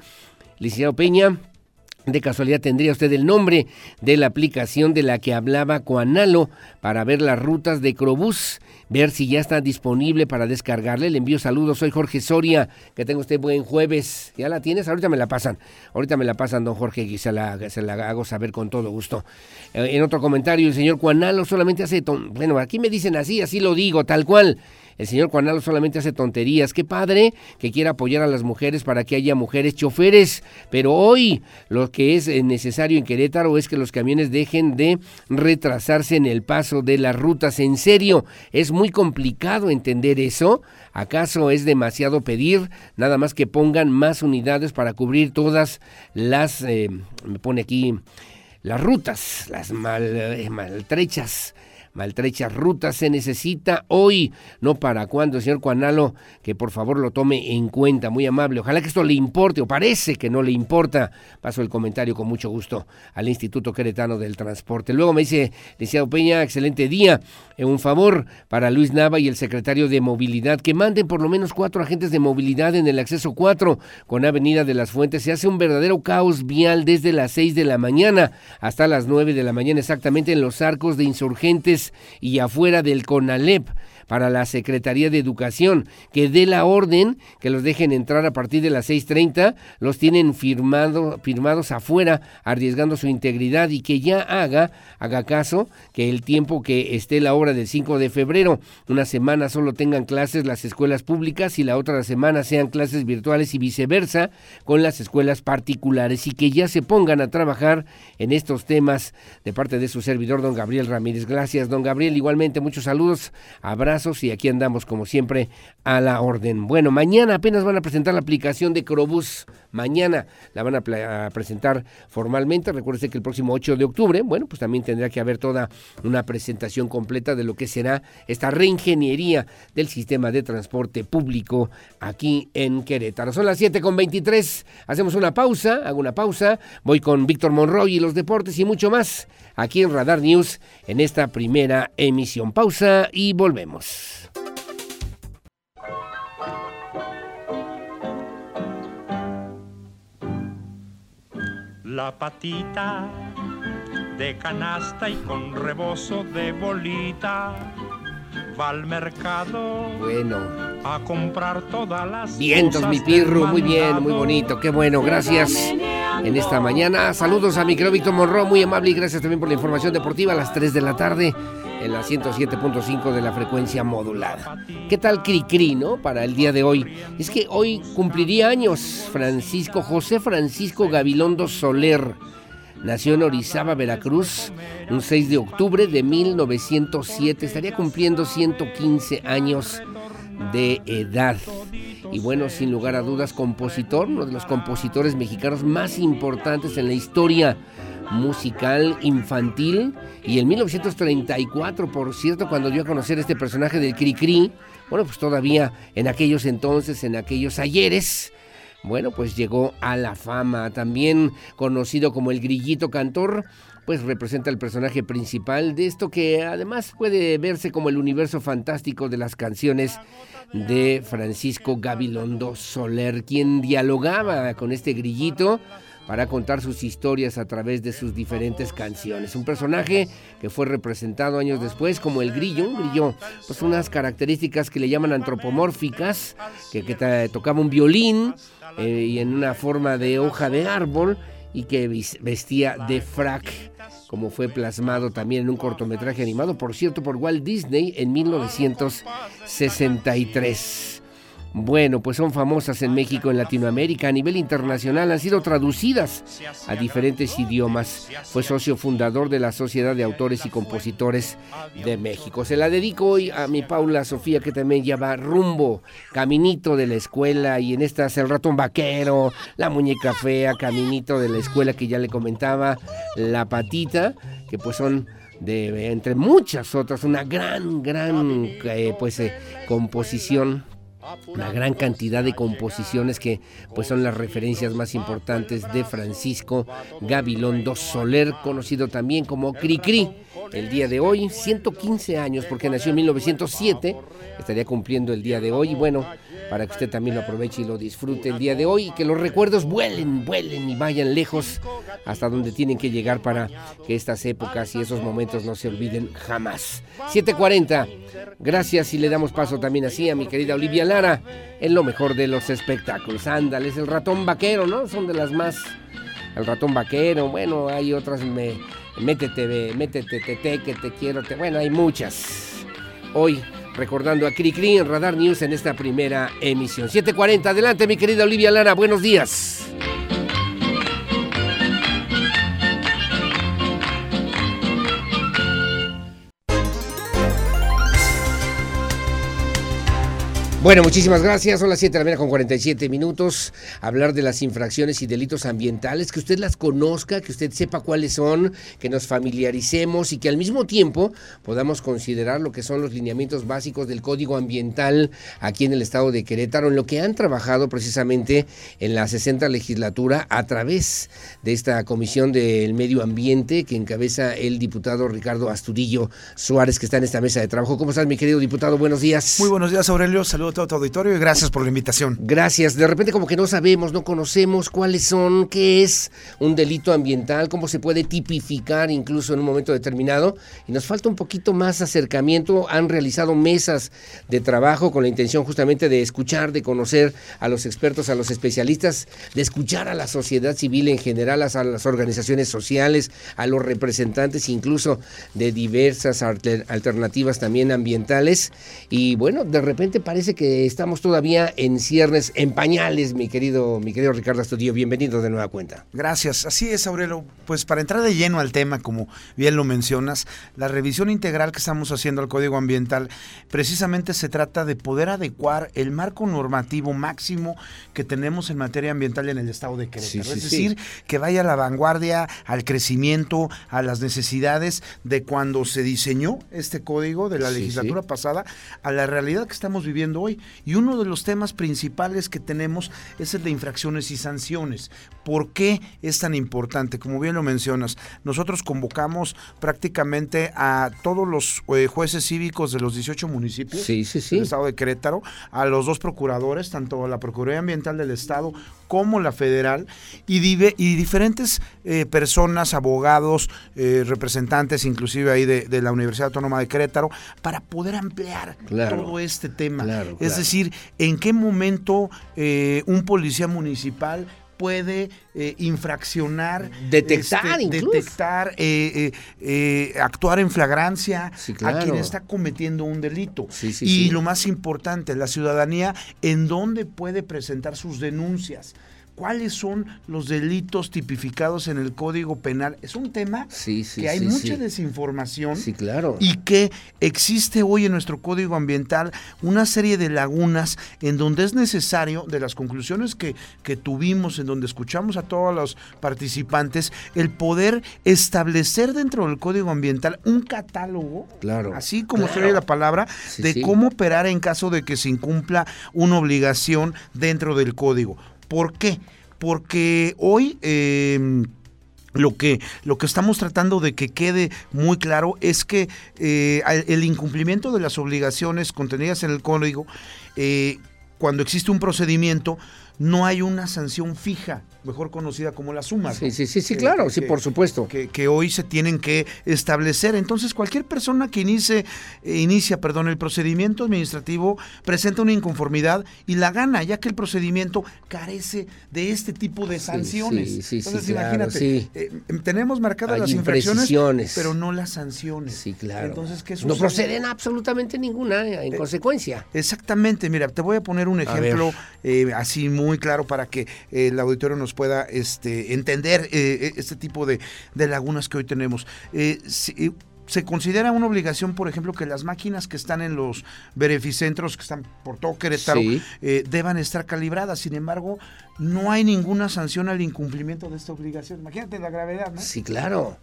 Licenciado Peña, de casualidad tendría usted el nombre de la aplicación de la que hablaba Coanalo para ver las rutas de Crobús, ver si ya está disponible para descargarle. Le envío saludos, soy Jorge Soria, que tenga usted buen jueves. ¿Ya la tienes? Ahorita me la pasan. Ahorita me la pasan, don Jorge, y se la, hago saber con todo gusto. Eh, en otro comentario, el señor Coanalo solamente hace... Bueno, aquí me dicen así, así lo digo, tal cual. El señor Juanalo solamente hace tonterías. Qué padre que quiera apoyar a las mujeres para que haya mujeres choferes. Pero hoy lo que es eh, necesario en Querétaro es que los camiones dejen de retrasarse en el paso de las rutas. En serio, es muy complicado entender eso. ¿Acaso es demasiado pedir? Nada más que pongan más unidades para cubrir todas las, eh, me pone aquí, las rutas, las mal, eh, maltrechas maltrechas rutas se necesita hoy, no para cuando, señor Cuanalo, que por favor lo tome en cuenta, muy amable. Ojalá que esto le importe, o parece que no le importa. Paso el comentario con mucho gusto al Instituto Queretano del Transporte. Luego me dice, licenciado Peña, excelente día. Eh, un favor para Luis Nava y el secretario de Movilidad, que manden por lo menos cuatro agentes de movilidad en el acceso 4 con Avenida de las Fuentes. Se hace un verdadero caos vial desde las 6 de la mañana hasta las 9 de la mañana, exactamente en los arcos de insurgentes y afuera del CONALEP. Para la Secretaría de Educación, que dé la orden que los dejen entrar a partir de las 6.30, los tienen firmado, firmados afuera, arriesgando su integridad y que ya haga, haga caso, que el tiempo que esté la hora del 5 de febrero, una semana solo tengan clases las escuelas públicas y la otra semana sean clases virtuales y viceversa con las escuelas particulares y que ya se pongan a trabajar en estos temas de parte de su servidor, don Gabriel Ramírez. Gracias, don Gabriel. Igualmente, muchos saludos, y aquí andamos como siempre a la orden. Bueno, mañana apenas van a presentar la aplicación de Crobús. Mañana la van a, presentar formalmente. Recuerde que el próximo 8 de octubre, bueno, pues también tendrá que haber toda una presentación completa de lo que será esta reingeniería del sistema de transporte público aquí en Querétaro. Son las 7 con 23. Hacemos una pausa, hago una pausa. Voy con Víctor Monroy y los deportes y mucho más aquí en Radar News en esta primera emisión. Pausa y volvemos. La patita de canasta y con rebozo de bolita va al mercado. Bueno. A comprar todas las Vientos, mi pirro, muy bien, muy bonito, qué bueno, gracias. En esta mañana, saludos a mi querido Víctor Monroe, muy amable y gracias también por la información deportiva a las 3 de la tarde en la 107.5 de la frecuencia modulada. ¿Qué tal Cricri, no? Para el día de hoy. Es que hoy cumpliría años Francisco José Francisco Gabilondo Soler Nació en Orizaba, Veracruz, un 6 de octubre de 1907. Estaría cumpliendo 115 años de edad. Y bueno, sin lugar a dudas, compositor, uno de los compositores mexicanos más importantes en la historia musical infantil. Y en 1934, por cierto, cuando dio a conocer este personaje del Cricri, bueno, pues todavía en aquellos entonces, en aquellos ayeres, bueno, pues llegó a la fama. También conocido como el Grillito Cantor, pues representa el personaje principal de esto que además puede verse como el universo fantástico de las canciones de Francisco Gabilondo Soler, quien dialogaba con este grillito para contar sus historias a través de sus diferentes canciones. Un personaje que fue representado años después como el grillo, un grillo, pues unas características que le llaman antropomórficas, que, que tocaba un violín, eh, y en una forma de hoja de árbol y que vestía de frac, como fue plasmado también en un cortometraje animado, por cierto, por Walt Disney en 1963. Bueno, pues son famosas en México, en Latinoamérica, a nivel internacional, han sido traducidas a diferentes idiomas. Fue socio fundador de la Sociedad de Autores y Compositores de México. Se la dedico hoy a mi Paula Sofía, que también lleva rumbo, caminito de la escuela, y en estas el ratón vaquero, la muñeca fea, caminito de la escuela que ya le comentaba, la patita, que pues son de entre muchas otras, una gran, gran eh, pues eh, composición una gran cantidad de composiciones que pues son las referencias más importantes de Francisco Gabilondo Soler, conocido también como Cricri. El día de hoy, 115 años, porque nació en 1907, estaría cumpliendo el día de hoy. Y bueno, para que usted también lo aproveche y lo disfrute el día de hoy y que los recuerdos vuelen, vuelen y vayan lejos hasta donde tienen que llegar para que estas épocas y esos momentos no se olviden jamás. 740, gracias y le damos paso también así a mi querida Olivia Lara en lo mejor de los espectáculos. Ándales, el ratón vaquero, ¿no? Son de las más... El ratón vaquero, bueno, hay otras, me, métete, métete, te, que te quiero, te, bueno, hay muchas. Hoy recordando a Cricri en Radar News en esta primera emisión. 7.40, adelante mi querida Olivia Lara, buenos días. Bueno, muchísimas gracias. Son las 7 de la mañana con 47 minutos. Hablar de las infracciones y delitos ambientales, que usted las conozca, que usted sepa cuáles son, que nos familiaricemos y que al mismo tiempo podamos considerar lo que son los lineamientos básicos del Código Ambiental aquí en el estado de Querétaro, en lo que han trabajado precisamente en la 60 legislatura a través de esta Comisión del Medio Ambiente que encabeza el diputado Ricardo Asturillo Suárez, que está en esta mesa de trabajo. ¿Cómo estás, mi querido diputado? Buenos días. Muy buenos días, Aurelio. Saludos todo tu auditorio y gracias por la invitación. Gracias. De repente como que no sabemos, no conocemos cuáles son, qué es un delito ambiental, cómo se puede tipificar incluso en un momento determinado. Y nos falta un poquito más acercamiento. Han realizado mesas de trabajo con la intención justamente de escuchar, de conocer a los expertos, a los especialistas, de escuchar a la sociedad civil en general, a las organizaciones sociales, a los representantes incluso de diversas alternativas también ambientales. Y bueno, de repente parece que estamos todavía en ciernes, en pañales, mi querido, mi querido Ricardo Astudillo. Bienvenido de nueva cuenta. Gracias. Así es, Aurelio. Pues para entrar de lleno al tema, como bien lo mencionas, la revisión integral que estamos haciendo al Código Ambiental precisamente se trata de poder adecuar el marco normativo máximo que tenemos en materia ambiental en el estado de Querétaro. es decir, que vaya a la vanguardia, al crecimiento, a las necesidades de cuando se diseñó este código de la legislatura pasada a la realidad que estamos viviendo hoy. Y uno de los temas principales que tenemos es el de infracciones y sanciones. ¿Por qué es tan importante? Como bien lo mencionas, nosotros convocamos prácticamente a todos los eh, jueces cívicos de los 18 municipios del estado de Querétaro, a los dos procuradores, tanto la Procuraduría Ambiental del Estado como la federal, y, y diferentes eh, personas, abogados, eh, representantes, inclusive ahí de, la Universidad Autónoma de Querétaro, para poder ampliar todo este tema. es decir, en qué momento un policía municipal puede eh, infraccionar, detectar, este, detectar, eh, eh, actuar en flagrancia a quien está cometiendo un delito. y lo más importante, la ciudadanía, en dónde puede presentar sus denuncias cuáles son los delitos tipificados en el Código Penal. Es un tema que hay mucha desinformación claro. y que existe hoy en nuestro Código Ambiental una serie de lagunas en donde es necesario, de las conclusiones que, que tuvimos, en donde escuchamos a todos los participantes, el poder establecer dentro del Código Ambiental un catálogo, claro, así como claro. se la palabra, de cómo operar en caso de que se incumpla una obligación dentro del código. ¿Por qué? Porque hoy... Em, lo que, lo que estamos tratando de que quede muy claro es que eh, el incumplimiento de las obligaciones contenidas en el código, eh, cuando existe un procedimiento, no hay una sanción fija mejor conocida como la suma. Sí, sí, sí, sí, claro, sí, por supuesto. Que, hoy se tienen que establecer. Entonces, cualquier persona que inicie, eh, inicia perdón, el procedimiento administrativo presenta una inconformidad y la gana, ya que el procedimiento carece de este tipo de sanciones. Sí, sí, Entonces, sí, imagínate, eh, tenemos marcadas las infracciones, pero no las sanciones. Sí, claro. Entonces, ¿qué No proceden absolutamente ninguna en eh, consecuencia. Exactamente, mira, te voy a poner un ejemplo así muy claro para que el auditorio nos pueda este, entender eh, este tipo de, lagunas que hoy tenemos. Eh, eh, se considera una obligación, por ejemplo, que las máquinas que están en los beneficentros, que están por todo Querétaro, deban estar calibradas. Sin embargo, no hay ninguna sanción al incumplimiento de esta obligación. Imagínate la gravedad, ¿no? Sí, claro.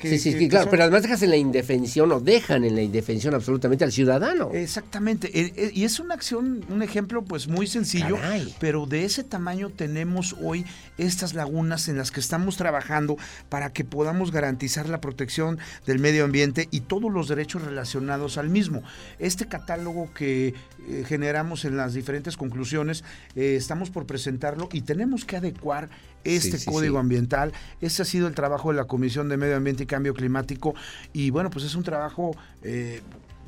sí, sí, claro. Pero además dejas en la indefensión o dejan en la indefensión absolutamente al ciudadano. Exactamente. E, e, y es una acción, un ejemplo pues muy sencillo, pero de ese tamaño tenemos hoy estas lagunas en las que estamos trabajando para que podamos garantizar la protección del medio ambiente y todos los derechos relacionados al mismo. Este catálogo que eh, generamos en las diferentes conclusiones, eh, estamos por presentarlo y tenemos que adecuar este código ambiental. Este ha sido el trabajo de la Comisión de Medio Ambiente y Cambio Climático y bueno, pues es un trabajo eh,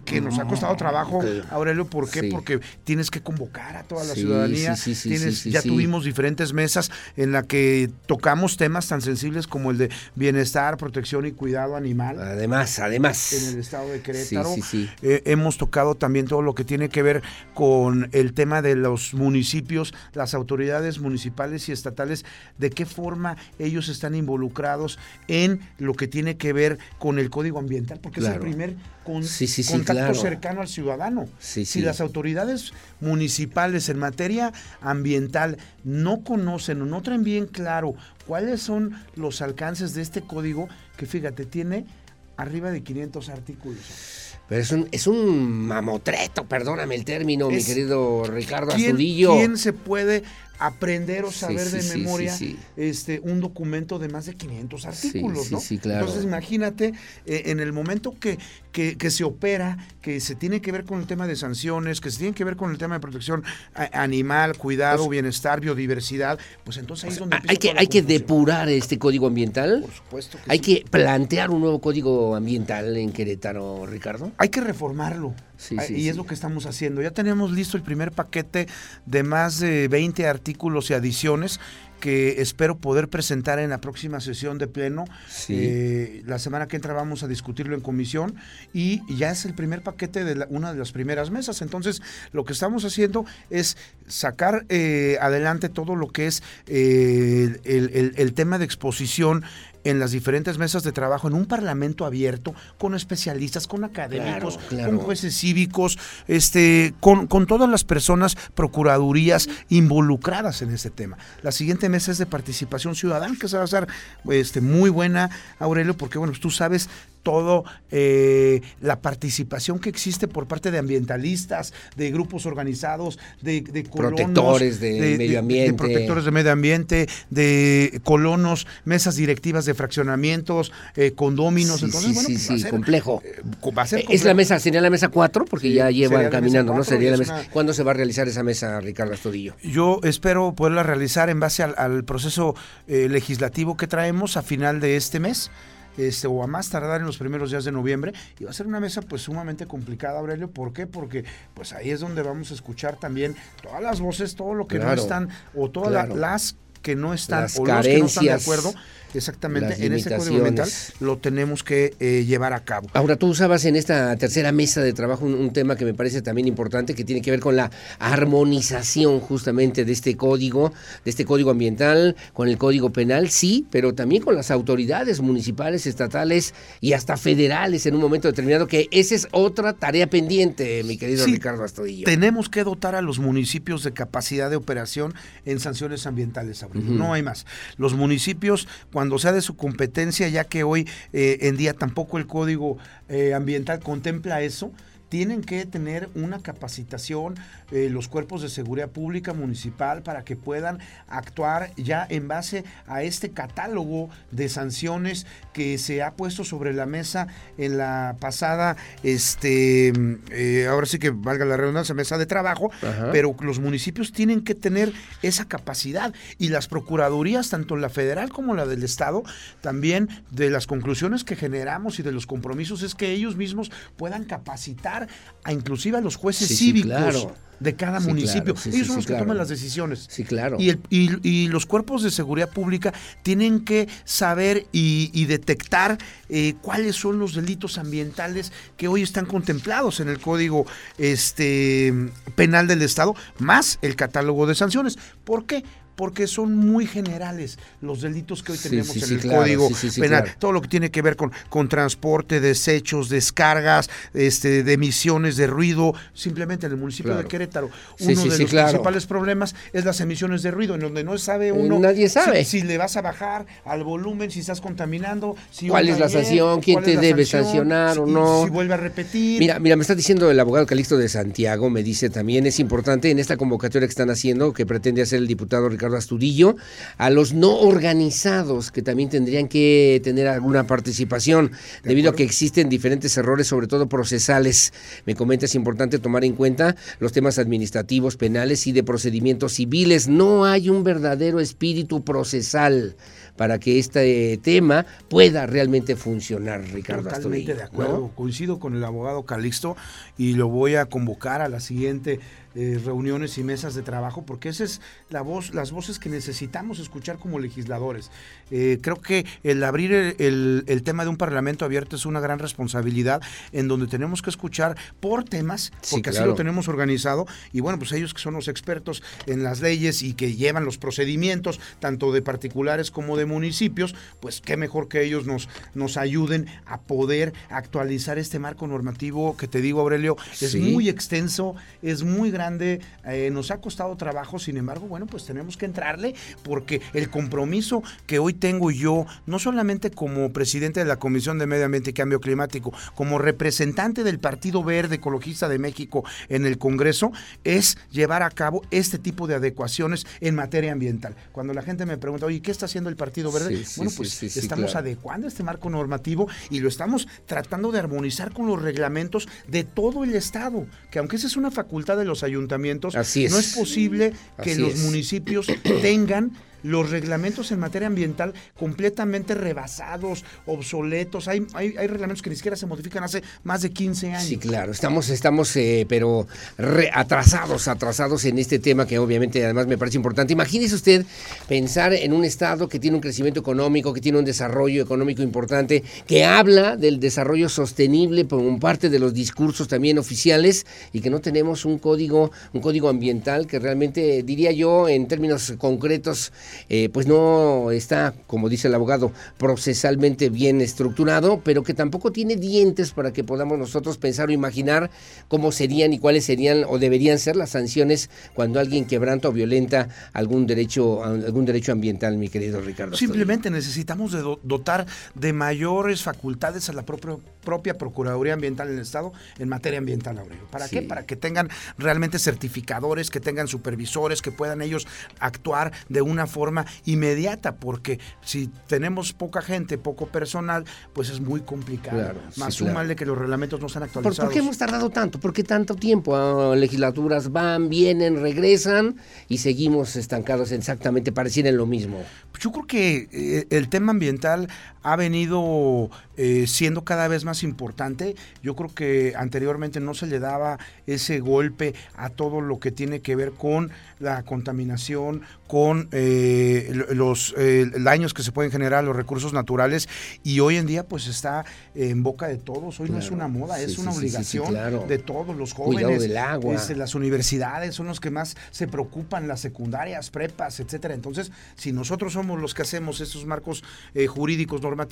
que nos ha costado trabajo, Aurelio, ¿por qué? Porque tienes que convocar a toda la ciudadanía. tienes, ya tuvimos diferentes mesas en la que tocamos temas tan sensibles como el de bienestar, protección y cuidado animal. Además, además. En el estado de Querétaro. Eh, hemos tocado también todo lo que tiene que ver con el tema de los municipios, las autoridades municipales y estatales, de qué forma ellos están involucrados en lo que tiene que ver con el código ambiental, porque es el primer con, contacto cercano al ciudadano. si las autoridades municipales en materia ambiental no conocen o no traen bien claro cuáles son los alcances de este código, que fíjate, tiene arriba de 500 artículos. Pero es un, es un mamotreto, perdóname el término, mi querido Ricardo ¿quién, Azulillo. ¿Quién se puede aprender o saber sí, de memoria sí, este un documento de más de 500 artículos, ¿no? sí, claro. Entonces imagínate eh, en el momento que, que, que se opera, que se tiene que ver con el tema de sanciones, que se tiene que ver con el tema de protección animal, cuidado, Pues- bienestar, biodiversidad, pues entonces ahí es donde Hay que, hay que depurar este código ambiental. Por supuesto Hay que plantear un nuevo código ambiental en Querétaro, Ricardo. Hay que reformarlo. Sí, sí, y es lo que estamos haciendo. Ya tenemos listo el primer paquete de más de 20 artículos y adiciones que espero poder presentar en la próxima sesión de pleno. Sí. Eh, la semana que entra vamos a discutirlo en comisión y ya es el primer paquete de la- una de las primeras mesas. Entonces, lo que estamos haciendo es sacar eh, adelante todo lo que es eh, el, el- el tema de exposición en las diferentes mesas de trabajo, en un parlamento abierto, con especialistas, con académicos, Claro, claro. con jueces cívicos, este, con, con todas las personas, procuradurías involucradas en este tema. La siguiente mesa es de participación ciudadana, que se va a hacer este, muy buena, Aurelio, porque bueno, tú sabes todo eh, la participación que existe por parte de ambientalistas, de grupos organizados, de, de colonos, Protectores de medio ambiente. protectores de medio ambiente, de colonos, mesas directivas de fraccionamientos, eh, condóminos. Sí, Entonces, sí, bueno, sí, pues va a sí, ser, complejo. eh, va a ser Es la complejo. mesa, sería la mesa 4, porque ya llevan caminando, ¿no? Sería la es mesa. una- ¿Cuándo se va a realizar esa mesa, Ricardo Astudillo? Yo espero poderla realizar en base al, al proceso eh, legislativo que traemos a final de este mes. Este, o a más tardar en los primeros días de noviembre y va a ser una mesa pues sumamente complicada Aurelio, ¿por qué? Porque pues ahí es donde vamos a escuchar también todas las voces, todo lo que Claro, no están o todas la- las que no están Las o los que no están de acuerdo exactamente en ese código ambiental lo tenemos que eh, llevar a cabo. Ahora, tú usabas en esta tercera mesa de trabajo un, un tema que me parece también importante, que tiene que ver con la armonización justamente de este código, de este código ambiental, con el código penal, sí, pero también con las autoridades municipales, estatales y hasta federales en un momento determinado, que esa es otra tarea pendiente, mi querido Sí, Ricardo Astudillo. Tenemos que dotar a los municipios de capacidad de operación en sanciones ambientales. Ujú. No hay más. Los municipios, cuando sea de su competencia, ya que hoy eh, en día tampoco el código eh, ambiental contempla eso, tienen que tener una capacitación eh, los cuerpos de seguridad pública municipal para que puedan actuar ya en base a este catálogo de sanciones que se ha puesto sobre la mesa en la pasada, este, eh, ahora sí que valga la redundancia, mesa de trabajo, Ajá. pero los municipios tienen que tener esa capacidad y las procuradurías, tanto la federal como la del estado, también de las conclusiones que generamos y de los compromisos es que ellos mismos puedan capacitar a inclusive a los jueces Sí, sí, cívicos. claro. De cada Sí, municipio. claro, sí, sí, Ellos son los que claro. toman las decisiones. Sí, claro. Y, el- y- y los cuerpos de seguridad pública tienen que saber y, y detectar eh, cuáles son los delitos ambientales que hoy están contemplados en el Código este, Penal del Estado, más el catálogo de sanciones. ¿Por qué? Porque son muy generales los delitos que hoy tenemos sí, en sí, el claro, Código Penal. Todo lo que tiene que ver con, con transporte, desechos, descargas, este, de emisiones de ruido. Simplemente en el municipio Claro. de Querétaro, uno de los claro. principales problemas es las emisiones de ruido, en donde no sabe Eh, uno. nadie sabe. Si, si le vas a bajar al volumen, si estás contaminando, si ¿Cuál es la sanción? ¿Quién te debe sanción, sancionar o no? Si vuelve a repetir. Mira, mira, me está diciendo el abogado Calixto de Santiago, me dice también, es importante en esta convocatoria que están haciendo, que pretende hacer el diputado Ricardo Astudillo, a los no organizados que también tendrían que tener alguna participación, debido a que existen diferentes errores, sobre todo procesales. Me comenta, es importante tomar en cuenta los temas administrativos, penales y de procedimientos civiles. No hay un verdadero espíritu procesal para que este tema pueda realmente funcionar, Ricardo Totalmente Astudillo. de acuerdo. ¿no? Coincido con el abogado Calixto y lo voy a convocar a la siguiente eh, reuniones y mesas de trabajo porque esa es la voz, las voces que necesitamos escuchar como legisladores. Eh, creo que el abrir el, el- el tema de un parlamento abierto es una gran responsabilidad en donde tenemos que escuchar por temas, Sí, porque así claro. lo tenemos organizado y bueno, pues ellos que son los expertos en las leyes y que llevan los procedimientos tanto de particulares como de municipios, pues qué mejor que ellos nos, nos ayuden a poder actualizar este marco normativo que te digo, Aurelio, es Sí. muy extenso, es muy grande grande, eh, nos ha costado trabajo, sin embargo, bueno, pues tenemos que entrarle porque el compromiso que hoy tengo yo, no solamente como presidente de la Comisión de Medio Ambiente y Cambio Climático, como representante del Partido Verde Ecologista de México en el Congreso, es llevar a cabo este tipo de adecuaciones en materia ambiental. Cuando la gente me pregunta, oye, ¿qué está haciendo el Partido Verde? bueno, pues estamos adecuando este marco normativo y lo estamos tratando de armonizar con los reglamentos de todo el Estado, que aunque esa es una facultad de los ayuntamientos, no es. posible que los municipios tengan los reglamentos en materia ambiental completamente rebasados, obsoletos. Hay, hay, reglamentos que ni siquiera se modifican hace más de 15 años. Sí, claro, estamos, estamos eh, pero atrasados, atrasados en este tema que obviamente además me parece importante. Imagínese usted pensar en un Estado que tiene un crecimiento económico, que tiene un desarrollo económico importante, que habla del desarrollo sostenible como parte de los discursos también oficiales y que no tenemos un código, un código ambiental que realmente, diría yo, en términos concretos, eh, pues no está, como dice el abogado, procesalmente bien estructurado, pero que tampoco tiene dientes para que podamos nosotros pensar o imaginar cómo serían y cuáles serían o deberían ser las sanciones cuando alguien quebranta o violenta algún derecho, algún derecho ambiental, mi querido Ricardo. Simplemente necesitamos de dotar de mayores facultades a la propia, propia Procuraduría Ambiental del Estado en materia ambiental, Aurelio. ¿Para qué? Para que tengan realmente certificadores, que tengan supervisores, que puedan ellos actuar de una forma forma inmediata, porque si tenemos poca gente, poco personal, pues es muy complicado. Más súmale que los reglamentos no están actualizados. ¿Por, qué hemos tardado tanto? ¿Por qué tanto tiempo? Ah, legislaturas van, vienen, regresan y seguimos estancados exactamente, parecían lo mismo. Yo creo que eh, el tema ambiental ha venido eh, siendo cada vez más importante. Yo creo que anteriormente no se le daba ese golpe a todo lo que tiene que ver con la contaminación, con eh, los eh, daños que se pueden generar a los recursos naturales y hoy en día pues está en boca de todos. Hoy no es una moda, es una obligación de todos los jóvenes. del agua. Este, las universidades son los que más se preocupan, las secundarias, prepas, etcétera. Entonces, si nosotros somos los que hacemos estos marcos jurídicos normales,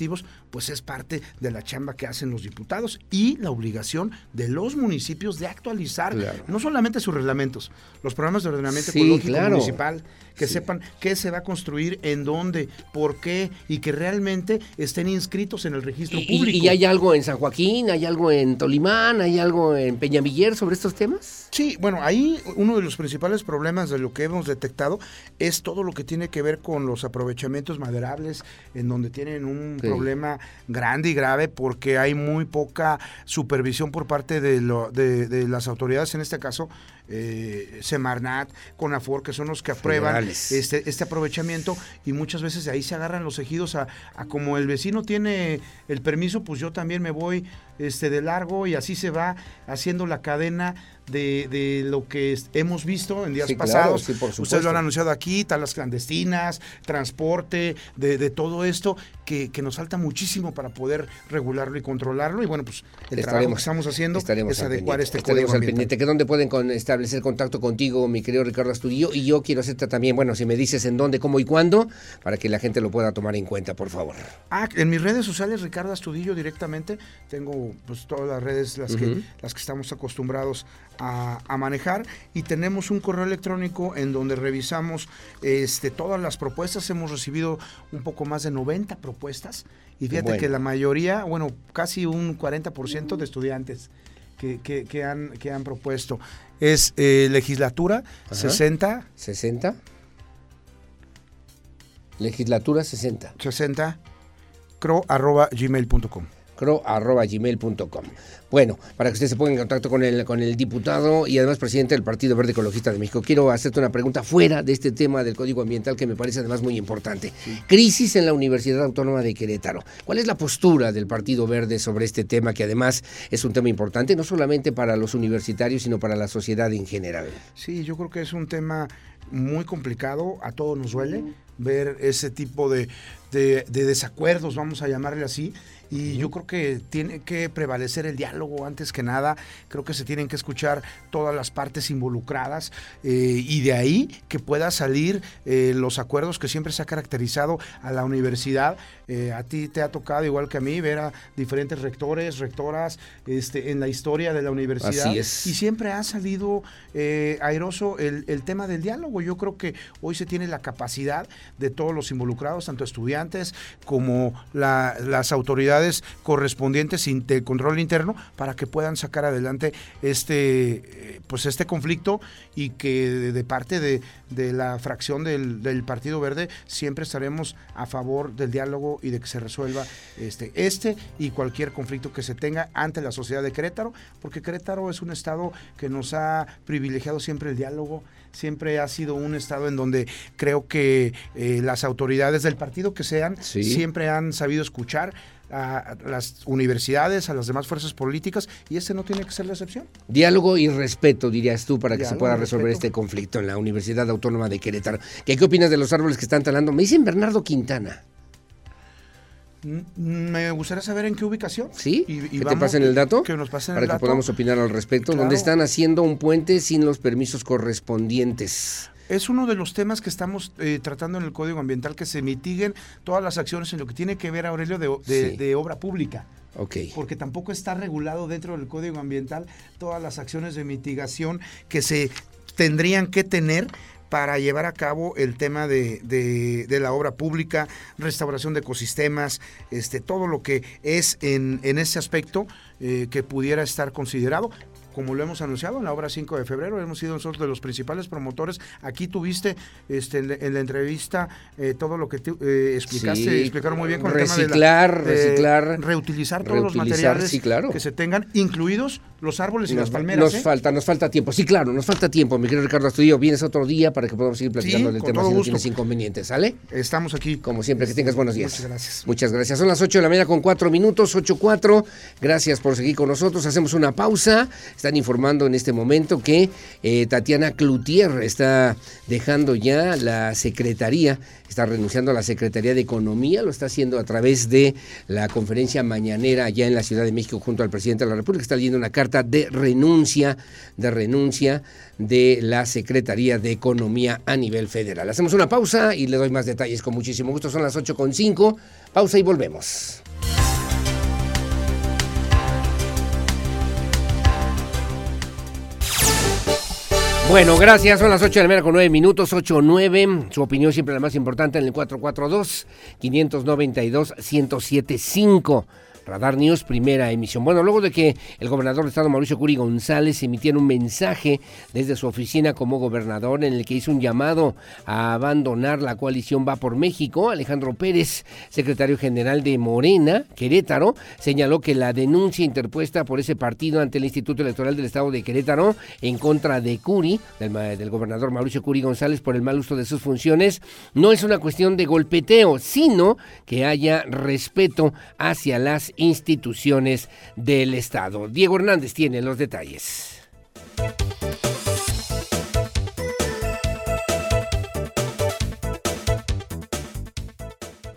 pues es parte de la chamba que hacen los diputados y la obligación de los municipios de actualizar no solamente sus reglamentos, los programas de ordenamiento ecológico municipal, que sepan qué se va a construir, en dónde, por qué y que realmente estén inscritos en el registro público. ¿Y, hay algo en San Joaquín, hay algo en Tolimán, hay algo en Peñamiller sobre estos temas? Sí, bueno, ahí uno de los principales problemas de lo que hemos detectado es todo lo que tiene que ver con los aprovechamientos maderables, en donde tienen un problema grande y grave porque hay muy poca supervisión por parte de, lo, de las autoridades, en este caso eh, Semarnat, Conafor, que son los que aprueban este, este aprovechamiento y muchas veces de ahí se agarran los ejidos a, a, como el vecino tiene el permiso, pues yo también me voy este, de largo y así se va haciendo la cadena de, de lo que hemos visto en días pasados. Ustedes lo han anunciado aquí, talas clandestinas, transporte, de, de todo esto, que, que, nos falta muchísimo para poder regularlo y controlarlo. Y bueno, pues el trabajo que estamos haciendo es adecuar este código al pendiente. ¿Que ¿Dónde pueden establecer contacto contigo, mi querido Ricardo Astudillo? Y yo quiero hacerte también, bueno, si me dices en dónde, cómo y cuándo, para que la gente lo pueda tomar en cuenta, por favor. Ah, en mis redes sociales, Ricardo Astudillo directamente, tengo pues todas las redes las, que, las que estamos acostumbrados a, manejar y tenemos un correo electrónico en donde revisamos este, todas las propuestas. Hemos recibido un poco más de 90 propuestas y fíjate que la mayoría, bueno, casi un 40% de estudiantes que, que, han, que han propuesto. Es eh, legislatura 60. 60. Legislatura 60. 60 cro arroba gmail.com cro.gmail.com. Bueno, para que usted se ponga en contacto con el, con el diputado y además presidente del Partido Verde Ecologista de México. Quiero hacerte una pregunta fuera de este tema del Código Ambiental que me parece además muy importante. Crisis en la Universidad Autónoma de Querétaro. ¿Cuál es la postura del Partido Verde sobre este tema que además es un tema importante no solamente para los universitarios, sino para la sociedad en general? Sí, yo creo que es un tema muy complicado, a todos nos duele, ver ese tipo de, de, de desacuerdos, vamos a llamarle así, y yo creo que tiene que prevalecer el diálogo antes que nada. Creo que se tienen que escuchar todas las partes involucradas eh, y de ahí que pueda salir eh, los acuerdos que siempre se ha caracterizado a la universidad. Eh, a ti te ha tocado, igual que a mí, ver a diferentes rectores, rectoras este, en la historia de la universidad. Así es. Y siempre ha salido airoso el, el tema del diálogo. Yo creo que hoy se tiene la capacidad de todos los involucrados, tanto estudiantes como la, las autoridades correspondientes de control interno para que puedan sacar adelante este eh, pues este conflicto y que de, parte de, la fracción del, Partido Verde siempre estaremos a favor del diálogo y de que se resuelva este, este y cualquier conflicto que se tenga ante la sociedad de Querétaro, porque Querétaro es un estado que nos ha privilegiado siempre el diálogo, siempre ha sido un estado en donde creo que eh, las autoridades del partido que sean siempre han sabido escuchar, a las universidades, a las demás fuerzas políticas, y este no tiene que ser la excepción. Diálogo y respeto, dirías tú, para que se pueda resolver este conflicto en la Universidad Autónoma de Querétaro. ¿Qué, ¿Qué opinas de los árboles que están talando? Me dicen Bernardo Quintana. Mm, me gustaría saber en qué ubicación. Sí, y, que te pasen el dato. Que nos pasen para que podamos opinar al respecto. Donde están haciendo un puente sin los permisos correspondientes. Es uno de los temas que estamos eh, tratando en el Código Ambiental, que se mitiguen todas las acciones en lo que tiene que ver, Aurelio, de, obra pública. Okay. Porque tampoco está regulado dentro del Código Ambiental todas las acciones de mitigación que se tendrían que tener para llevar a cabo el tema de, la obra pública, restauración de ecosistemas, este, todo lo que es en, ese aspecto eh, que pudiera estar considerado como lo hemos anunciado en la obra 5 de febrero, hemos sido nosotros de los principales promotores. Aquí tuviste este, en, la entrevista eh, todo lo que eh, explicaste, explicaron muy bien con reciclar, el tema de reciclar, reutilizar todos los materiales que se tengan, incluidos los árboles y las palmeras. Nos ¿eh? falta, nos falta tiempo. Sí, claro, nos falta tiempo. Mi querido Ricardo Astudillo, vienes otro día para que podamos seguir platicando del tema si no tienes inconvenientes, ¿sale? Estamos aquí. Como siempre, que tengas buenos días. Muchas gracias. Muchas gracias. Son las 8 de la mañana con 4 minutos, 8-4. Gracias por seguir con nosotros. Hacemos una pausa. Están informando en este momento que eh, Tatiana Cloutier está dejando ya la secretaría, está renunciando a la Secretaría de Economía, lo está haciendo a través de la conferencia mañanera allá en la Ciudad de México junto al presidente de la República. Está leyendo una carta de renuncia, de renuncia de la Secretaría de Economía a nivel federal. Hacemos una pausa y le doy más detalles con muchísimo gusto. Son las 8.5. Pausa y volvemos. Bueno, gracias. Son las 8 de la mañana con 9 minutos, 8 o 9. Su opinión siempre la más importante en el 442-592-1075. Radar News, primera emisión. Bueno, luego de que el gobernador de Estado Mauricio Curi González emitiera un mensaje desde su oficina como gobernador en el que hizo un llamado a abandonar la coalición Va por México, Alejandro Pérez, secretario general de Morena, Querétaro, señaló que la denuncia interpuesta por ese partido ante el Instituto Electoral del Estado de Querétaro en contra de Curi, del, del gobernador Mauricio Curi González, por el mal uso de sus funciones, no es una cuestión de golpeteo, sino que haya respeto hacia las instituciones del Estado. Diego Hernández tiene los detalles.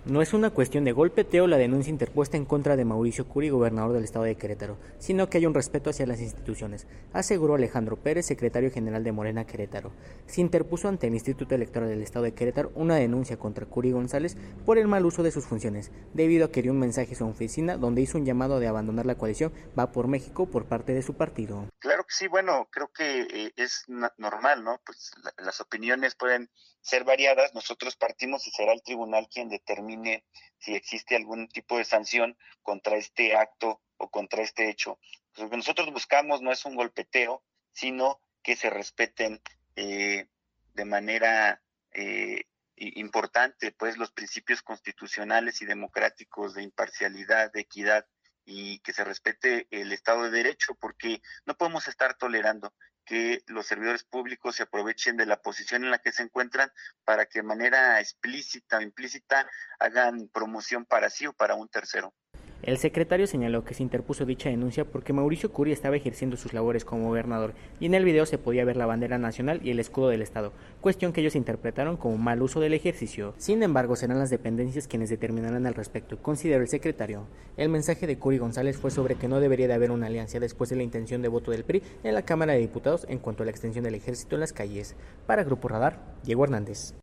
No es una cuestión de golpeteo la denuncia interpuesta en contra de Mauricio Curi, gobernador del estado de Querétaro, sino que hay un respeto hacia las instituciones, aseguró Alejandro Pérez, secretario general de Morena Querétaro. Se interpuso ante el Instituto Electoral del estado de Querétaro una denuncia contra Curi González por el mal uso de sus funciones, debido a que dio un mensaje a su oficina donde hizo un llamado de abandonar la coalición Va por México por parte de su partido. Claro que sí, bueno, creo que eh, es normal, ¿no? Pues las opiniones pueden ser variadas, nosotros partimos y será el tribunal quien determine si existe algún tipo de sanción contra este acto o contra este hecho. Pues lo que nosotros buscamos no es un golpeteo, sino que se respeten eh, de manera eh, importante pues los principios constitucionales y democráticos de imparcialidad, de equidad y que se respete el Estado de Derecho, porque no podemos estar tolerando que los servidores públicos se aprovechen de la posición en la que se encuentran para que de manera explícita o implícita hagan promoción para sí o para un tercero. El secretario señaló que se interpuso dicha denuncia porque Mauricio Curi estaba ejerciendo sus labores como gobernador y en el video se podía ver la bandera nacional y el escudo del Estado, cuestión que ellos interpretaron como mal uso del ejercicio. Sin embargo, serán las dependencias quienes determinarán al respecto, consideró el secretario. El mensaje de Curi González fue sobre que no debería de haber una alianza después de la intención de voto del PRI en la Cámara de Diputados en cuanto a la extensión del ejército en las calles. Para Grupo Radar, Diego Hernández.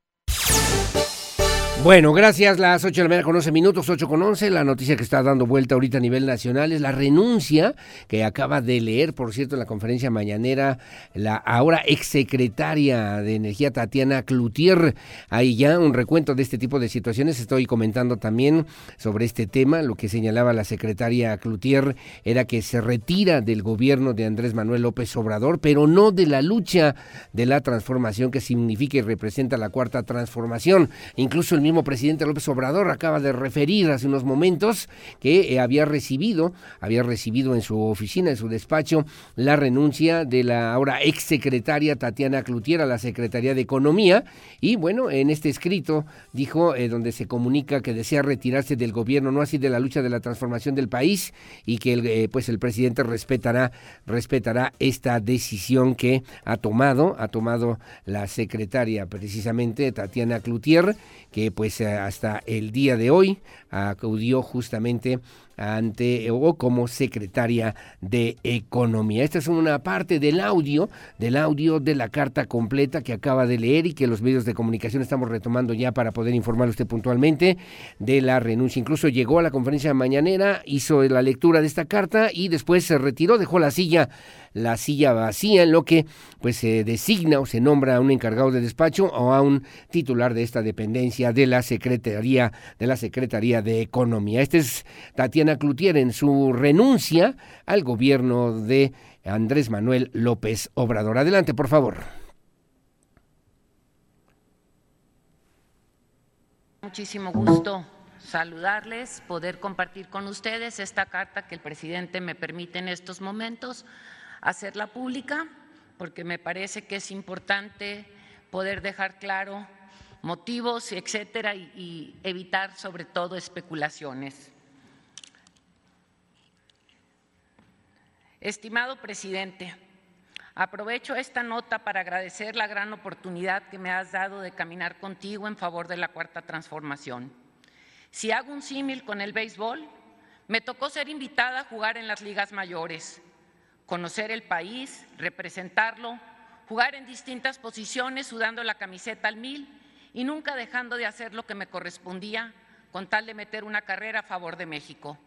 Bueno, gracias. Las 8 de la mañana con 11 minutos, 8 con 11. La noticia que está dando vuelta ahorita a nivel nacional es la renuncia que acaba de leer, por cierto, en la conferencia mañanera, la ahora exsecretaria de Energía Tatiana Cloutier. Hay ya un recuento de este tipo de situaciones. Estoy comentando también sobre este tema. Lo que señalaba la secretaria Cloutier era que se retira del gobierno de Andrés Manuel López Obrador, pero no de la lucha de la transformación que significa y representa la cuarta transformación. Incluso el mismo presidente López Obrador acaba de referir hace unos momentos que eh, había recibido, había recibido en su oficina, en su despacho, la renuncia de la ahora exsecretaria Tatiana Cloutier a la Secretaría de Economía. Y bueno, en este escrito dijo eh, donde se comunica que desea retirarse del gobierno, no así de la lucha de la transformación del país y que el, eh, pues el presidente respetará respetará esta decisión que ha tomado, ha tomado la secretaria precisamente Tatiana Cloutier que pues eh, hasta el día de hoy acudió justamente ante o como secretaria de Economía. Esta es una parte del audio, del audio de la carta completa que acaba de leer y que los medios de comunicación estamos retomando ya para poder informarle usted puntualmente de la renuncia. Incluso llegó a la conferencia mañanera, hizo la lectura de esta carta y después se retiró, dejó la silla la silla vacía, en lo que pues se designa o se nombra a un encargado de despacho o a un titular de esta dependencia de la Secretaría de la Secretaría de Economía. Este es Tatiana Cloutier en su renuncia al gobierno de Andrés Manuel López Obrador. Adelante, por favor. Muchísimo gusto saludarles, poder compartir con ustedes esta carta que el presidente me permite en estos momentos hacerla pública, porque me parece que es importante poder dejar claro motivos, etcétera, y, evitar sobre todo especulaciones. Estimado presidente, aprovecho esta nota para agradecer la gran oportunidad que me has dado de caminar contigo en favor de la cuarta transformación. Si hago un símil con el béisbol, me tocó ser invitada a jugar en las ligas mayores conocer el país, representarlo, jugar en distintas posiciones sudando la camiseta al mil y nunca dejando de hacer lo que me correspondía con tal de meter una carrera a favor de México.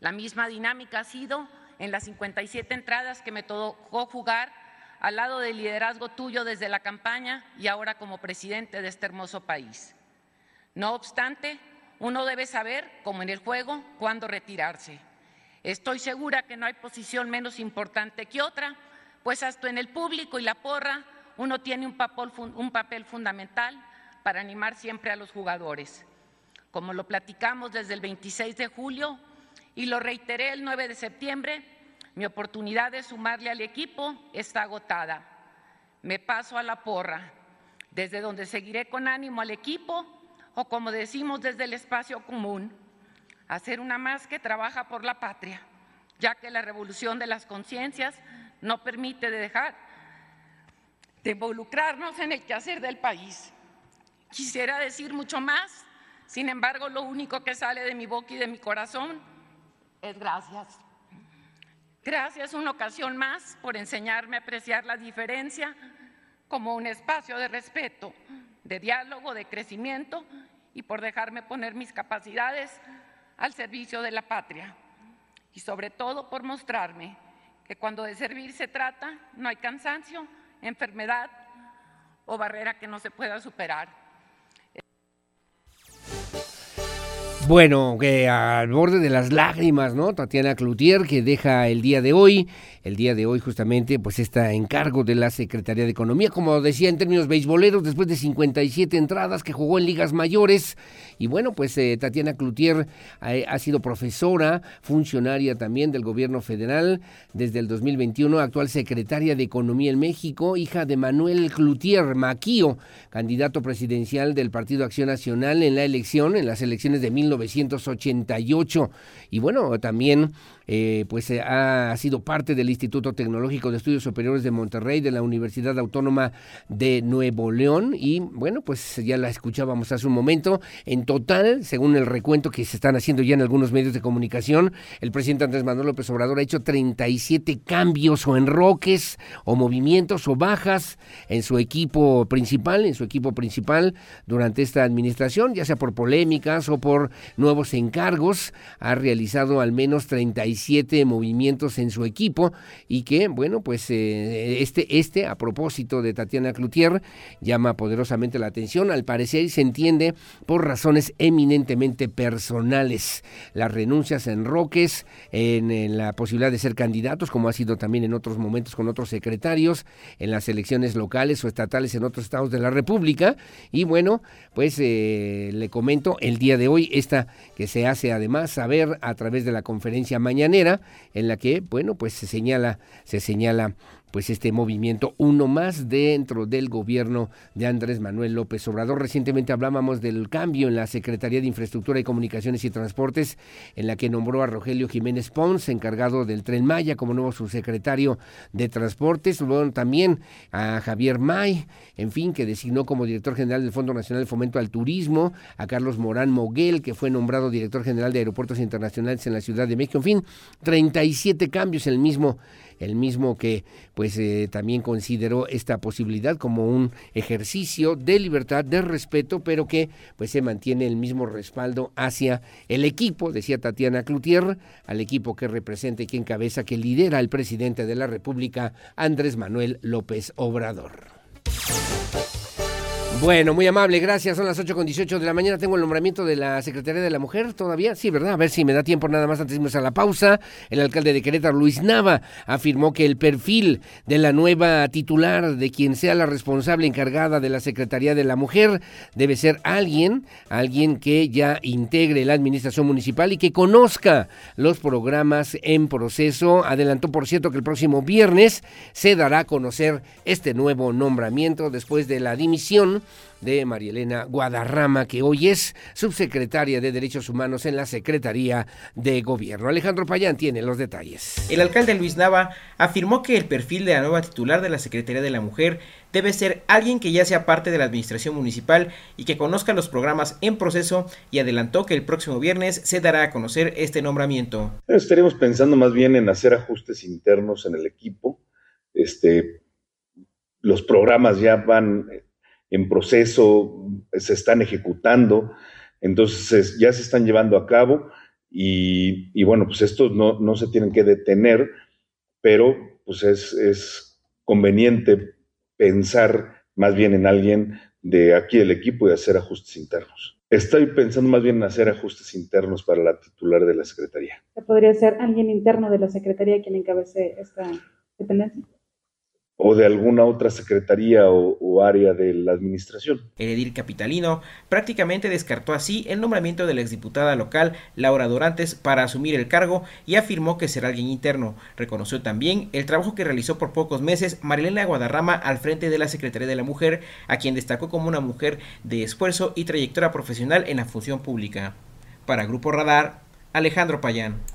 La misma dinámica ha sido en las 57 entradas que me tocó jugar al lado del liderazgo tuyo desde la campaña y ahora como presidente de este hermoso país. No obstante, uno debe saber, como en el juego, cuándo retirarse. Estoy segura que no hay posición menos importante que otra, pues hasta en el público y la porra uno tiene un papel, fundamental para animar siempre a los jugadores. Como lo platicamos desde el 26 de julio y lo reiteré el 9 de septiembre, mi oportunidad de sumarle al equipo está agotada. Me paso a la porra, desde donde seguiré con ánimo al equipo o como decimos desde el espacio común, hacer una más que trabaja por la patria, ya que la revolución de las conciencias no permite dejar de involucrarnos en el quehacer del país. Quisiera decir mucho más, sin embargo, lo único que sale de mi boca y de mi corazón es gracias. Gracias una ocasión más por enseñarme a apreciar la diferencia como un espacio de respeto, de diálogo, de crecimiento y por dejarme poner mis capacidades al servicio de la patria y sobre todo por mostrarme que cuando de servir se trata no hay cansancio, enfermedad o barrera que no se pueda superar. Bueno, que al borde de las lágrimas, ¿no? Tatiana Cloutier, que deja el día de hoy, el día de hoy justamente, pues está en cargo de la Secretaría de Economía, como decía en términos beisboleros, después de 57 entradas que jugó en ligas mayores. Y bueno, pues eh, Tatiana Cloutier eh, ha sido profesora, funcionaria también del gobierno federal desde el 2021, actual secretaria de Economía en México, hija de Manuel Cloutier Maquío, candidato presidencial del Partido Acción Nacional en la elección, en las elecciones de 19 1988. Y bueno, también eh, pues eh, ha sido parte del Instituto Tecnológico de Estudios Superiores de Monterrey, de la Universidad Autónoma de Nuevo León. Y bueno, pues ya la escuchábamos hace un momento. En total, según el recuento que se están haciendo ya en algunos medios de comunicación, el presidente Andrés Manuel López Obrador ha hecho 37 cambios o enroques o movimientos o bajas en su equipo principal, en su equipo principal durante esta administración, ya sea por polémicas o por nuevos encargos. Ha realizado al menos 37 siete movimientos en su equipo y que, bueno, pues eh, este, este, a propósito de Tatiana Cloutier, llama poderosamente la atención, al parecer se entiende por razones eminentemente personales. Las renuncias en Roques, en, en la posibilidad de ser candidatos, como ha sido también en otros momentos con otros secretarios, en las elecciones locales o estatales en otros estados de la República. Y bueno, pues eh, le comento el día de hoy, esta que se hace además saber a través de la conferencia mañana en la que, bueno, pues se señala, se señala pues este movimiento, uno más dentro del gobierno de Andrés Manuel López Obrador. Recientemente hablábamos del cambio en la Secretaría de Infraestructura y Comunicaciones y Transportes, en la que nombró a Rogelio Jiménez Pons, encargado del Tren Maya, como nuevo subsecretario de Transportes. También a Javier May, en fin, que designó como director general del Fondo Nacional de Fomento al Turismo, a Carlos Morán Moguel, que fue nombrado director general de Aeropuertos Internacionales en la Ciudad de México. En fin, 37 cambios en el mismo el mismo que pues eh, también consideró esta posibilidad como un ejercicio de libertad, de respeto, pero que pues se mantiene el mismo respaldo hacia el equipo, decía Tatiana Cloutier, al equipo que representa y que encabeza, que lidera el presidente de la República, Andrés Manuel López Obrador. Bueno, muy amable, gracias. Son las 8 con 18 de la mañana. Tengo el nombramiento de la Secretaría de la Mujer todavía. Sí, ¿verdad? A ver si me da tiempo nada más antes de irnos a la pausa. El alcalde de Querétaro, Luis Nava, afirmó que el perfil de la nueva titular, de quien sea la responsable encargada de la Secretaría de la Mujer, debe ser alguien, alguien que ya integre la administración municipal y que conozca los programas en proceso. Adelantó, por cierto, que el próximo viernes se dará a conocer este nuevo nombramiento después de la dimisión de María Elena Guadarrama, que hoy es subsecretaria de Derechos Humanos en la Secretaría de Gobierno. Alejandro Payán tiene los detalles. El alcalde Luis Nava afirmó que el perfil de la nueva titular de la Secretaría de la Mujer debe ser alguien que ya sea parte de la administración municipal y que conozca los programas en proceso y adelantó que el próximo viernes se dará a conocer este nombramiento. Estaremos pensando más bien en hacer ajustes internos en el equipo. Este, los programas ya van en proceso, se están ejecutando, entonces ya se están llevando a cabo y, bueno, pues estos no, no, se tienen que detener, pero pues es, conveniente pensar más bien en alguien de aquí del equipo y hacer ajustes internos. Estoy pensando más bien en hacer ajustes internos para la titular de la Secretaría. ¿Podría ser alguien interno de la Secretaría quien encabece esta dependencia? O de alguna otra secretaría o, área de la administración. El edil capitalino prácticamente descartó así el nombramiento de la exdiputada local Laura Dorantes para asumir el cargo y afirmó que será alguien interno. Reconoció también el trabajo que realizó por pocos meses Marilena Guadarrama al frente de la Secretaría de la Mujer, a quien destacó como una mujer de esfuerzo y trayectoria profesional en la función pública. Para Grupo Radar, Alejandro Payán.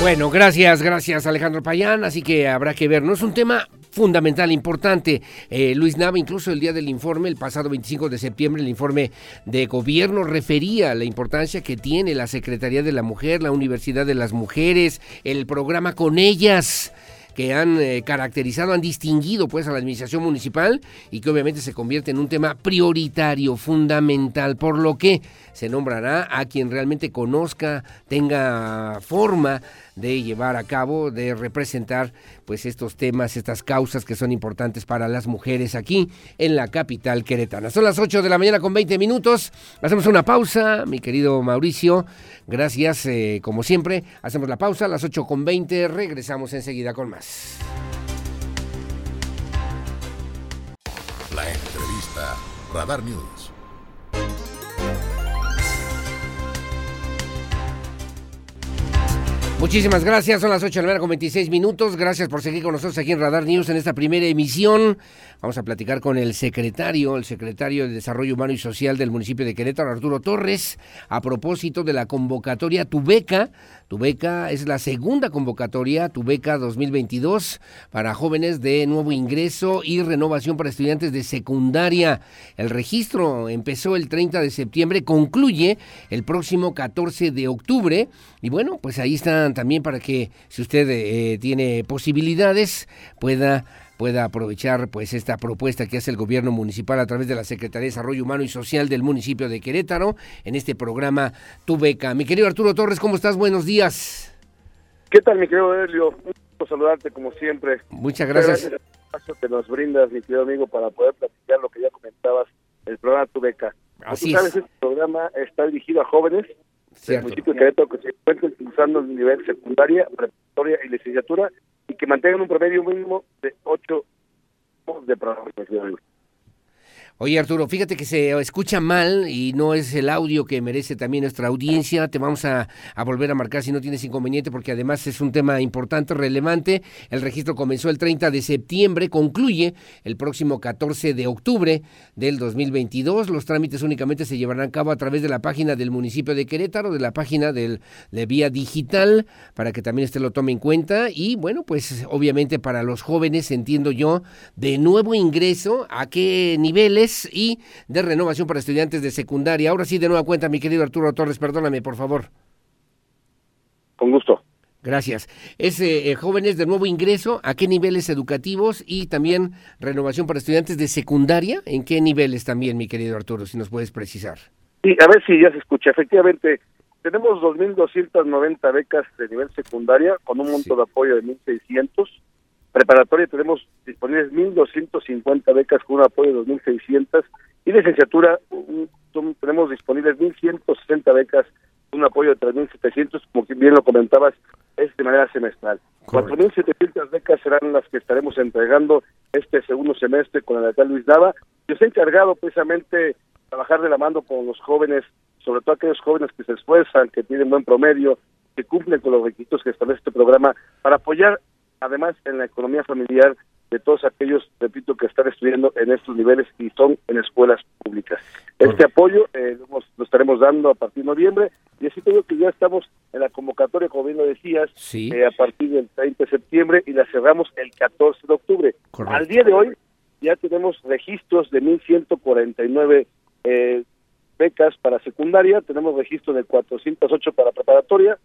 Bueno, gracias, gracias Alejandro Payán, así que habrá que ver, no es un tema fundamental, importante. Eh, Luis Nava, incluso el día del informe, el pasado 25 de septiembre, el informe de gobierno refería a la importancia que tiene la Secretaría de la Mujer, la Universidad de las Mujeres, el programa con ellas que han eh, caracterizado, han distinguido pues a la administración municipal y que obviamente se convierte en un tema prioritario, fundamental, por lo que se nombrará a quien realmente conozca, tenga forma de llevar a cabo, de representar pues estos temas, estas causas que son importantes para las mujeres aquí en la capital queretana. Son las 8 de la mañana con 20 minutos. Hacemos una pausa, mi querido Mauricio. Gracias, eh, como siempre. Hacemos la pausa a las 8 con 20. Regresamos enseguida con más. La entrevista. Radar News. Muchísimas gracias, son las 8 de la mañana con 26 minutos. Gracias por seguir con nosotros aquí en Radar News en esta primera emisión. Vamos a platicar con el secretario, el secretario de Desarrollo Humano y Social del municipio de Querétaro, Arturo Torres, a propósito de la convocatoria Tu Beca. Tu Beca es la segunda convocatoria, Tu Beca 2022, para jóvenes de nuevo ingreso y renovación para estudiantes de secundaria. El registro empezó el 30 de septiembre, concluye el próximo 14 de octubre. Y bueno, pues ahí están también para que si usted eh, tiene posibilidades pueda pueda aprovechar pues esta propuesta que hace el gobierno municipal a través de la Secretaría de Desarrollo Humano y Social del municipio de Querétaro en este programa Tu Beca. Mi querido Arturo Torres, ¿cómo estás? Buenos días. ¿Qué tal, mi querido Elio? Un gusto saludarte como siempre. Muchas gracias. Muchas gracias que nos brindas, mi querido amigo, para poder platicar lo que ya comentabas, el programa Tu Beca. Así Tú sabes, es. este programa está dirigido a jóvenes del municipio de Querétaro que se encuentran cursando el nivel secundaria, preparatoria y licenciatura y que mantengan un promedio mínimo de ocho de programa. Oye Arturo, fíjate que se escucha mal y no es el audio que merece también nuestra audiencia. Te vamos a, volver a marcar si no tienes inconveniente porque además es un tema importante, relevante. El registro comenzó el 30 de septiembre, concluye el próximo 14 de octubre del 2022. Los trámites únicamente se llevarán a cabo a través de la página del municipio de Querétaro, de la página del, de Vía Digital, para que también usted lo tome en cuenta. Y bueno, pues obviamente para los jóvenes, entiendo yo, de nuevo ingreso, ¿a qué niveles? Y de renovación para estudiantes de secundaria. Ahora sí, de nueva cuenta, mi querido Arturo Torres, perdóname, por favor. Con gusto. Gracias. Es eh, jóvenes de nuevo ingreso, ¿a qué niveles educativos? Y también renovación para estudiantes de secundaria, ¿en qué niveles también, mi querido Arturo, si nos puedes precisar? Sí, a ver si ya se escucha. Efectivamente, tenemos 2.290 becas de nivel secundaria con un monto sí. de apoyo de 1.600 preparatoria tenemos disponibles 1.250 becas con un apoyo de 2.600 y licenciatura un, tenemos disponibles 1.160 becas con un apoyo de 3.700, como bien lo comentabas, es de manera semestral. 4.700 becas serán las que estaremos entregando este segundo semestre con el alcalde Luis Nava. Yo he encargado precisamente trabajar de la mano con los jóvenes, sobre todo aquellos jóvenes que se esfuerzan, que tienen buen promedio, que cumplen con los requisitos que establece este programa, para apoyar además en la economía familiar de todos aquellos, repito, que están estudiando en estos niveles y son en escuelas públicas. Este apoyo eh, lo, lo, estaremos dando a partir de noviembre y así tengo que ya estamos en la convocatoria, como bien lo decías, sí. eh, a partir del 30 de septiembre y la cerramos el 14 de octubre. Correcto. Al día de hoy ya tenemos registros de 1.149 eh, becas para secundaria, tenemos registro de 408 para preparatoria,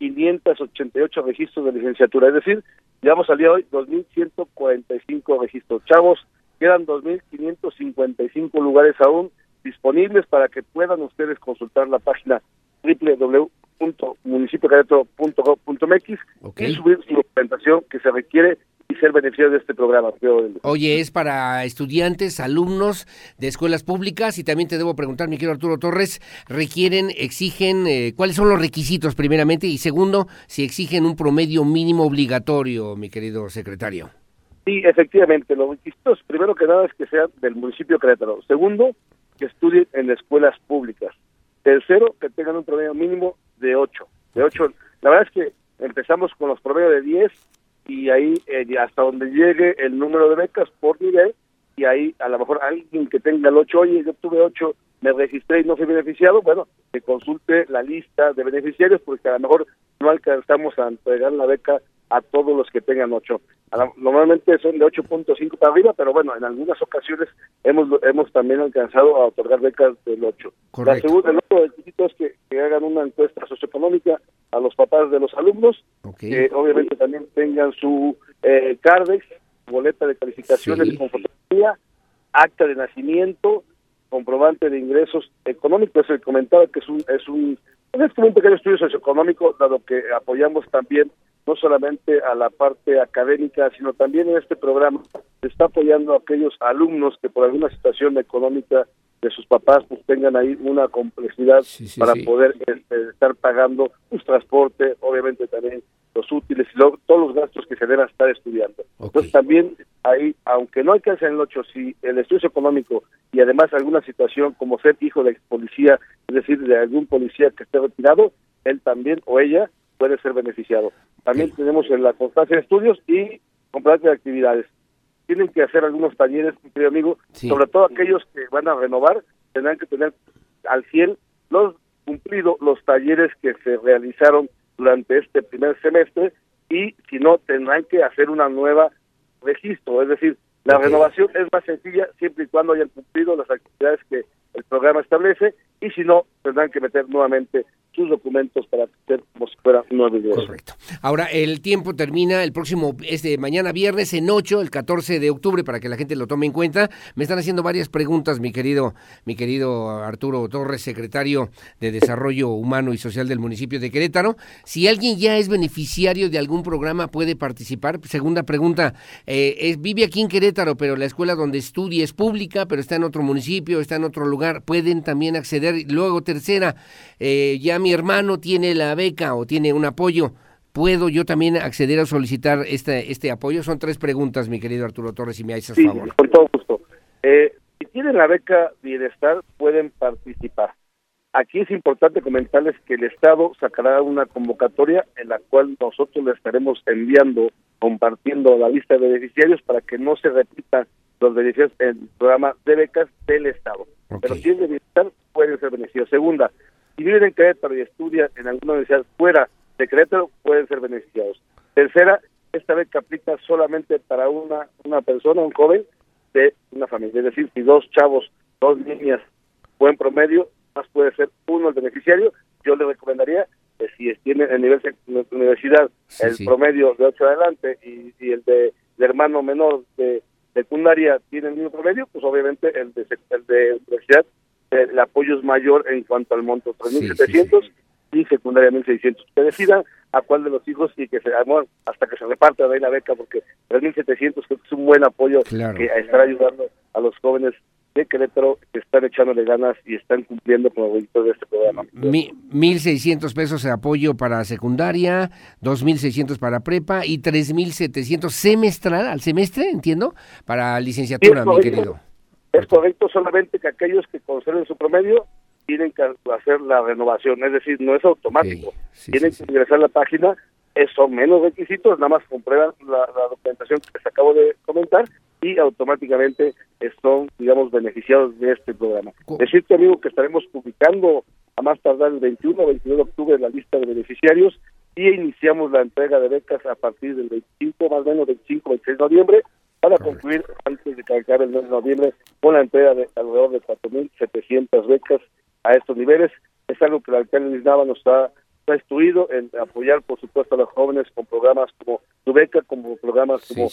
588 registros de licenciatura, es decir, llevamos al día de hoy 2.145 registros. Chavos, quedan 2.555 lugares aún disponibles para que puedan ustedes consultar la página www.municipiocareto.gov.mx okay. y subir su documentación que se requiere y ser beneficiario de este programa. Oye, es para estudiantes, alumnos de escuelas públicas y también te debo preguntar, mi querido Arturo Torres, requieren, exigen, eh, ¿cuáles son los requisitos primeramente? Y segundo, si exigen un promedio mínimo obligatorio, mi querido secretario. Sí, efectivamente, los requisitos, primero que nada, es que sean del municipio de Querétaro. Segundo, que estudien en escuelas públicas. Tercero, que tengan un promedio mínimo de 8. De 8. La verdad es que empezamos con los promedios de 10 y ahí eh, hasta donde llegue el número de becas por nivel y ahí a lo mejor alguien que tenga el 8, oye, yo tuve 8, me registré y no fui beneficiado, bueno, que consulte la lista de beneficiarios porque a lo mejor no alcanzamos a entregar la beca a todos los que tengan 8. Normalmente son de 8.5 para arriba, pero bueno, en algunas ocasiones hemos hemos también alcanzado a otorgar becas del 8. Correcto. La segunda, el otro requisito es que, que, hagan una encuesta socioeconómica a los papás de los alumnos, okay. que obviamente también tengan su eh, CARDEX, boleta de calificaciones Sí. con fotografía, acta de nacimiento, comprobante de ingresos económicos. Se comentaba que es un, es un, es como un pequeño estudio socioeconómico, dado que apoyamos también no solamente a la parte académica, sino también en este programa se está apoyando a aquellos alumnos que por alguna situación económica de sus papás pues tengan ahí una complejidad sí, para sí. poder este, estar pagando pues, transporte, obviamente también los útiles y lo, todos los gastos que se deben estar estudiando. Okay. Entonces también ahí, aunque no alcancen el 8, si el estudio económico y además alguna situación como ser hijo de ex policía, es decir, de algún policía que esté retirado, él también o ella puede ser beneficiado. También tenemos en la constancia de estudios y compraventa de actividades. Tienen que hacer algunos talleres, mi querido amigo, sobre todo aquellos que van a renovar, tendrán que tener al 100 los cumplido los talleres que se realizaron durante este primer semestre y si no tendrán que hacer una nueva registro, es decir, la renovación es más sencilla siempre y cuando hayan cumplido las actividades que el programa establece y si no tendrán que meter nuevamente sus documentos para ser como si fuera nueve de Correcto. Ahora, el tiempo termina el próximo, este mañana viernes en 8, el 14 de octubre, para que la gente lo tome en cuenta. Me están haciendo varias preguntas, mi querido, mi querido Arturo Torres, secretario de Desarrollo Humano y Social del municipio de Querétaro. Si alguien ya es beneficiario de algún programa, puede participar. Segunda pregunta, eh, es, vive aquí en Querétaro, pero la escuela donde estudia es pública, pero está en otro municipio, está en otro lugar, pueden también acceder. Luego, tercera, eh, ya mi hermano tiene la beca o tiene un apoyo, ¿puedo yo también acceder a solicitar este, este apoyo? Son tres preguntas, mi querido Arturo Torres, si me haces sí, favor. Con todo gusto. Eh, si tienen la beca Bienestar, pueden participar. Aquí es importante comentarles que el Estado sacará una convocatoria en la cual nosotros le estaremos enviando, compartiendo la lista de beneficiarios para que no se repitan los beneficiarios en el programa de becas del Estado. Pero si es de bienestar, pueden ser beneficiarios. Segunda, si viven en Querétaro y estudian en alguna universidad fuera de Querétaro, pueden ser beneficiados. Tercera, esta beca aplica solamente para una, una persona, un joven de una familia. Es decir, si dos chavos, dos niñas, buen promedio, más puede ser uno el beneficiario. Yo le recomendaría que si tiene el nivel de universidad el sí. promedio de 8 adelante y, y el de, de hermano menor de secundaria tiene el mismo promedio, pues obviamente el de, el de universidad el apoyo es mayor en cuanto al monto, 3.700 y secundaria 1.600. Que decidan a cuál de los hijos y que se, ah, bueno, hasta que se reparta de ahí la beca, porque 3.700 creo que es un buen apoyo Claro. que estará ayudando a los jóvenes de Querétaro que están echándole ganas y están cumpliendo con requisitos de este programa. Mi, 1.600 pesos de apoyo para secundaria, 2.600 para prepa y 3.700 semestral, al semestre, entiendo, para licenciatura, Sí, mi querido. Es correcto solamente que aquellos que conserven su promedio tienen que hacer la renovación, es decir, no es automático. tienen que ingresar a la página, son menos requisitos, nada más comprueban la, la documentación que les acabo de comentar y automáticamente son, digamos, beneficiados de este programa. Decirte, amigo, que estaremos publicando a más tardar el 21 o 22 de octubre la lista de beneficiarios y iniciamos la entrega de becas a partir del 25, más o menos 25, 26 de noviembre, para concluir antes de que acabe el mes de noviembre con la entrega de alrededor de 4.700 becas a estos niveles. Es algo que el alcalde Luis Nava nos ha, ha instruido en apoyar, por supuesto, a los jóvenes con programas como tu beca, como programas como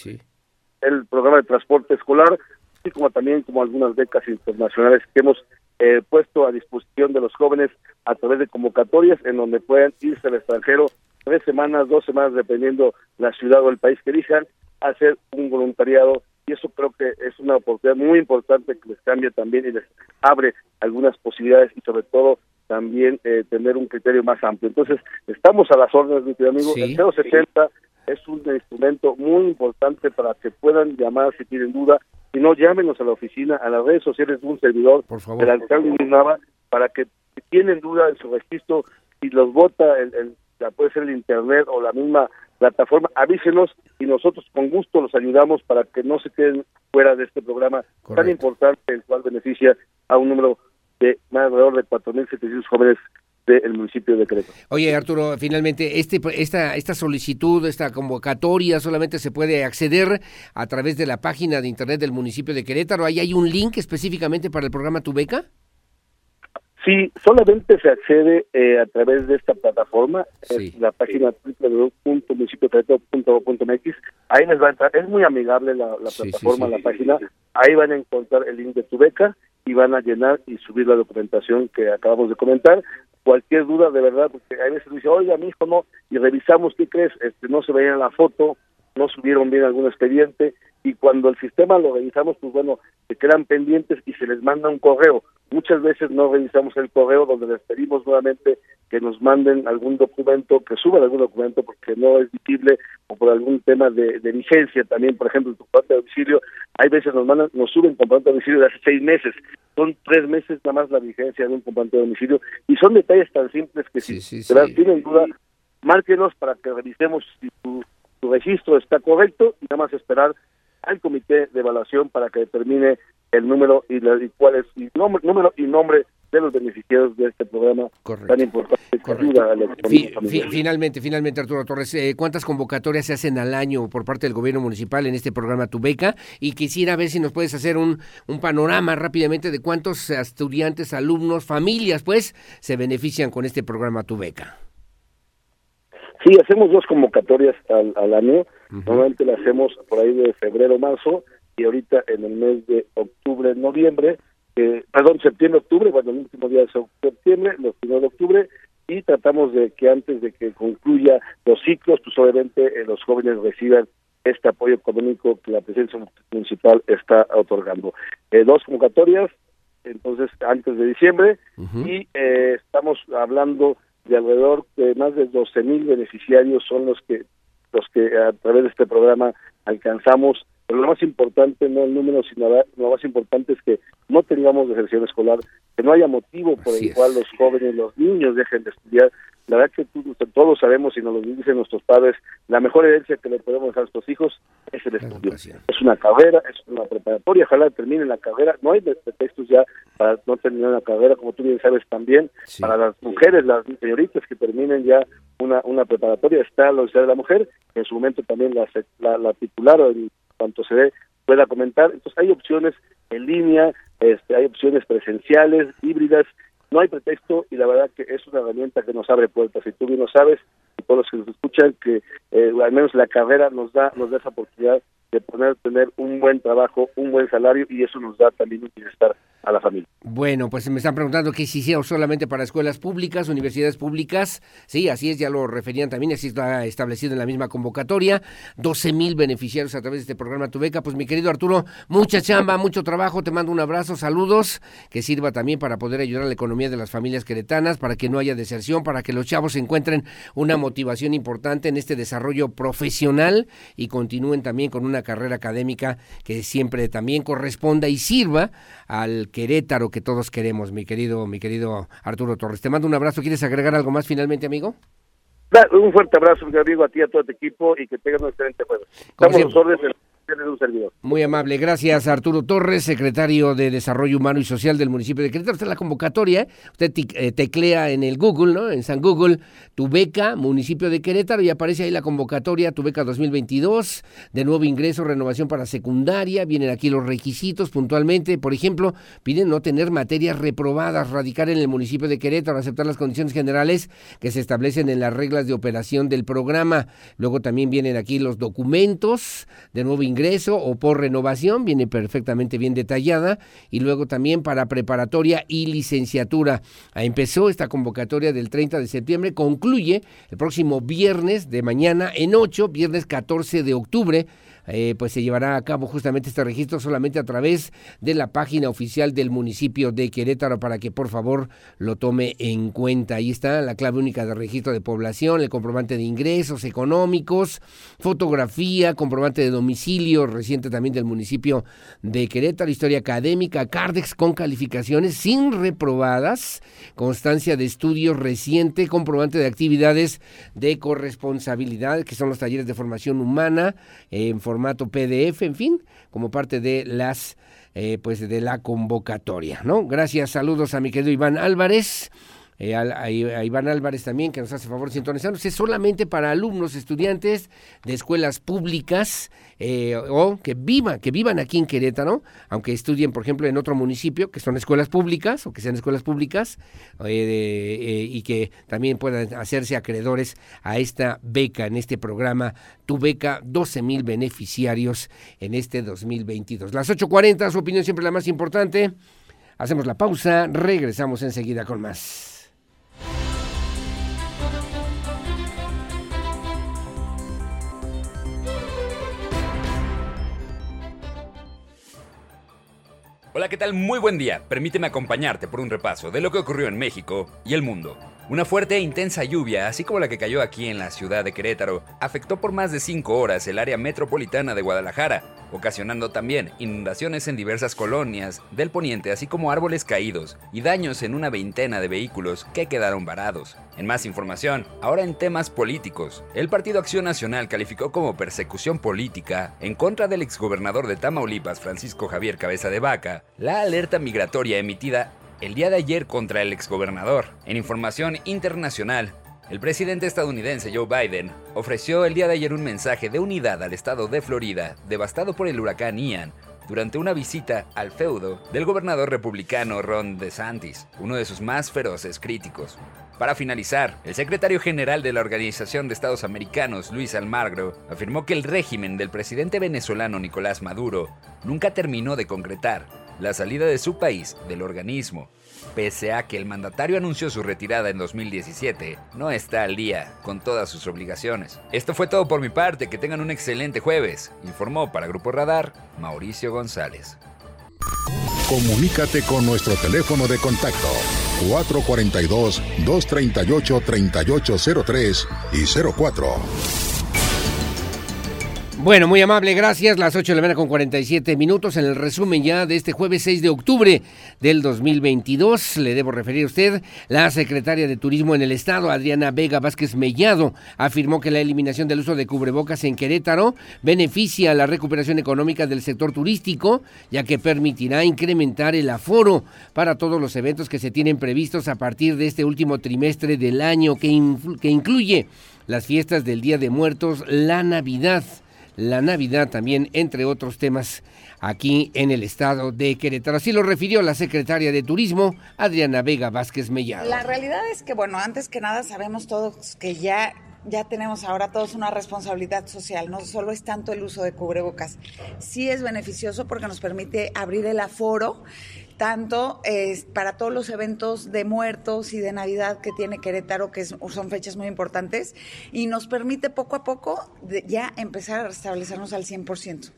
el programa de transporte escolar, así como también como algunas becas internacionales que hemos eh, puesto a disposición de los jóvenes a través de convocatorias en donde puedan irse al extranjero tres semanas, dos semanas, dependiendo la ciudad o el país que elijan, hacer un voluntariado y eso creo que es una oportunidad muy importante que les cambia también y les abre algunas posibilidades y sobre todo también eh, tener un criterio más amplio. Entonces, estamos a las órdenes, mi querido amigo. Sí. El 070 es un instrumento muy importante para que puedan llamar si tienen duda. Si no, llámenos a la oficina, a las redes sociales de un servidor, favor. del alcalde Nava, para que si tienen duda en su registro, si los vota el, el- puede ser el internet o la misma plataforma, avísenos y nosotros con gusto los ayudamos para que no se queden fuera de este programa tan importante, el cual beneficia a un número de más alrededor de 4.700 jóvenes del municipio de Querétaro. Oye, Arturo, finalmente, este, esta, esta solicitud, esta convocatoria, solamente se puede acceder a través de la página de internet del municipio de Querétaro. ¿Ahí hay un link específicamente para el programa Tu Beca? Sí, solamente se accede eh, a través de esta plataforma, es la página www.municipioquerétaro.gov.mx. Ahí les va a entrar, es muy amigable la, la Sí, sí, plataforma, sí. la página. Ahí van a encontrar el link de tu beca y van a llenar y subir la documentación que acabamos de comentar. Cualquier duda, de verdad, porque a veces dice, oiga, mi hijo no, y revisamos, ¿qué crees? Este, no se veía en la foto, no subieron bien algún expediente, y cuando el sistema lo revisamos, pues bueno, se quedan pendientes y se les manda un correo. Muchas veces no revisamos el correo donde les pedimos nuevamente que nos manden algún documento, que suban algún documento porque no es visible o por algún tema de, de vigencia también, por ejemplo, el comprobante de domicilio, hay veces nos mandan, nos suben comprobante de domicilio de hace seis meses, son tres meses nada más la vigencia de un comprobante de domicilio y son detalles tan simples que si de verdad tienen duda, márquenos para que revisemos si tu, tu registro está correcto y nada más esperar al comité de evaluación para que determine el número y, la, y cuál es y nombre, número y nombre de los beneficiarios de este programa tan importante ayuda a la Fi- fi- finalmente, finalmente, Arturo Torres, eh, ¿cuántas convocatorias se hacen al año por parte del gobierno municipal en este programa Tu Beca? Y quisiera ver si nos puedes hacer un, un panorama rápidamente de cuántos estudiantes, alumnos, familias, pues, se benefician con este programa Tu Beca. Sí, hacemos dos convocatorias al, al año. Normalmente las hacemos por ahí de febrero, marzo y ahorita en el mes de octubre, noviembre, eh, perdón, septiembre, octubre, bueno, el último día es septiembre, los primeros de octubre y tratamos de que antes de que concluya los ciclos, pues obviamente eh, los jóvenes reciban este apoyo económico que la presidencia municipal está otorgando. Eh, dos convocatorias, entonces antes de diciembre y eh, estamos hablando de alrededor de más de 12 mil beneficiarios son los que los que a través de este programa alcanzamos. Pero lo más importante no el número sino lo más importante es que no tengamos deserción escolar que no haya motivo por el cual los jóvenes los niños dejen de estudiar la verdad que tú- todos sabemos y nos lo dicen nuestros padres la mejor herencia que le podemos dejar a nuestros hijos es el estudio. Es una carrera es una preparatoria ojalá terminen la carrera. No hay pretextos ya para no terminar la carrera como tú bien sabes también para las mujeres las señoritas que terminen ya una una preparatoria está la Universidad de la Mujer que en su momento también la la, la titular o en cuanto se dé pueda comentar. Entonces hay opciones en línea este hay opciones presenciales híbridas no hay pretexto y la verdad que es una herramienta que nos abre puertas. Y tú bien lo sabes y todos los que nos escuchan que eh, al menos la carrera nos da nos da esa oportunidad de poder tener un buen trabajo un buen salario y eso nos da también un bienestar a la familia Bueno, pues me están preguntando que si sea solamente para escuelas públicas, universidades públicas. Sí, así es, ya lo referían también, así está establecido en la misma convocatoria. 12 mil beneficiarios a través de este programa Tu Beca. Pues mi querido Arturo, mucha chamba, mucho trabajo. Te mando un abrazo, saludos, que sirva también para poder ayudar a la economía de las familias queretanas, para que no haya deserción, para que los chavos encuentren una motivación importante en este desarrollo profesional y continúen también con una carrera académica que siempre también corresponda y sirva al Querétaro que todos queremos, mi querido, mi querido Arturo Torres. Te mando un abrazo. ¿Quieres agregar algo más finalmente, amigo? Un fuerte abrazo mi amigo a ti y a todo tu equipo y que tengan un excelente juego estamos los órdenes Muy amable, gracias Arturo Torres, secretario de Desarrollo Humano y Social del municipio de Querétaro. Esta es la convocatoria, usted eh, teclea en el Google, ¿no? En San Google, tu beca, municipio de Querétaro, y aparece ahí la convocatoria, tu beca 2022, de nuevo ingreso, renovación para secundaria, vienen aquí los requisitos puntualmente, por ejemplo, piden no tener materias reprobadas, radicar en el municipio de Querétaro, aceptar las condiciones generales que se establecen en las reglas de operación del programa. Luego también vienen aquí los documentos de nuevo ingreso o por renovación, viene perfectamente bien detallada. Y luego también para preparatoria y licenciatura. Ah, Empezó esta convocatoria del 30 de septiembre, concluye el próximo viernes de mañana en 8, viernes 14 de octubre. Eh, pues se llevará a cabo justamente este registro solamente a través de la página oficial del municipio de Querétaro para que por favor lo tome en cuenta. Ahí está la clave única de registro de población, el comprobante de ingresos económicos, fotografía, comprobante de domicilio reciente también del municipio de Querétaro, historia académica, Cardex con calificaciones sin reprobadas, constancia de estudios reciente, comprobante de actividades de corresponsabilidad, que son los talleres de formación humana eh, en formato PDF, en fin, como parte de las eh, pues de la convocatoria, ¿no? Gracias, saludos a mi querido Iván Álvarez. Eh, a, Iván Álvarez también, que nos hace favor sintonizarnos, es solamente para alumnos, estudiantes de escuelas públicas eh, o que vivan, que vivan aquí en Querétaro, aunque estudien, por ejemplo, en otro municipio, que son escuelas públicas o que sean escuelas públicas, eh, eh, y que también puedan hacerse acreedores a esta beca, en este programa, tu beca, 12 mil beneficiarios en este 2022. Las 8.40, su opinión siempre la más importante. Hacemos la pausa, regresamos enseguida con más. Hola, ¿qué tal? Muy buen día. Permíteme acompañarte por un repaso de lo que ocurrió en México y el mundo. Una fuerte e intensa lluvia, así como la que cayó aquí en la ciudad de Querétaro, afectó por más de cinco horas el área metropolitana de Guadalajara, ocasionando también inundaciones en diversas colonias del poniente, así como árboles caídos y daños en una veintena de vehículos que quedaron varados. En más información, ahora en temas políticos, el Partido Acción Nacional calificó como persecución política en contra del exgobernador de Tamaulipas, Francisco Javier Cabeza de Vaca, la alerta migratoria emitida el día de ayer contra el exgobernador. En información internacional, el presidente estadounidense Joe Biden ofreció el día de ayer un mensaje de unidad al estado de Florida, devastado por el huracán Ian, durante una visita al feudo del gobernador republicano Ron DeSantis, uno de sus más feroces críticos. Para finalizar, el secretario general de la Organización de Estados Americanos, Luis Almagro, afirmó que el régimen del presidente venezolano Nicolás Maduro nunca terminó de concretar la salida de su país del organismo. Pese a que el mandatario anunció su retirada en 2017, no está al día con todas sus obligaciones. Esto fue todo por mi parte, que tengan un excelente jueves, informó para Grupo Radar Mauricio González. Comunícate con nuestro teléfono de contacto 442-238-3803 y 04. Bueno, muy amable, gracias. Las 8 de la mañana con 47 minutos en el resumen ya de este jueves 6 de octubre del 2022. Le debo referir a usted, la secretaria de Turismo en el Estado, Adriana Vega Vázquez Mellado, afirmó que la eliminación del uso de cubrebocas en Querétaro beneficia a la recuperación económica del sector turístico, ya que permitirá incrementar el aforo para todos los eventos que se tienen previstos a partir de este último trimestre del año, que, que incluye las fiestas del Día de Muertos, la Navidad la Navidad también, entre otros temas, aquí en el estado de Querétaro. Así lo refirió la secretaria de Turismo, Adriana Vega Vázquez Mellado. La realidad es que, bueno, antes que nada sabemos todos que ya ya tenemos ahora todos una responsabilidad social, no solo es tanto el uso de cubrebocas, sí es beneficioso porque nos permite abrir el aforo tanto es para todos los eventos de muertos y de Navidad que tiene Querétaro, que son fechas muy importantes, y nos permite poco a poco ya empezar a restablecernos al 100%.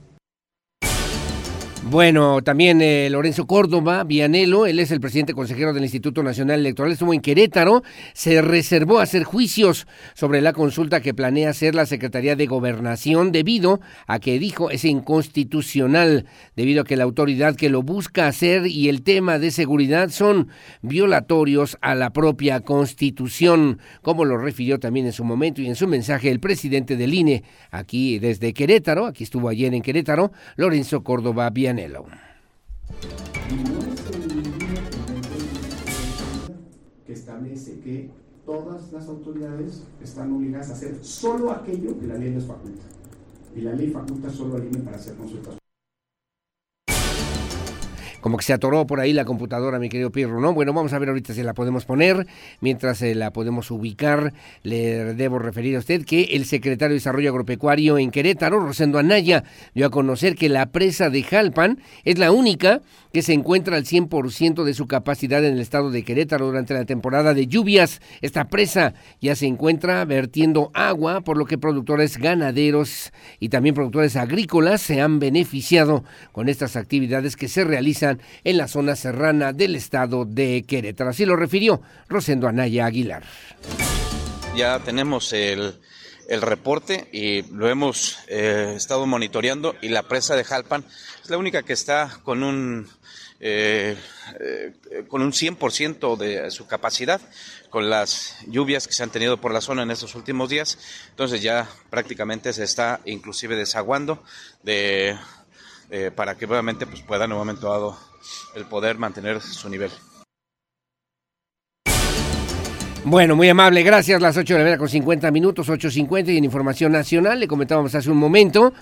Bueno, también eh, Lorenzo Córdoba, Vianelo, él es el presidente consejero del Instituto Nacional Electoral, estuvo en Querétaro, se reservó hacer juicios sobre la consulta que planea hacer la Secretaría de Gobernación debido a que dijo es inconstitucional, debido a que la autoridad que lo busca hacer y el tema de seguridad son violatorios a la propia Constitución, como lo refirió también en su momento y en su mensaje el presidente del INE, aquí desde Querétaro, aquí estuvo ayer en Querétaro, Lorenzo Córdoba Vianelo. Que establece que todas las autoridades están obligadas a hacer solo aquello que la ley les faculta. Y la ley faculta solo al INE para hacer consultas como que se atoró por ahí la computadora, mi querido Pirro, ¿no? Bueno, vamos a ver ahorita si la podemos poner. Mientras eh, la podemos ubicar, le debo referir a usted que el secretario de Desarrollo Agropecuario en Querétaro, Rosendo Anaya, dio a conocer que la presa de Jalpan es la única que se encuentra al 100% de su capacidad en el estado de Querétaro durante la temporada de lluvias. Esta presa ya se encuentra vertiendo agua, por lo que productores ganaderos y también productores agrícolas se han beneficiado con estas actividades que se realizan en la zona serrana del estado de Querétaro. Así lo refirió Rosendo Anaya Aguilar. Ya tenemos el, reporte y lo hemos eh, estado monitoreando y la presa de Jalpan es la única que está con un eh, eh, con un 100% de su capacidad, con las lluvias que se han tenido por la zona en estos últimos días. Entonces ya prácticamente se está inclusive desaguando de, eh, para que nuevamente pues, pueda nuevamente dado el poder mantener su nivel. Bueno, muy amable, gracias. Las 8 de la mañana con 50 minutos, 8.50 y en Información Nacional, le comentábamos hace un momento,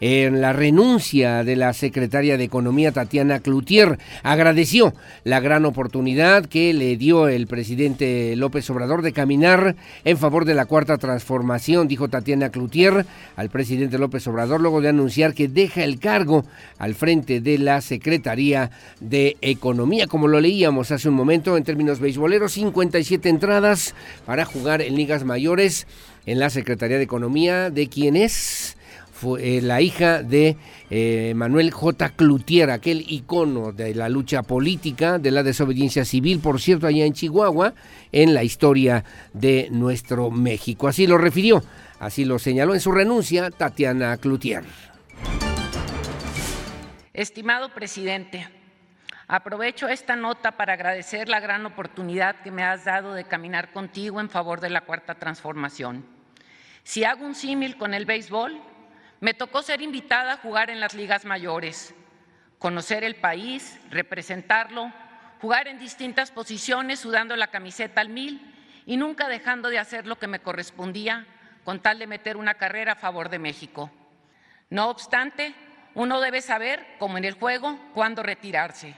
en la renuncia de la secretaria de Economía Tatiana Cloutier. Agradeció la gran oportunidad que le dio el presidente López Obrador de caminar en favor de la cuarta transformación, dijo Tatiana Cloutier al presidente López Obrador luego de anunciar que deja el cargo al frente de la Secretaría de Economía. Como lo leíamos hace un momento en términos beisboleros, 57 entradas para jugar en ligas mayores en la Secretaría de Economía de quien es fue eh, la hija de eh, Manuel J. Cloutier, aquel icono de la lucha política, de la desobediencia civil, por cierto, allá en Chihuahua, en la historia de nuestro México. Así lo refirió, así lo señaló en su renuncia Tatiana Cloutier. Estimado presidente, aprovecho esta nota para agradecer la gran oportunidad que me has dado de caminar contigo en favor de la cuarta transformación. Si hago un símil con el béisbol, me tocó ser invitada a jugar en las ligas mayores, conocer el país, representarlo, jugar en distintas posiciones sudando la camiseta al mil y nunca dejando de hacer lo que me correspondía con tal de meter una carrera a favor de México. No obstante, uno debe saber, como en el juego, cuándo retirarse.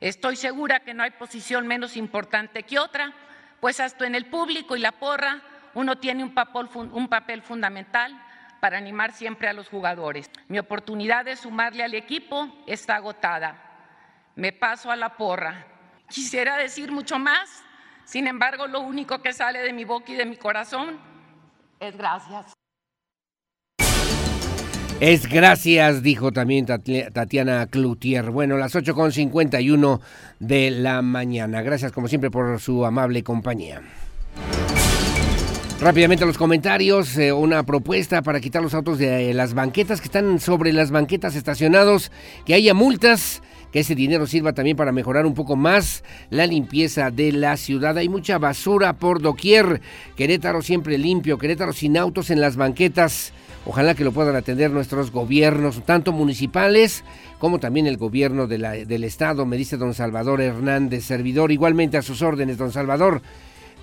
Estoy segura que no hay posición menos importante que otra, pues hasta en el público y la porra uno tiene un papel, un papel fundamental para animar siempre a los jugadores. Mi oportunidad de sumarle al equipo está agotada. Me paso a la porra. Quisiera decir mucho más, sin embargo lo único que sale de mi boca y de mi corazón es gracias. Es gracias, dijo también Tatiana Cloutier. Bueno, las 8.51 de la mañana. Gracias como siempre por su amable compañía. Rápidamente los comentarios, eh, una propuesta para quitar los autos de las banquetas que están sobre las banquetas estacionados, que haya multas, que ese dinero sirva también para mejorar un poco más la limpieza de la ciudad. Hay mucha basura por doquier, Querétaro siempre limpio, Querétaro sin autos en las banquetas. Ojalá que lo puedan atender nuestros gobiernos, tanto municipales como también el gobierno del estado, me dice don Salvador Hernández, servidor, igualmente a sus órdenes, don Salvador.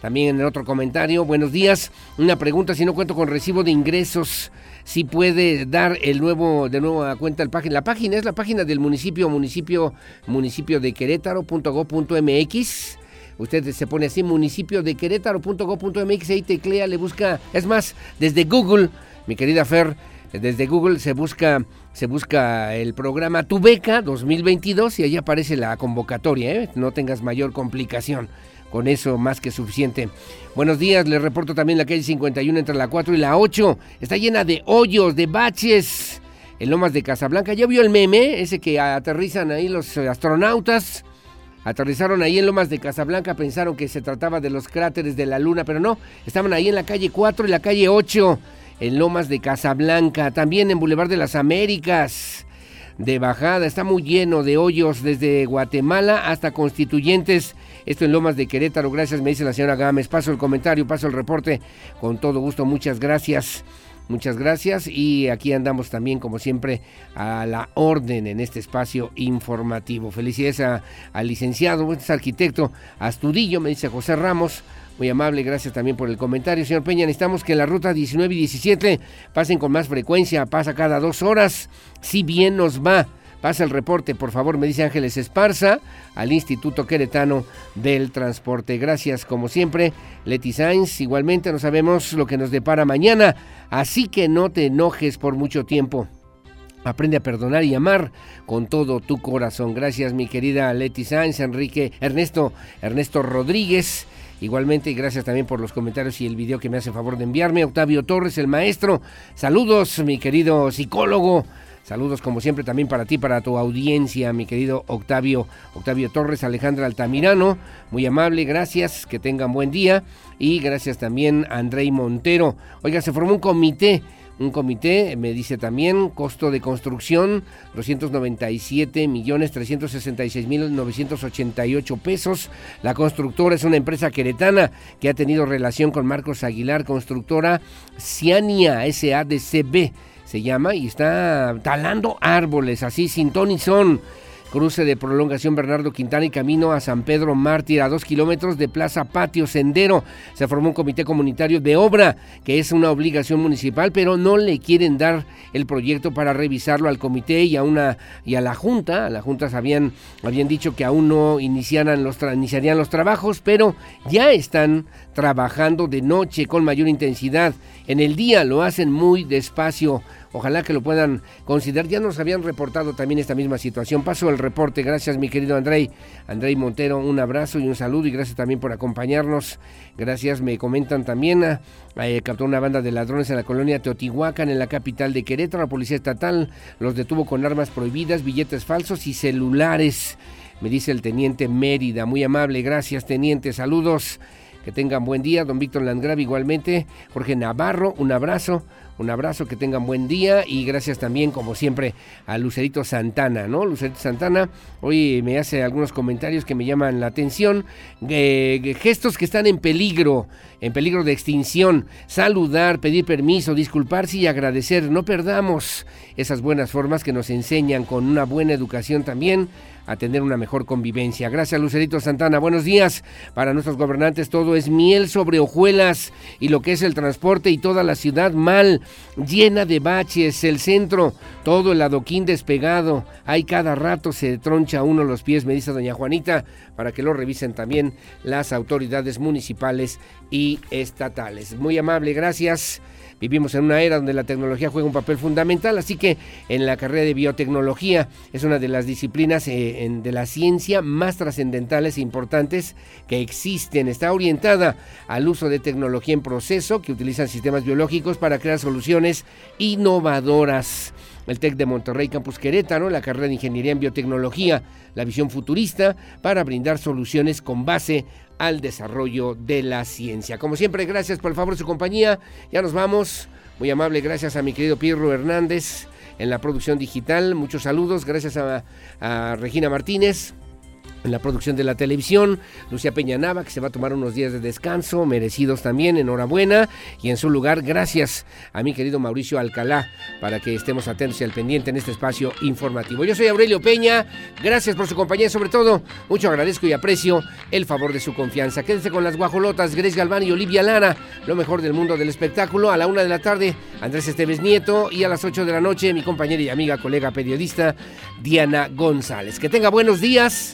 También en el otro comentario, buenos días. Una pregunta, si no cuento con recibo de ingresos, si puede dar el nuevo, de nuevo a cuenta el página. La página es la página del municipio, municipio, municipio de Querétaro.go.mx. Usted se pone así, municipio de Querétaro.go.mx, ahí teclea, le busca. Es más, desde Google, mi querida Fer, desde Google se busca, se busca el programa Tu Beca 2022 y ahí aparece la convocatoria, ¿eh? no tengas mayor complicación con eso más que suficiente. Buenos días, les reporto también la calle 51 entre la 4 y la 8. Está llena de hoyos, de baches. En Lomas de Casablanca, ¿ya vio el meme? Ese que aterrizan ahí los astronautas. Aterrizaron ahí en Lomas de Casablanca, pensaron que se trataba de los cráteres de la Luna, pero no, estaban ahí en la calle 4 y la calle 8, en Lomas de Casablanca, también en Boulevard de las Américas. De bajada, está muy lleno de hoyos desde Guatemala hasta Constituyentes esto en Lomas de Querétaro. Gracias, me dice la señora Gámez. Paso el comentario, paso el reporte. Con todo gusto, muchas gracias. Muchas gracias y aquí andamos también como siempre a la orden en este espacio informativo. Felicidades al licenciado, este es arquitecto Astudillo, me dice José Ramos. Muy amable, gracias también por el comentario. Señor Peña, necesitamos que la ruta 19 y 17 pasen con más frecuencia, pasa cada dos horas, si bien nos va. Pasa el reporte, por favor, me dice Ángeles Esparza, al Instituto Queretano del Transporte. Gracias, como siempre, Leti Sainz. Igualmente, no sabemos lo que nos depara mañana, así que no te enojes por mucho tiempo. Aprende a perdonar y amar con todo tu corazón. Gracias, mi querida Leti Sainz, Enrique, Ernesto, Ernesto Rodríguez. Igualmente, gracias también por los comentarios y el video que me hace favor de enviarme. Octavio Torres, el maestro. Saludos, mi querido psicólogo. Saludos como siempre también para ti, para tu audiencia, mi querido Octavio, Octavio Torres, Alejandra Altamirano, muy amable, gracias, que tengan buen día y gracias también a Andrei Montero. Oiga, se formó un comité un comité, me dice también, costo de construcción 297 millones 366 mil 988 pesos. La constructora es una empresa queretana que ha tenido relación con Marcos Aguilar, constructora Ciania SADCB se llama, y está talando árboles, así sin ton y son. Cruce de prolongación Bernardo Quintana y camino a San Pedro Mártir, a dos kilómetros de Plaza Patio Sendero. Se formó un comité comunitario de obra, que es una obligación municipal, pero no le quieren dar el proyecto para revisarlo al comité y a una y a la Junta. A la Junta habían, habían dicho que aún no iniciaran los iniciarían los trabajos, pero ya están trabajando de noche con mayor intensidad. En el día lo hacen muy despacio Ojalá que lo puedan considerar. Ya nos habían reportado también esta misma situación. Paso el reporte. Gracias, mi querido Andrei. Andrei Montero, un abrazo y un saludo y gracias también por acompañarnos. Gracias, me comentan también. Eh, captó una banda de ladrones en la colonia Teotihuacán, en la capital de Querétaro. La policía estatal los detuvo con armas prohibidas, billetes falsos y celulares. Me dice el teniente Mérida. Muy amable. Gracias, teniente. Saludos. Que tengan buen día. Don Víctor Landgrave igualmente. Jorge Navarro, un abrazo. Un abrazo, que tengan buen día y gracias también, como siempre, a Lucerito Santana, ¿no? Lucerito Santana hoy me hace algunos comentarios que me llaman la atención. gestos que están en peligro, en peligro de extinción. Saludar, pedir permiso, disculparse y agradecer. No perdamos esas buenas formas que nos enseñan con una buena educación también a tener una mejor convivencia. Gracias, Lucerito Santana. Buenos días. Para nuestros gobernantes todo es miel sobre hojuelas y lo que es el transporte y toda la ciudad mal, llena de baches, el centro, todo el adoquín despegado. Ahí cada rato se troncha uno los pies, me dice doña Juanita, para que lo revisen también las autoridades municipales y estatales. Muy amable, gracias. Vivimos en una era donde la tecnología juega un papel fundamental, así que en la carrera de biotecnología es una de las disciplinas eh, de la ciencia más trascendentales e importantes que existen. Está orientada al uso de tecnología en proceso que utilizan sistemas biológicos para crear soluciones innovadoras el TEC de Monterrey Campus Querétaro, la carrera de Ingeniería en Biotecnología, la visión futurista para brindar soluciones con base al desarrollo de la ciencia. Como siempre, gracias por el favor de su compañía. Ya nos vamos. Muy amable, gracias a mi querido Pirro Hernández en la producción digital. Muchos saludos, gracias a, a Regina Martínez en la producción de la televisión, Lucia Peña Nava, que se va a tomar unos días de descanso, merecidos también, enhorabuena, y en su lugar, gracias a mi querido Mauricio Alcalá, para que estemos atentos y al pendiente en este espacio informativo. Yo soy Aurelio Peña, gracias por su compañía, sobre todo, mucho agradezco y aprecio el favor de su confianza. Quédense con las guajolotas, Grace Galván y Olivia Lara, lo mejor del mundo del espectáculo, a la una de la tarde, Andrés Esteves Nieto, y a las ocho de la noche, mi compañera y amiga, colega periodista, Diana González. Que tenga buenos días.